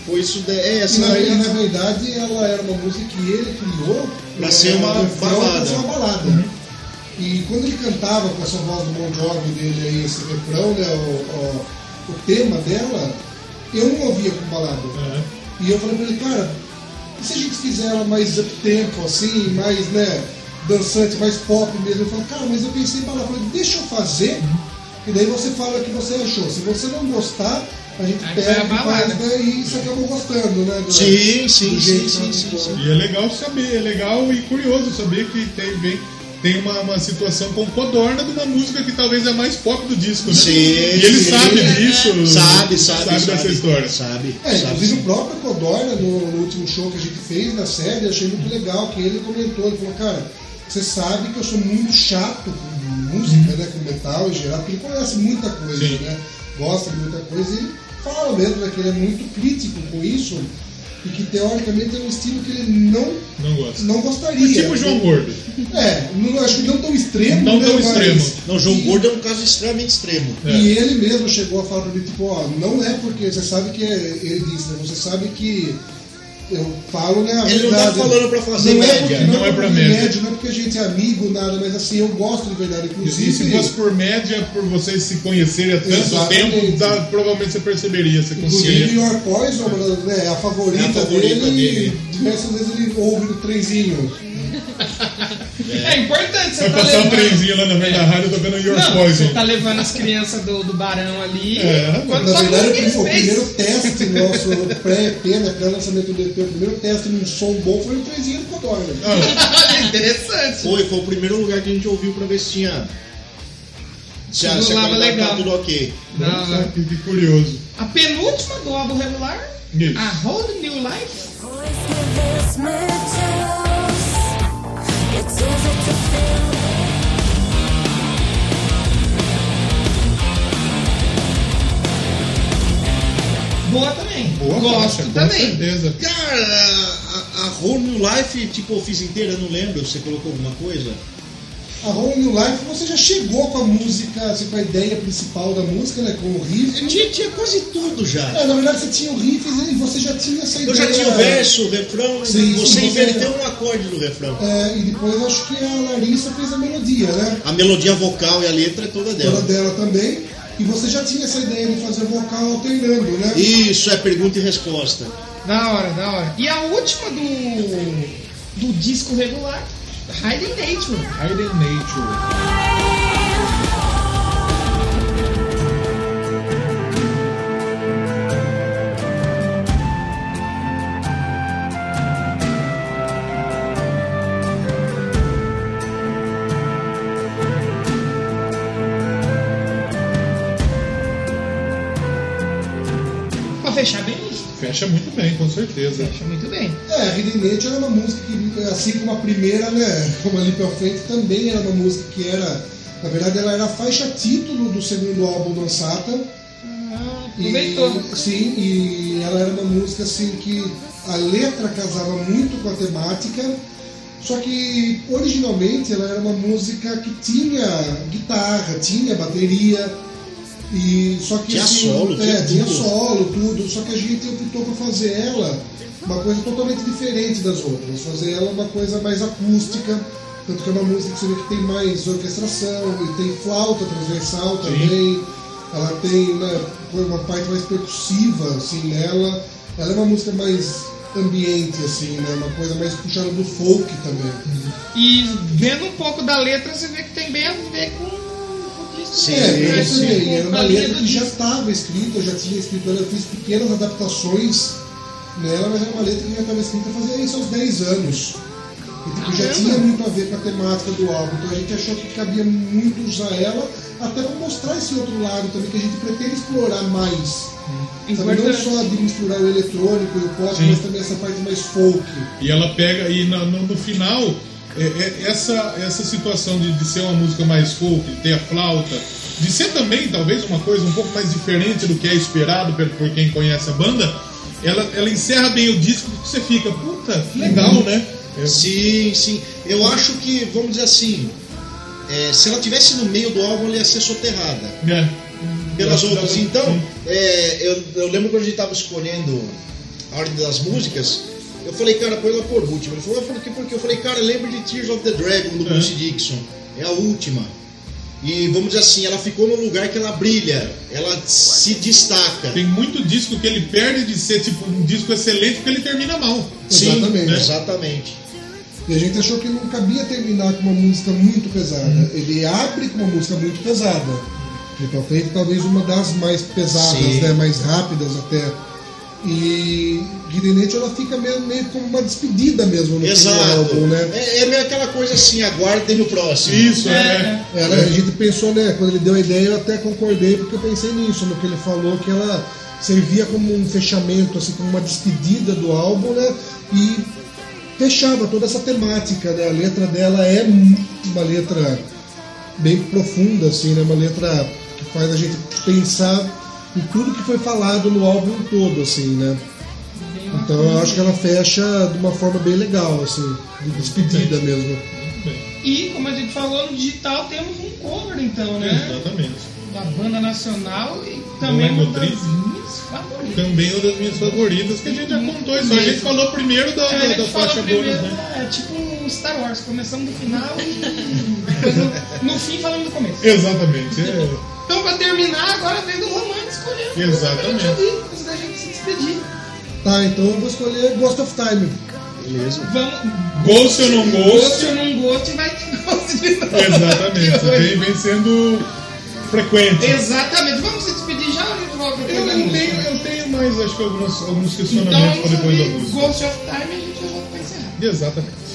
Foi isso daí. É, E essa na, daí. na verdade ela era uma música que ele criou Pra ser uma o refrão balada. Pra ser uma balada. E quando ele cantava com essa voz do Bon Jovi dele aí, esse refrão, né, o, o, o tema dela, eu não ouvia com balada. Aham. E eu falei pra ele, cara, e se a gente fizer ela mais up-tempo, assim, mais, né, dançante, mais pop mesmo? Ele falou, cara, mas eu pensei em balada. Eu falei, deixa eu fazer, e daí você fala o que você achou. Se você não gostar, a gente Aí pega e faz, né, e você acabou gostando, né? do- Sim, sim, do sim, sim, sim, sim. E é legal saber, é legal e curioso saber que tem, vem- tem uma, uma situação com codorna de uma música que talvez é a mais pop do disco, né? Sim, e ele sim. sabe disso. Sabe, sabe, sabe dessa história. Sabe, É, sabe. inclusive o próprio Codorna, no, no último show que a gente fez na série, eu achei muito legal que ele comentou, ele falou, cara, você sabe que eu sou muito chato com música, né, com metal em geral, porque ele conhece muita coisa, Sim. né? Gosta de muita coisa e fala mesmo né, que ele é muito crítico com isso e que teoricamente é um estilo que ele não, Não gosto. não gostaria. Tipo o João Gordo. É, não, acho que não tão extremo, Não né, tão mas- extremo. Não, João e- Gordo é um caso extremamente extremo. É. e ele mesmo chegou a falar pra mim, tipo, ó, não é porque você sabe que é, ele disse, né? Você sabe que eu falo, né? Ele não tá verdade. falando pra fazer não É média. porque, Não não, é é pra média. média, não é porque a gente é amigo, nada, mas assim, eu gosto de verdade. E Inclusive, se fosse por média, por vocês se conhecerem há tanto Exatamente. tempo, dá- provavelmente você perceberia, você inclusive conseguiria. Your Poison é a favorita, É a favorita dele, dele. e diversas vezes ele ouve no trenzinho. É importante, você Vai tá passar um levando. trenzinho lá na frente da rádio tocando Your Não, Poison. você tá levando as crianças do, do barão ali. É, quando Na verdade, o fez. primeiro teste nosso pré-EP, né, pré-lançamento do EP, o primeiro teste num som bom foi o trenzinho do Codorna. Ah, Interessante. Foi, foi o primeiro lugar que a gente ouviu pra ver se tinha. Se a, se a legal. tá tudo ok. Não, nossa, que, que curioso. A penúltima do álbum regular, Isso. a Whole New Life. Boa também. Boa Gosto faixa, com também. certeza. Cara, a, a Whole New Life, tipo, eu fiz inteira, não lembro. Você colocou alguma coisa? A Whole New Life, você já chegou com a música, assim, com a ideia principal da música, né? Com o riff. Eu tinha, tinha quase tudo já. É, na verdade você tinha o riff e você já tinha essa Eu ideia. já tinha o verso, o refrão, Sim, você inverteu um acorde do refrão. É, e depois acho que a Larissa fez a melodia, né? A melodia vocal e a letra é toda Toda dela. dela também. E você já tinha essa ideia de fazer vocal alternando, né? Isso é pergunta e resposta. Da hora, da hora. E a última do, do disco regular, Hiding Nature. Hiding Nature. Fecha muito bem, com certeza. Fecha muito bem. É, a Hidden Nature era uma música que, assim como a primeira, né? Como ali pra frente, também era uma música que era. Na verdade, ela era a faixa título do segundo álbum do Ansata. Ah, E, aproveitou. sim, e ela era uma música assim que a letra casava muito com a temática, só que originalmente ela era uma música que tinha guitarra, tinha bateria, e só que Tinha assim, solo, é, tinha tudo. solo, tudo, só que a gente optou por fazer ela uma coisa totalmente diferente das outras, fazer ela uma coisa mais acústica, tanto que é uma música que você vê que tem mais orquestração e tem flauta transversal também. Ela tem né, uma parte mais percussiva assim nela. Ela é uma música mais ambiente assim, né, uma coisa mais puxada do folk também. E vendo um pouco da letra, você vê que tem bem a ver com. Sim, é, ver, Com e era uma letra que já estava escrita, eu já tinha escrito ela, eu fiz pequenas adaptações nela, mas era uma letra que já estava escrita fazia isso aos 10 anos. E tipo, já tinha muito a ver com a temática do álbum, então a gente achou que cabia muito usar ela, até para mostrar esse outro lado também, que a gente pretende explorar mais. Sabe, não só de misturar o eletrônico e o pop, Sim. mas também essa parte mais folk. E ela pega, e no, no final, essa, essa situação de, de ser uma música mais folk, de ter a flauta, de ser também talvez uma coisa um pouco mais diferente do que é esperado por, por quem conhece a banda, ela, ela encerra bem o disco porque você fica, puta, que legal, né? É, Sim, sim. Eu acho que, vamos dizer assim, é, se ela tivesse no meio do álbum, ela ia ser soterrada é. pelas Dá- outras. Então, é, eu, eu lembro quando a gente tava escolhendo a ordem das músicas, eu falei, cara, põe ela por última. Ele falou, "Ah, por quê? Porque eu falei, cara, lembra de Tears of the Dragon do É. Bruce Dixon. É a última. E vamos dizer assim, ela ficou no lugar que ela brilha, ela se destaca. Tem muito disco que ele perde de ser tipo um disco excelente porque ele termina mal. Sim, Exatamente. exatamente. E a gente achou que não cabia terminar com uma música muito pesada. Ele abre com uma música muito pesada. E pra frente, talvez uma das mais pesadas, Sim. né? mais rápidas até. E Guirinete ela fica meio, meio como uma despedida mesmo no Exato. álbum, né? É, é meio aquela coisa assim, aguardem o próximo. Isso, é. Ela, a gente pensou, né? Quando ele deu a ideia, eu até concordei, porque eu pensei nisso, no que ele falou, que ela servia como um fechamento, assim, como uma despedida do álbum, né? E fechava toda essa temática, né? A letra dela é uma letra bem profunda, assim, né? Uma letra que faz a gente pensar em tudo que foi falado no álbum todo, assim, né? Então eu acho que ela fecha de uma forma bem legal, assim, de despedida mesmo. E, como a gente falou, no digital temos um cover, então, né? Exatamente. Da banda nacional e também é uma das minhas favoritas. Também uma das minhas favoritas, que a gente já contou isso. A gente falou primeiro da, É, da, da faixa bônus, né? é tipo um Star Wars, começamos do final e depois no, no fim falamos do começo. Exatamente. é. Então, pra terminar, agora vem do Romano escolher. Exatamente. Pra gente ouvir, antes da gente se despedir. Tá, então eu vou escolher Ghost of Time. Beleza. Vamos. Gosto ou não Gosto gosto? ou não gosto, vai ter de novo. Exatamente. Vem, vem sendo frequente. Exatamente. Vamos se despedir já ou a gente volta Eu, eu, tenho, eu tenho mais, acho que alguns, alguns Então, questionamentos para vamos depois da música. Ghost of Time e a gente já volta pra encerrar. Exatamente.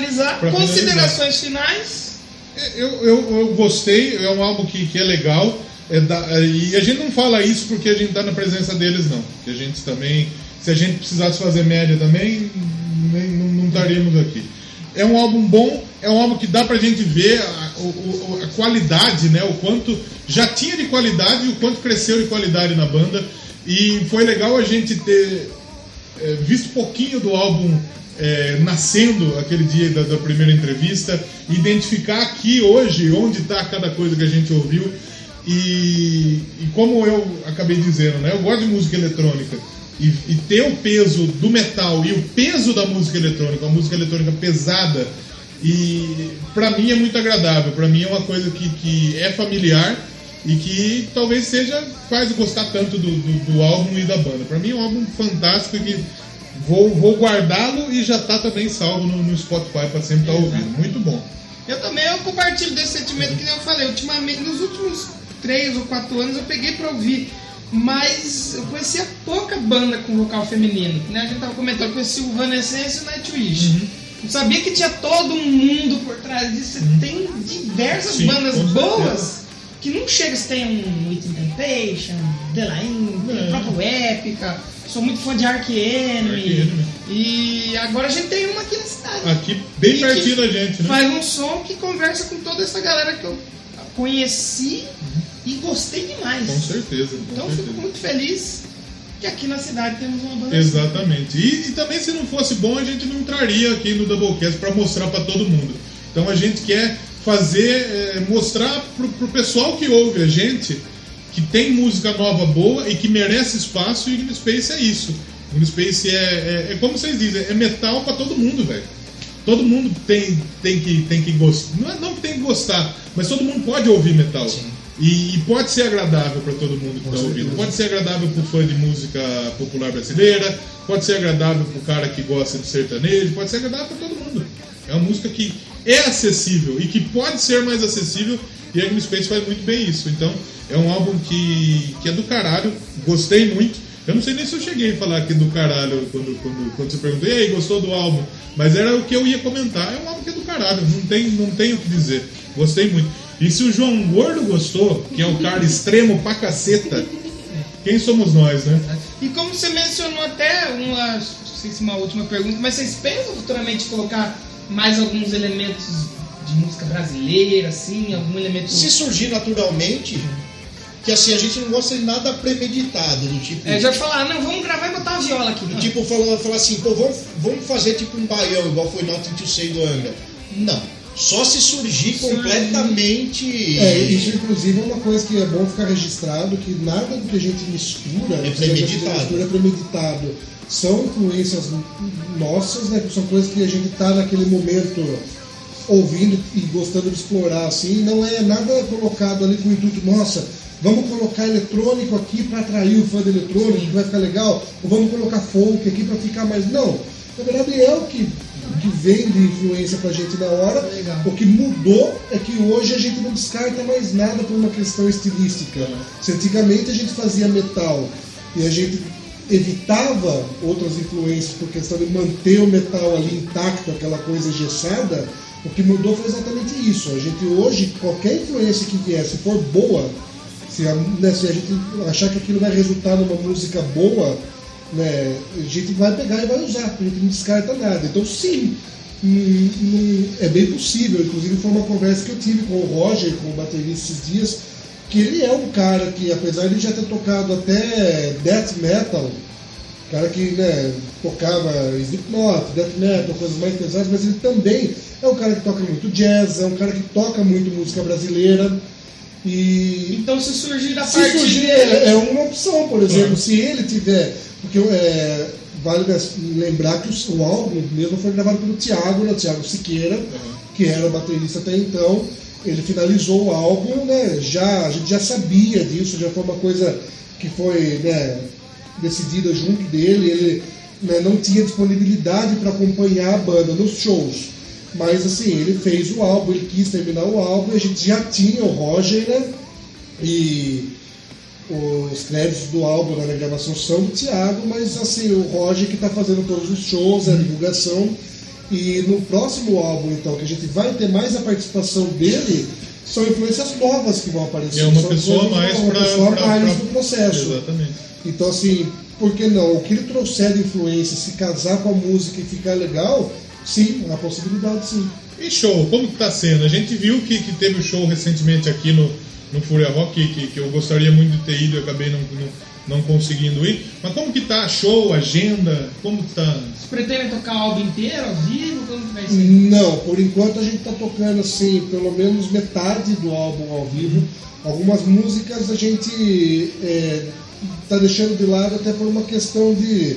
Finalizar. Pra Considerações finais. Eu, eu, eu gostei, é um álbum que, que é legal. é da- é, e a gente não fala isso porque a gente tá na presença deles, não. Que a gente também. Se a gente precisasse fazer média também, nem, não, não estaríamos aqui. É um álbum bom, é um álbum que dá pra gente ver a, o- a qualidade, né? O quanto já tinha de qualidade e o quanto cresceu de qualidade na banda. E foi legal a gente ter é, visto pouquinho do álbum é, nascendo aquele dia da, da primeira entrevista, identificar aqui hoje onde está cada coisa que a gente ouviu. E, e como eu acabei dizendo, né, eu gosto de música eletrônica. E, e ter o peso do metal e o peso da música eletrônica, uma música eletrônica pesada, e para mim é muito agradável. Para mim é uma coisa que, que é familiar e que talvez seja faz gostar tanto do, do, do álbum e da banda. Para mim é um álbum fantástico que vou, vou guardá-lo e já tá também salvo no, no Spotify para sempre estar ouvindo. Muito bom. Eu também eu compartilho desse sentimento que nem eu falei. Ultimamente, nos últimos três ou quatro anos, eu peguei pra ouvir. Mas eu conhecia pouca banda com vocal feminino. Né? A gente tava comentando, eu conheci o Evanescence e o Nightwish. Não sabia que tinha todo um mundo por trás disso. Tem diversas Sim, bandas boas que não chega se tem um Within Temptation, The Line, É. a própria Épica. Sou muito fã de Ark Enemy. E agora a gente tem uma aqui na cidade Aqui, bem E pertinho da gente, né? Faz um som que conversa com toda essa galera que eu conheci e gostei demais. Com certeza. Com Então certeza. fico muito feliz que aqui na cidade temos uma banda assim. Exatamente. E, e também se não fosse bom, a gente não traria aqui no Doublecast para mostrar para todo mundo. Então a gente quer fazer, é, mostrar pro, pro pessoal que ouve a gente que tem música nova boa e que merece espaço e Green Space é isso. Green Space é, é, é como vocês dizem, é metal para todo mundo, velho. Todo mundo tem, tem que, tem que gostar. Não, é, não que tem que gostar, mas todo mundo pode ouvir metal. E, e pode ser agradável para todo mundo que está ouvindo. Pode ser agradável para o fã de música popular brasileira, pode ser agradável para o cara que gosta de sertanejo, pode ser agradável para todo mundo. É uma música que é acessível e que pode ser mais acessível e a Green Space faz muito bem isso. Então é um álbum que, que é do caralho, gostei muito. Eu não sei nem se eu cheguei a falar aqui do caralho quando, quando, quando você perguntou, e aí, gostou do álbum? Mas era o que eu ia comentar. É um álbum que é do caralho, não tem, não tem o que dizer. Gostei muito. E se o João Gordo gostou, que é o cara extremo pra caceta, quem somos nós, né? E como você mencionou até uma, não sei se uma última pergunta, mas vocês pensam futuramente colocar mais alguns elementos de música brasileira, assim, algum elemento. Se surgir naturalmente, que assim, a gente não gosta de nada premeditado, do tipo. É, já falar, não, vamos gravar e botar uma viola aqui. Não. Tipo, falar, falar assim, pô, vamos, vamos fazer tipo um baião, igual foi Nothing to Say do Angra. Não. Só se surgir Surgir. completamente. É, isso inclusive é uma coisa que é bom ficar registrado, que nada do que a gente mistura É premeditado. mistura é premeditado. São influências nossas, né? São coisas que a gente tá naquele momento ouvindo e gostando de explorar, assim, não é nada colocado ali com o intuito, nossa, vamos colocar eletrônico aqui para atrair o fã de eletrônico, que vai ficar legal, ou vamos colocar folk aqui para ficar mais. Não, na verdade é o que, que vem de influência pra gente na hora. Legal. O que mudou é que hoje a gente não descarta mais nada por uma questão estilística. Se antigamente a gente fazia metal e a gente evitava outras influências por questão de manter o metal ali intacto, aquela coisa engessada, o que mudou foi exatamente isso. A gente hoje, qualquer influência que vier, se for boa, se a, né, se a gente achar que aquilo vai resultar numa música boa, né, a gente vai pegar e vai usar, a gente não descarta nada. Então, sim, é bem possível. Inclusive, foi uma conversa que eu tive com o Roger, com o baterista esses dias, que ele é um cara que, apesar de já ter tocado até death metal, cara que né, tocava Slipknot, death metal, coisas mais pesadas, mas ele também é um cara que toca muito jazz, é um cara que toca muito música brasileira. E Então se surgir da se parte surgir, dele. é, é uma opção, por exemplo, se ele tiver. Porque é, vale lembrar que o, o álbum mesmo foi gravado pelo Thiago, né, o Thiago Siqueira, que era o baterista até então. Ele finalizou o álbum, né? Já, a gente já sabia disso, já foi uma coisa que foi né, decidida junto dele. Ele né, não tinha disponibilidade para acompanhar a banda nos shows. Mas assim, ele fez o álbum, ele quis terminar o álbum, a gente já tinha o Roger, né? E os créditos do álbum né, na gravação são do Thiago, mas assim, o Roger que está fazendo todos os shows, a divulgação. E no próximo álbum, então, que a gente vai ter mais a participação dele, são influências novas que vão aparecer. É uma São pessoa mais uma pra- pessoa pra- mais pra- do processo. Exatamente. Então, assim, por que não? O que ele trouxer de influência, se casar com a música e ficar legal, sim, é uma possibilidade, sim. E show, como que tá sendo? A gente viu que, que teve o show recentemente aqui no, no Fúria Rock, que, que eu gostaria muito de ter ido e acabei não, não, não conseguindo ir. Mas como que tá show, agenda? Como que tá? Vocês pretendem tocar o álbum inteiro, ao vivo? Como que vai ser? Não, por enquanto a gente tá tocando assim, pelo menos metade do álbum ao vivo. Algumas músicas a gente é, tá deixando de lado até por uma questão de.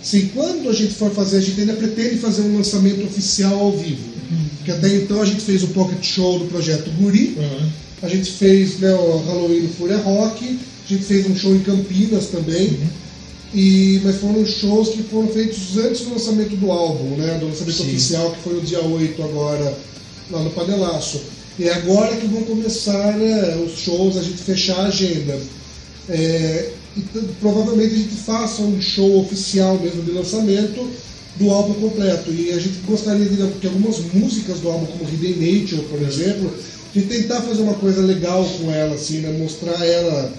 Assim, quando a gente for fazer, a gente ainda pretende fazer um lançamento oficial ao vivo. Porque até então a gente fez o Pocket Show do projeto Guri, Aham. a gente fez né, o Halloween no Fúria Rock, a gente fez um show em Campinas também. E, mas foram shows que foram feitos antes do lançamento do álbum, né? Do lançamento Sim. oficial, que foi no dia 8 agora, lá no Panelaço. E é agora que vão começar né, os shows, a gente fechar a agenda. É, e provavelmente a gente faça um show oficial mesmo de lançamento do álbum completo. E a gente gostaria de que algumas músicas do álbum, como Hidden Nature, por exemplo, de tentar fazer uma coisa legal com ela, assim, né? Mostrar ela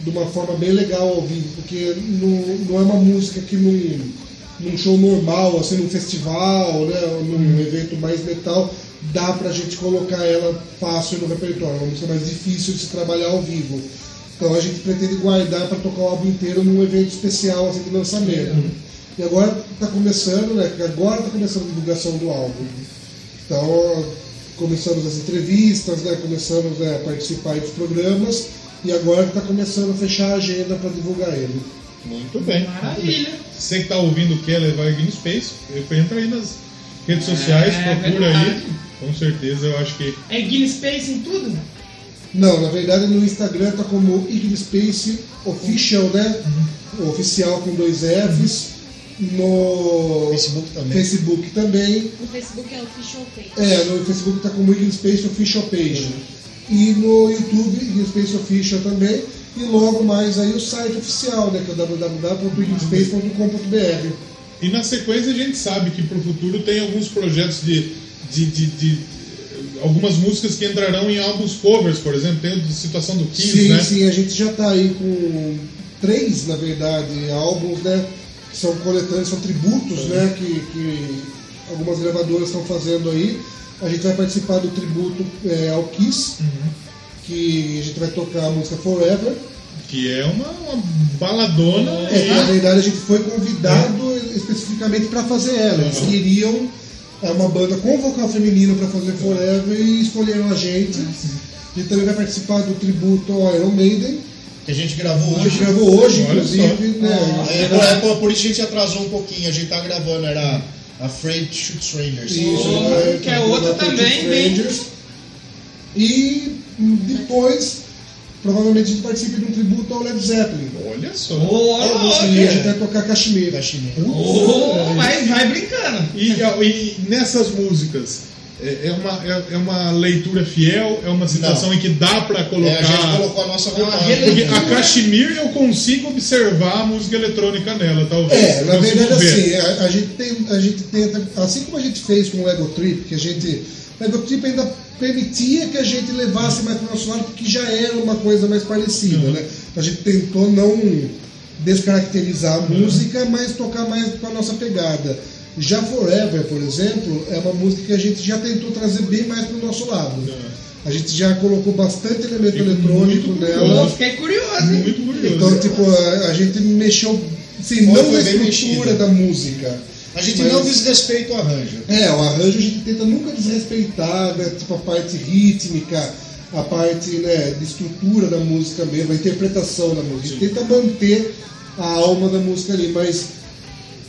de uma forma bem legal ao vivo, porque não, não é uma música que num, num show normal, assim, num festival, né, num evento mais metal, dá pra gente colocar ela fácil no repertório, é uma música mais difícil de se trabalhar ao vivo. Então a gente pretende guardar para tocar o álbum inteiro num evento especial assim, de lançamento. E agora está começando, né? Agora está começando a divulgação do álbum. Então começamos as entrevistas, né? começamos né, a participar dos programas e agora está começando a fechar a agenda para divulgar ele. Muito bem. Maravilha. Você que tá ouvindo quer levar Game Space, entra aí nas redes sociais, É, procura verdade. aí. Com certeza eu acho que. É Guinness Space em tudo? Não, na verdade no Instagram tá como Iggy Space Official, né? O Oficial com dois Fs. No Facebook também. Facebook também. No Facebook é Official Page. É, no Facebook tá como Iggy Space Official Page. E no YouTube, Iggy Space Official também. E logo mais aí o site oficial, né? Que é www.iggspace.com.br. E na sequência a gente sabe que pro futuro tem alguns projetos de. de, de, de- algumas músicas que entrarão em álbuns covers, por exemplo, tem o de Situação do Kiss, Sim, né? sim, a gente já tá aí com três, na verdade, álbuns, né? Que são coletâneos, são tributos, né? Que, que algumas gravadoras estão fazendo aí. A gente vai participar do tributo é, ao Kiss, Uhum. que a gente vai tocar a música Forever. Que é uma, uma baladona. É, que, na verdade a gente foi convidado especificamente para fazer ela. Eles Uhum. queriam é, uma banda com vocal feminino para fazer Forever e escolheram a gente. A gente também vai participar do tributo ao Iron Maiden. Que a gente gravou A gente hoje. gravou hoje, Olha inclusive, né? É, por, é, por- por isso a gente atrasou um pouquinho. A gente tá gravando, era Afraid to Shoot Strangers. Isso, Oh, né, que é outra também, bem- Strangers. E hum, depois, provavelmente a gente participe de um tributo ao Led Zeppelin. Olha só. Oh, E a gente vai tocar Kashmir. Kashmir. oh, mas vai brincando. E, e nessas músicas, é, é uma, é, é uma leitura fiel? É uma situação Não. em que dá pra É, a gente colocar. colocou a nossa vontade. Porque a Kashmir eu consigo observar a música eletrônica nela, talvez. É, na verdade ver. assim, a, a gente tem, a gente tenta, assim como a gente fez com o Ego Trip, que a gente, o Ego Trip ainda permitia que a gente levasse mais para o nosso lado, porque já era uma coisa mais parecida, Uhum. né? A gente tentou não descaracterizar a música, mas tocar mais com a nossa pegada. Já Forever, por exemplo, é uma música que a gente já tentou trazer bem mais para o nosso lado. A gente já colocou bastante elemento Fico eletrônico muito nela. Fiquei curioso, hein? Muito curioso. Então, tipo, a, a gente mexeu, Foi- não na estrutura da música. A gente Mas- não desrespeita o arranjo. É, o arranjo a gente tenta nunca desrespeitar, né, tipo, a parte rítmica, a parte né, de estrutura da música mesmo, a interpretação da música. A gente tenta manter a alma da música ali, mas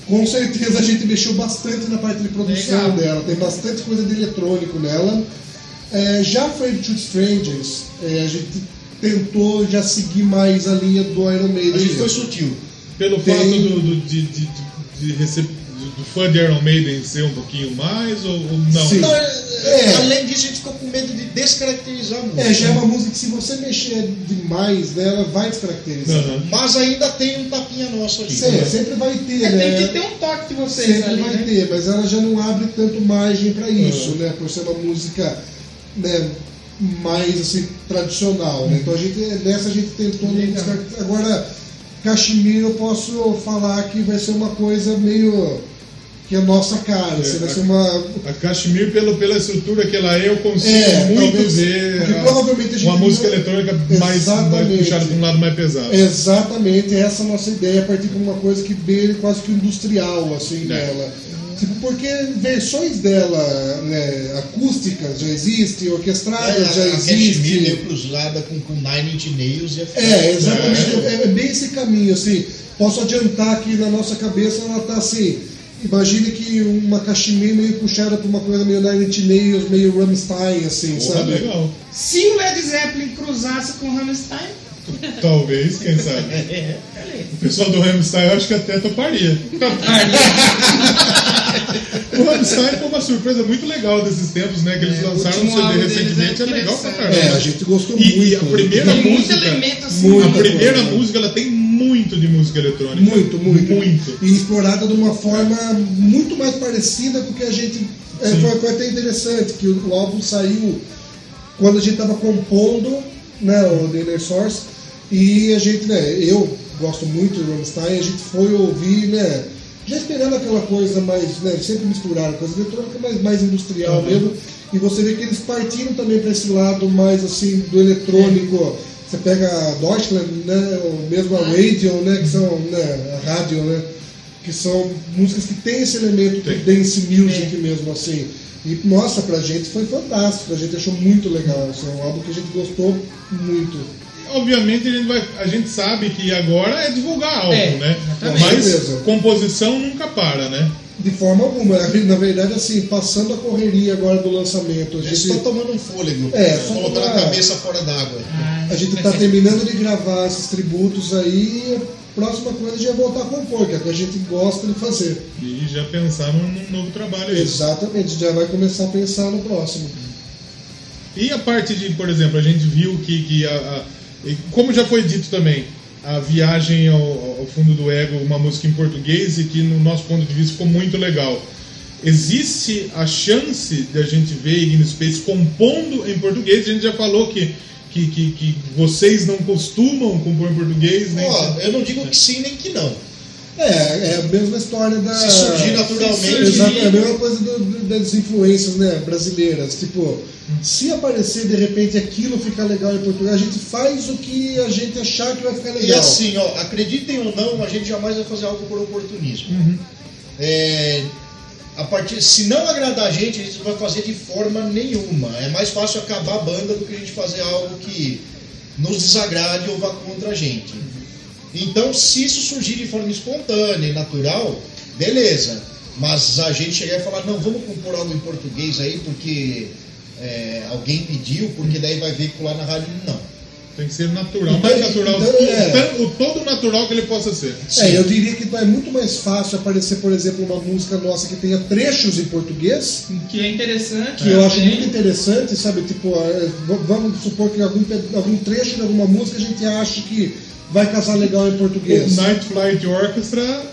com certeza a gente mexeu bastante na parte de produção Legal. dela, tem bastante coisa de eletrônico nela. É, já Afraid to Strangers, é, a gente tentou já seguir mais a linha do Iron Maiden. A gente foi sutil. Pelo Tem- fato do, do- de, de, de, rece- do fã de Iron Maiden ser um pouquinho mais ou, ou não? Sim. Não, é- É. Além disso, a gente ficou com medo de descaracterizar a música. É, já é uma música que se você mexer demais nela, vai descaracterizar. Aham. Mas ainda tem um tapinha nosso ali. Sim, sempre vai ter, É, né? tem que ter um toque de vocês Sempre ali, vai né? ter, mas ela já não abre tanto margem para isso, né? Por ser uma música né, mais assim, tradicional, né? Então a gente, nessa a gente tentou. Agora, Cachemira eu posso falar que vai ser uma coisa meio que é nossa cara, assim, vai ser uma. A Kashmir, pelo, pela estrutura que ela é, eu consigo É, muito talvez- ver porque a- provavelmente a gente uma música não- eletrônica mais, mais puxada para um lado mais pesado. Exatamente, essa é a nossa ideia, a partir de uma coisa que beire quase que industrial, assim, É. dela. Tipo, porque versões dela, né, acústicas já existem, orquestradas É, já a existem. meio cruzada com, com Nine Inch Nails e a É, exatamente, é, é bem esse caminho, assim. Posso adiantar que na nossa cabeça ela tá assim. Imagine que uma cachemira meio puxada pra uma coisa meio Nine Inch Nails, meio Rammstein, assim, Porra, sabe? legal. Se o Led Zeppelin cruzasse com o Rammstein, Talvez, quem sabe. O pessoal do Rammstein eu acho que até toparia. O Rammstein foi uma surpresa muito legal desses tempos, né? Que eles É, o lançaram um CD deles recentemente, é é legal pra caramba. É, a gente gostou E, muito. e a primeira tem muito música, elemento assim. Muito. a primeira coisa. música, ela tem muito de música eletrônica. Muito, muito. Muito. E explorada de uma forma muito mais parecida com o que a gente. É, foi, foi até interessante, que o, o álbum saiu quando a gente estava compondo né, o The Inner Source. E a gente, né, eu gosto muito do Rammstein, a gente foi ouvir, né? Já esperando aquela coisa mais, né? Sempre misturaram coisa eletrônica, mas mais industrial Uhum. mesmo. E você vê que eles partiram também para esse lado mais assim do eletrônico. Você pega a Deutschland, né? Ou mesmo a Radio, né? Que são, né? A rádio, né? Que são músicas que têm esse elemento Tem. de dance music mesmo assim. E nossa, pra gente foi fantástico, a gente achou muito legal. Assim, é um álbum que a gente gostou muito. Obviamente a gente, vai, a gente sabe que agora é divulgar álbum, É, né? exatamente. Mas Beleza. composição nunca para, né? De forma alguma. Na verdade, assim, passando a correria agora do lançamento, a gente, estão tomando um fôlego, É, colocando pra- a cabeça fora d'água. Ah, a gente tá ser- terminando de gravar esses tributos aí e a próxima coisa já é voltar a compor, que é o que a gente gosta de fazer. E já pensaram num novo trabalho aí. Exatamente, já vai começar a pensar no próximo. E a parte de, por exemplo, a gente viu que, que a, a- como já foi dito também, a viagem ao, ao fundo do ego, uma música em português e que no nosso ponto de vista ficou muito legal. Existe a chance de a gente ver Ignis Space compondo em português? A gente já falou que, que, que, que vocês não costumam compor em português, né? Ó, eu não digo que sim nem que não. É, é a mesma história da. Se surgir naturalmente. Exato, é a mesma coisa do- do- das influências né, brasileiras. Tipo, se aparecer de repente aquilo ficar legal em português, a gente faz o que a gente achar que vai ficar E legal. assim, ó, acreditem ou não, a gente jamais vai fazer algo por oportunismo. É, a partir, se não agradar a gente, a gente não vai fazer de forma nenhuma. É mais fácil acabar a banda do que a gente fazer algo que nos desagrade ou vá contra a gente. Então, se isso surgir de forma espontânea e natural, beleza. Mas a gente chegar e falar, não, vamos compor algo em português aí porque é, alguém pediu, porque daí vai veicular na rádio, não. Tem que ser natural, Então, mais natural, então, é. o todo natural que ele possa ser. É, eu diria que é muito mais fácil aparecer, por exemplo, uma música nossa que tenha trechos em português, Que é interessante. que eu acho também. muito interessante, sabe? Tipo, é, vamos supor que algum, algum trecho de alguma música a gente acha que vai casar legal em português. O Night Flight Orchestra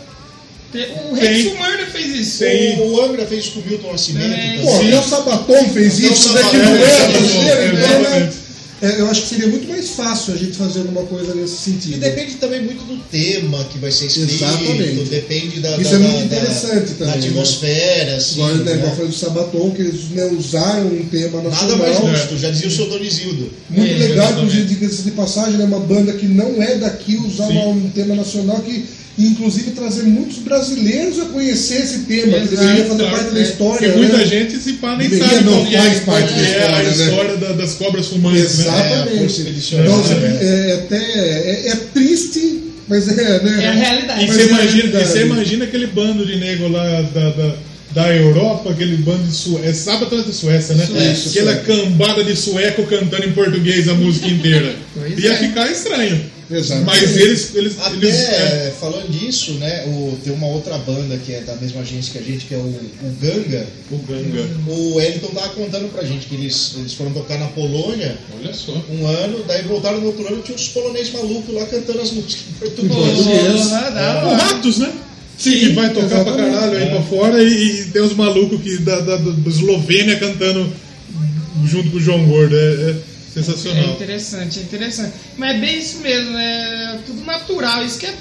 O. Rex Murder fez isso. Tem. O, o Angra fez com o Milton Nascimento É, Pô, o Sabaton fez isso, Sabaton, é, é. É, eu acho que seria muito mais fácil a gente fazer alguma coisa nesse E sentido. depende também muito do tema que vai ser escrito, Exatamente. depende da, Isso da, é muito da- interessante da também, né? atmosfera, assim, Agora, né, né? igual falei do Sabaton, que eles né, usaram um tema Nada nacional. mais É. justo, já dizia o seu Donizildo. Muito É, legal, inclusive, diga-se de passagem, né, uma banda que não é daqui usar Sim. um tema nacional que, inclusive, trazer muitos brasileiros a conhecer esse tema, que deveria fazer claro, parte da é. história. Porque muita né? gente se pá nem Deveria, sabe não é, faz parte da é a história, né? história da- das cobras fumantes, né? Exatamente. É, então, é, é, é até é, é triste, mas é, né? É a realidade. E você é a imagina, e realidade. você imagina aquele bando de nego lá da, da, da Europa, aquele bando de Suécia, é sábado de Suécia, né? Suécia, Aquela Suécia. cambada de sueco cantando em português a música inteira. Pois Ia é. ficar estranho. Exato. Mas eles. eles, Até eles é, falando disso, né? O, tem uma outra banda que é da mesma agência que a gente, que é o, o Ganga. o Ganga. O Wellington tava contando pra gente que eles, eles foram tocar na Polônia Olha só. um ano, daí voltaram no outro ano tinha uns polonês malucos lá cantando as músicas em português. O. Ratos, né? que vai tocar pra caralho aí pra fora e, e tem os malucos que da, da, da Eslovênia cantando junto com o João Gordo. É, é É sensacional. interessante, é interessante. Mas é bem isso mesmo, é tudo natural, isso que é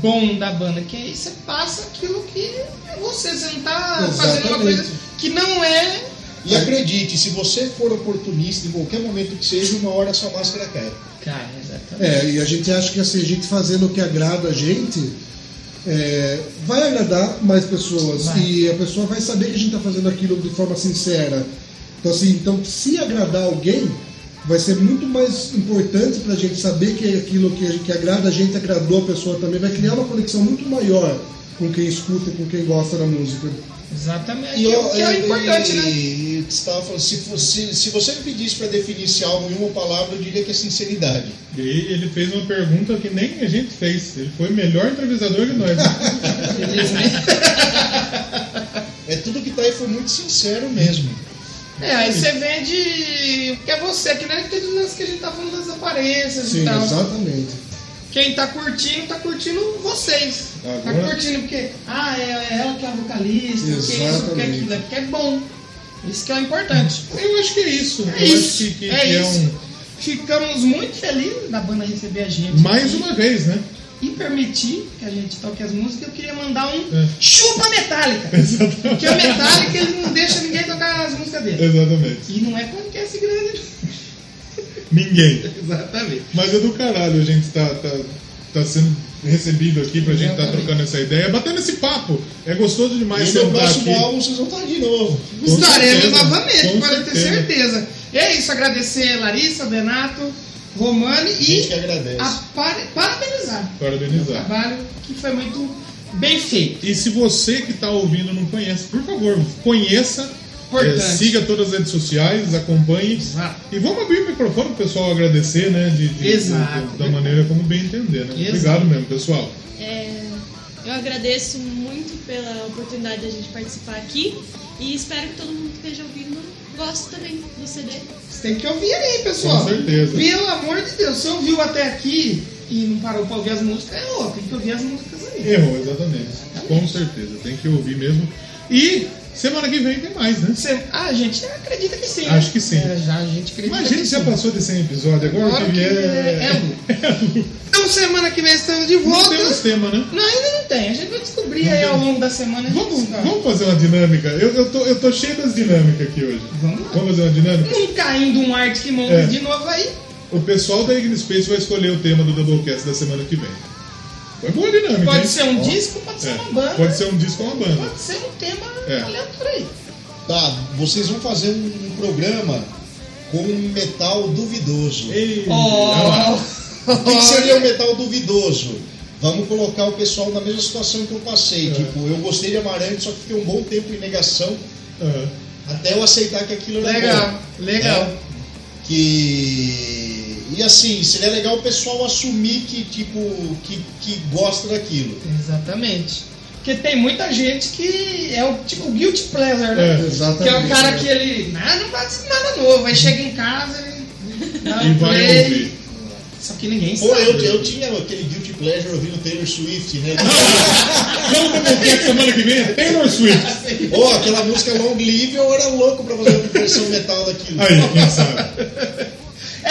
bom da banda, que aí você passa aquilo que é você, você não tá fazendo uma Exatamente. coisa que não é. E acredite, se você for oportunista em qualquer momento que seja, uma hora a sua máscara cai. Cara, exatamente. É, e a gente acha que assim, a gente fazendo o que agrada a gente é, vai agradar mais pessoas Vai. e a pessoa vai saber que a gente está fazendo aquilo de forma sincera. Então, assim, então, se agradar alguém, vai ser muito mais importante para a gente saber que aquilo que, que agrada a gente agradou a pessoa também, vai criar uma conexão muito maior com quem escuta e com quem gosta da música. Exatamente. E, que, eu- o- que é o importante, e, né? e você tava falando, se, fosse, se você me pedisse para definir esse álbum em uma palavra, eu diria que é sinceridade. E ele fez uma pergunta que nem a gente fez. Ele foi o melhor entrevistador que nós. Felizmente. É tudo que tá aí foi muito sincero mesmo. É, aí você vende. Porque é você, que nem aquele lance que a gente tá falando das aparências Sim, e tal. exatamente. Quem tá curtindo, tá curtindo vocês. Tá Agora- curtindo porque, ah, é é ela que é a vocalista, porque isso, porque aquilo, é porque é bom. Isso que é o importante. Eu acho que é isso. É Eu isso. acho que, que- é que é isso. um. Ficamos muito felizes da banda receber a gente. Mais aqui uma vez, né? E permitir que a gente toque as músicas. Eu queria mandar um É. chupa Metallica. Porque a Metallica ele não deixa ninguém tocar as músicas dele. Exatamente. E não é podcast grande. Ninguém. Exatamente. Mas é do caralho a gente tá, tá, tá sendo recebido aqui pra gente tá Exatamente. trocando essa ideia, batendo esse papo. É gostoso demais e no próximo aqui. álbum vocês vão estar de novo. Estaremos novamente, pode ter certeza. certeza. E é isso, agradecer Larissa, Benato, Romani e par- parabenizar o Parabenizar. trabalho que foi muito bem feito. E se você que está ouvindo não conhece, por favor, conheça. Importante. eh, siga todas as redes sociais, acompanhe. Exato. E vamos abrir o microfone para o pessoal agradecer, né? De, de- Exato. de- da maneira como bem entender, né? Exato. Obrigado mesmo, pessoal. É, eu agradeço muito pela oportunidade de a gente participar aqui e espero que todo mundo que esteja ouvindo goste também do CD. Você tem que ouvir aí, pessoal. Com certeza. Pelo amor de Deus, se ouviu até aqui e não parou pra ouvir as músicas, é louco, tem que ouvir as músicas aí. Errou, exatamente. Com certeza. Tem que ouvir mesmo. E semana que vem tem mais, né? Ah, a gente acredita que sim. né? Acho que sim. É, já, a gente acredita Imagina que se já sim. passou de 100 episódios. Agora Agora que vier. é- é Então semana que vem estamos de Não volta. temos tema, né? Não, ainda não tem. A gente vai descobrir aí ao longo da semana. Vamos, vamos fazer uma dinâmica. Eu, eu, tô, eu tô cheio das dinâmicas aqui hoje. Vamos lá. Vamos fazer uma dinâmica? Não caindo um Arctic Monkeys É. de novo aí. O pessoal da Ignis Space vai escolher o tema do Doublecast da semana que vem. Boa dinâmica. Pode hein? ser um Ó, disco, pode ser é, uma banda. Pode ser um disco ou uma banda. Pode ser um tema É. aleatório aí. Tá, vocês vão fazer um, um programa com um metal duvidoso. Ei, olha lá. O que, que seria o metal duvidoso? Vamos colocar o pessoal na mesma situação que eu passei. É. Tipo, eu gostei de Amarante, só que fiquei um bom tempo em negação Aham. até eu aceitar que aquilo era Legal, bom. legal. né? Que. E assim, seria legal o pessoal assumir que, tipo, que, que gosta daquilo. Exatamente. Porque tem muita gente que é o tipo guilty pleasure, né? É, Exatamente. Que é o cara que ele. Ah, não de nada novo. Aí chega em casa e. Dá E um vai play. ouvir. Só que ninguém Pô, sabe. eu, eu tinha aquele guilty pleasure ouvindo Taylor Swift, né? Vamos prometer que semana que vem é Taylor Swift. Pô, aquela música Long Live, eu era louco pra fazer uma versão metal daquilo. Aí, quem sabe?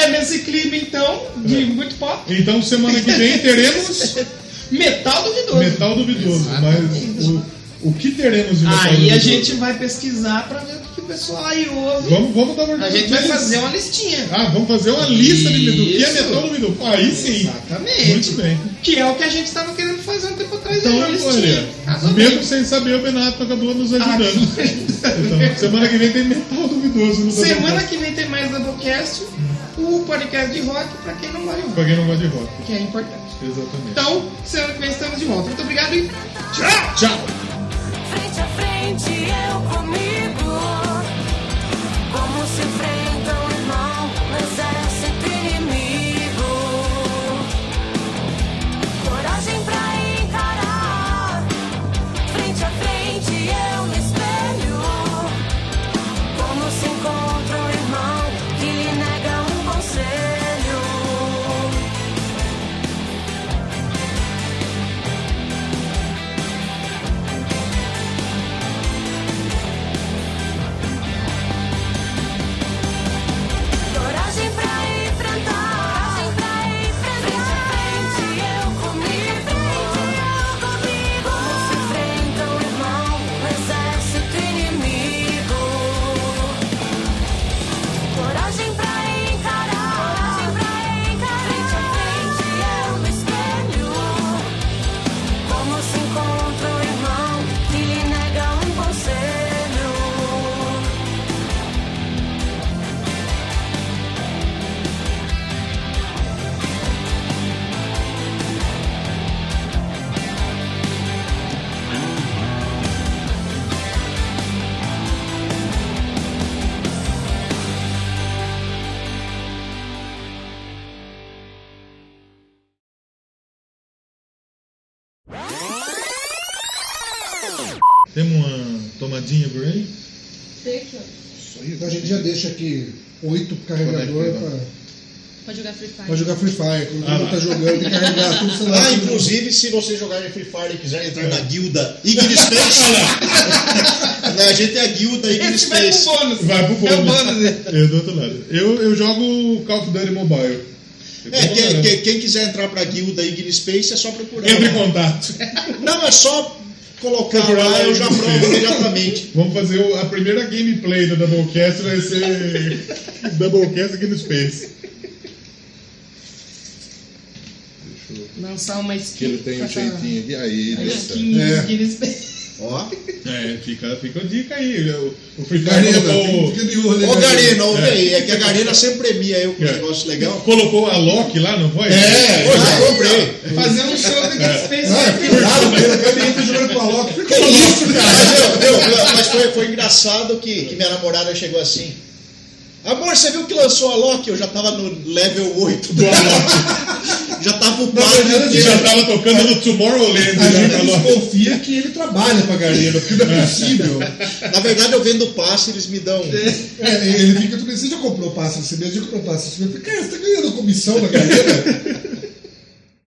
É nesse clipe então, de É. muito pop. Então, semana que vem teremos Metal duvidoso. metal duvidoso. Mas o, o que teremos de metal Aí duvidoso? a gente vai pesquisar pra ver o que o pessoal aí ouve. Vamos, vamos dar uma A gente vai fazer uma listinha. Ah, vamos fazer uma lista de, do que é metal duvidoso. Aí sim. Exatamente. Muito bem. Que é o que a gente estava querendo fazer um tempo atrás. Então, aí, olha, mesmo sem saber, o Benato acabou nos Ah, ajudando. Então, semana que vem tem metal duvidoso no Semana que vem tem mais Doublecast, o podcast de rock pra quem não gosta de rock, Pra quem não gosta de rock. que é importante. Exatamente. Então, semana que vem estamos de volta. Muito obrigado e tchau! Tchau! Frente a frente, eu comigo. Como se enfrentam por aí? Ó. Então a gente já deixa aqui oito carregadores Conecta, pra, Pode jogar Free Fire. pra jogar Free Fire. Quando Ah, todo mundo lá. tá jogando, tem que carregar tudo. Ah, inclusive, se vocês jogarem Free Fire e quiserem entrar na guilda Ignis Space, né, a gente tem a guilda Ignis Esse vai pro Space. bônus. Vai pro É o bônus. bônus. Eu do outro lado. Eu, eu jogo Call of Duty Mobile. É, quem, né? quem- quem quiser entrar pra guilda Ignis Space é só procurar. Entre em contato. Não, é só colocar lá, eu já provo imediatamente. Vamos fazer o- a primeira gameplay do Doublecast vai ser Doublecast aqui no Space. Lançar uma Que skin. ele tem um jeitinho aqui. Aí, a deixa. skin É. Guinness Space. Ó, É, fica, fica a dica aí. O, o Free Fire Garena, colocou, fica de olho. Ô né, Garena, ouve aí, é que a Garena sempre premia eu com um É. negócio legal. colocou a Loki lá, não foi? É, eu já comprei. Fazer um show do Guinness Space. Ah, é cuidado, cara. O Garena tá jogando com a Loki. Que louco, isso, cara. cara? Meu, meu, mas foi, foi engraçado que, que minha namorada chegou assim. Amor, você viu que lançou a Loki? Eu já tava no level 8 do Loki. já tava Ele inteiro. já tava tocando no Tomorrowland. A já gente desconfia que ele trabalha pra Garena, porque não é possível. Na verdade, eu vendo passe, eles me dão. É, ele fica Você já comprou passe nesse mês? Já comprou passe nesse mês? Cara, você tá ganhando comissão na Garena?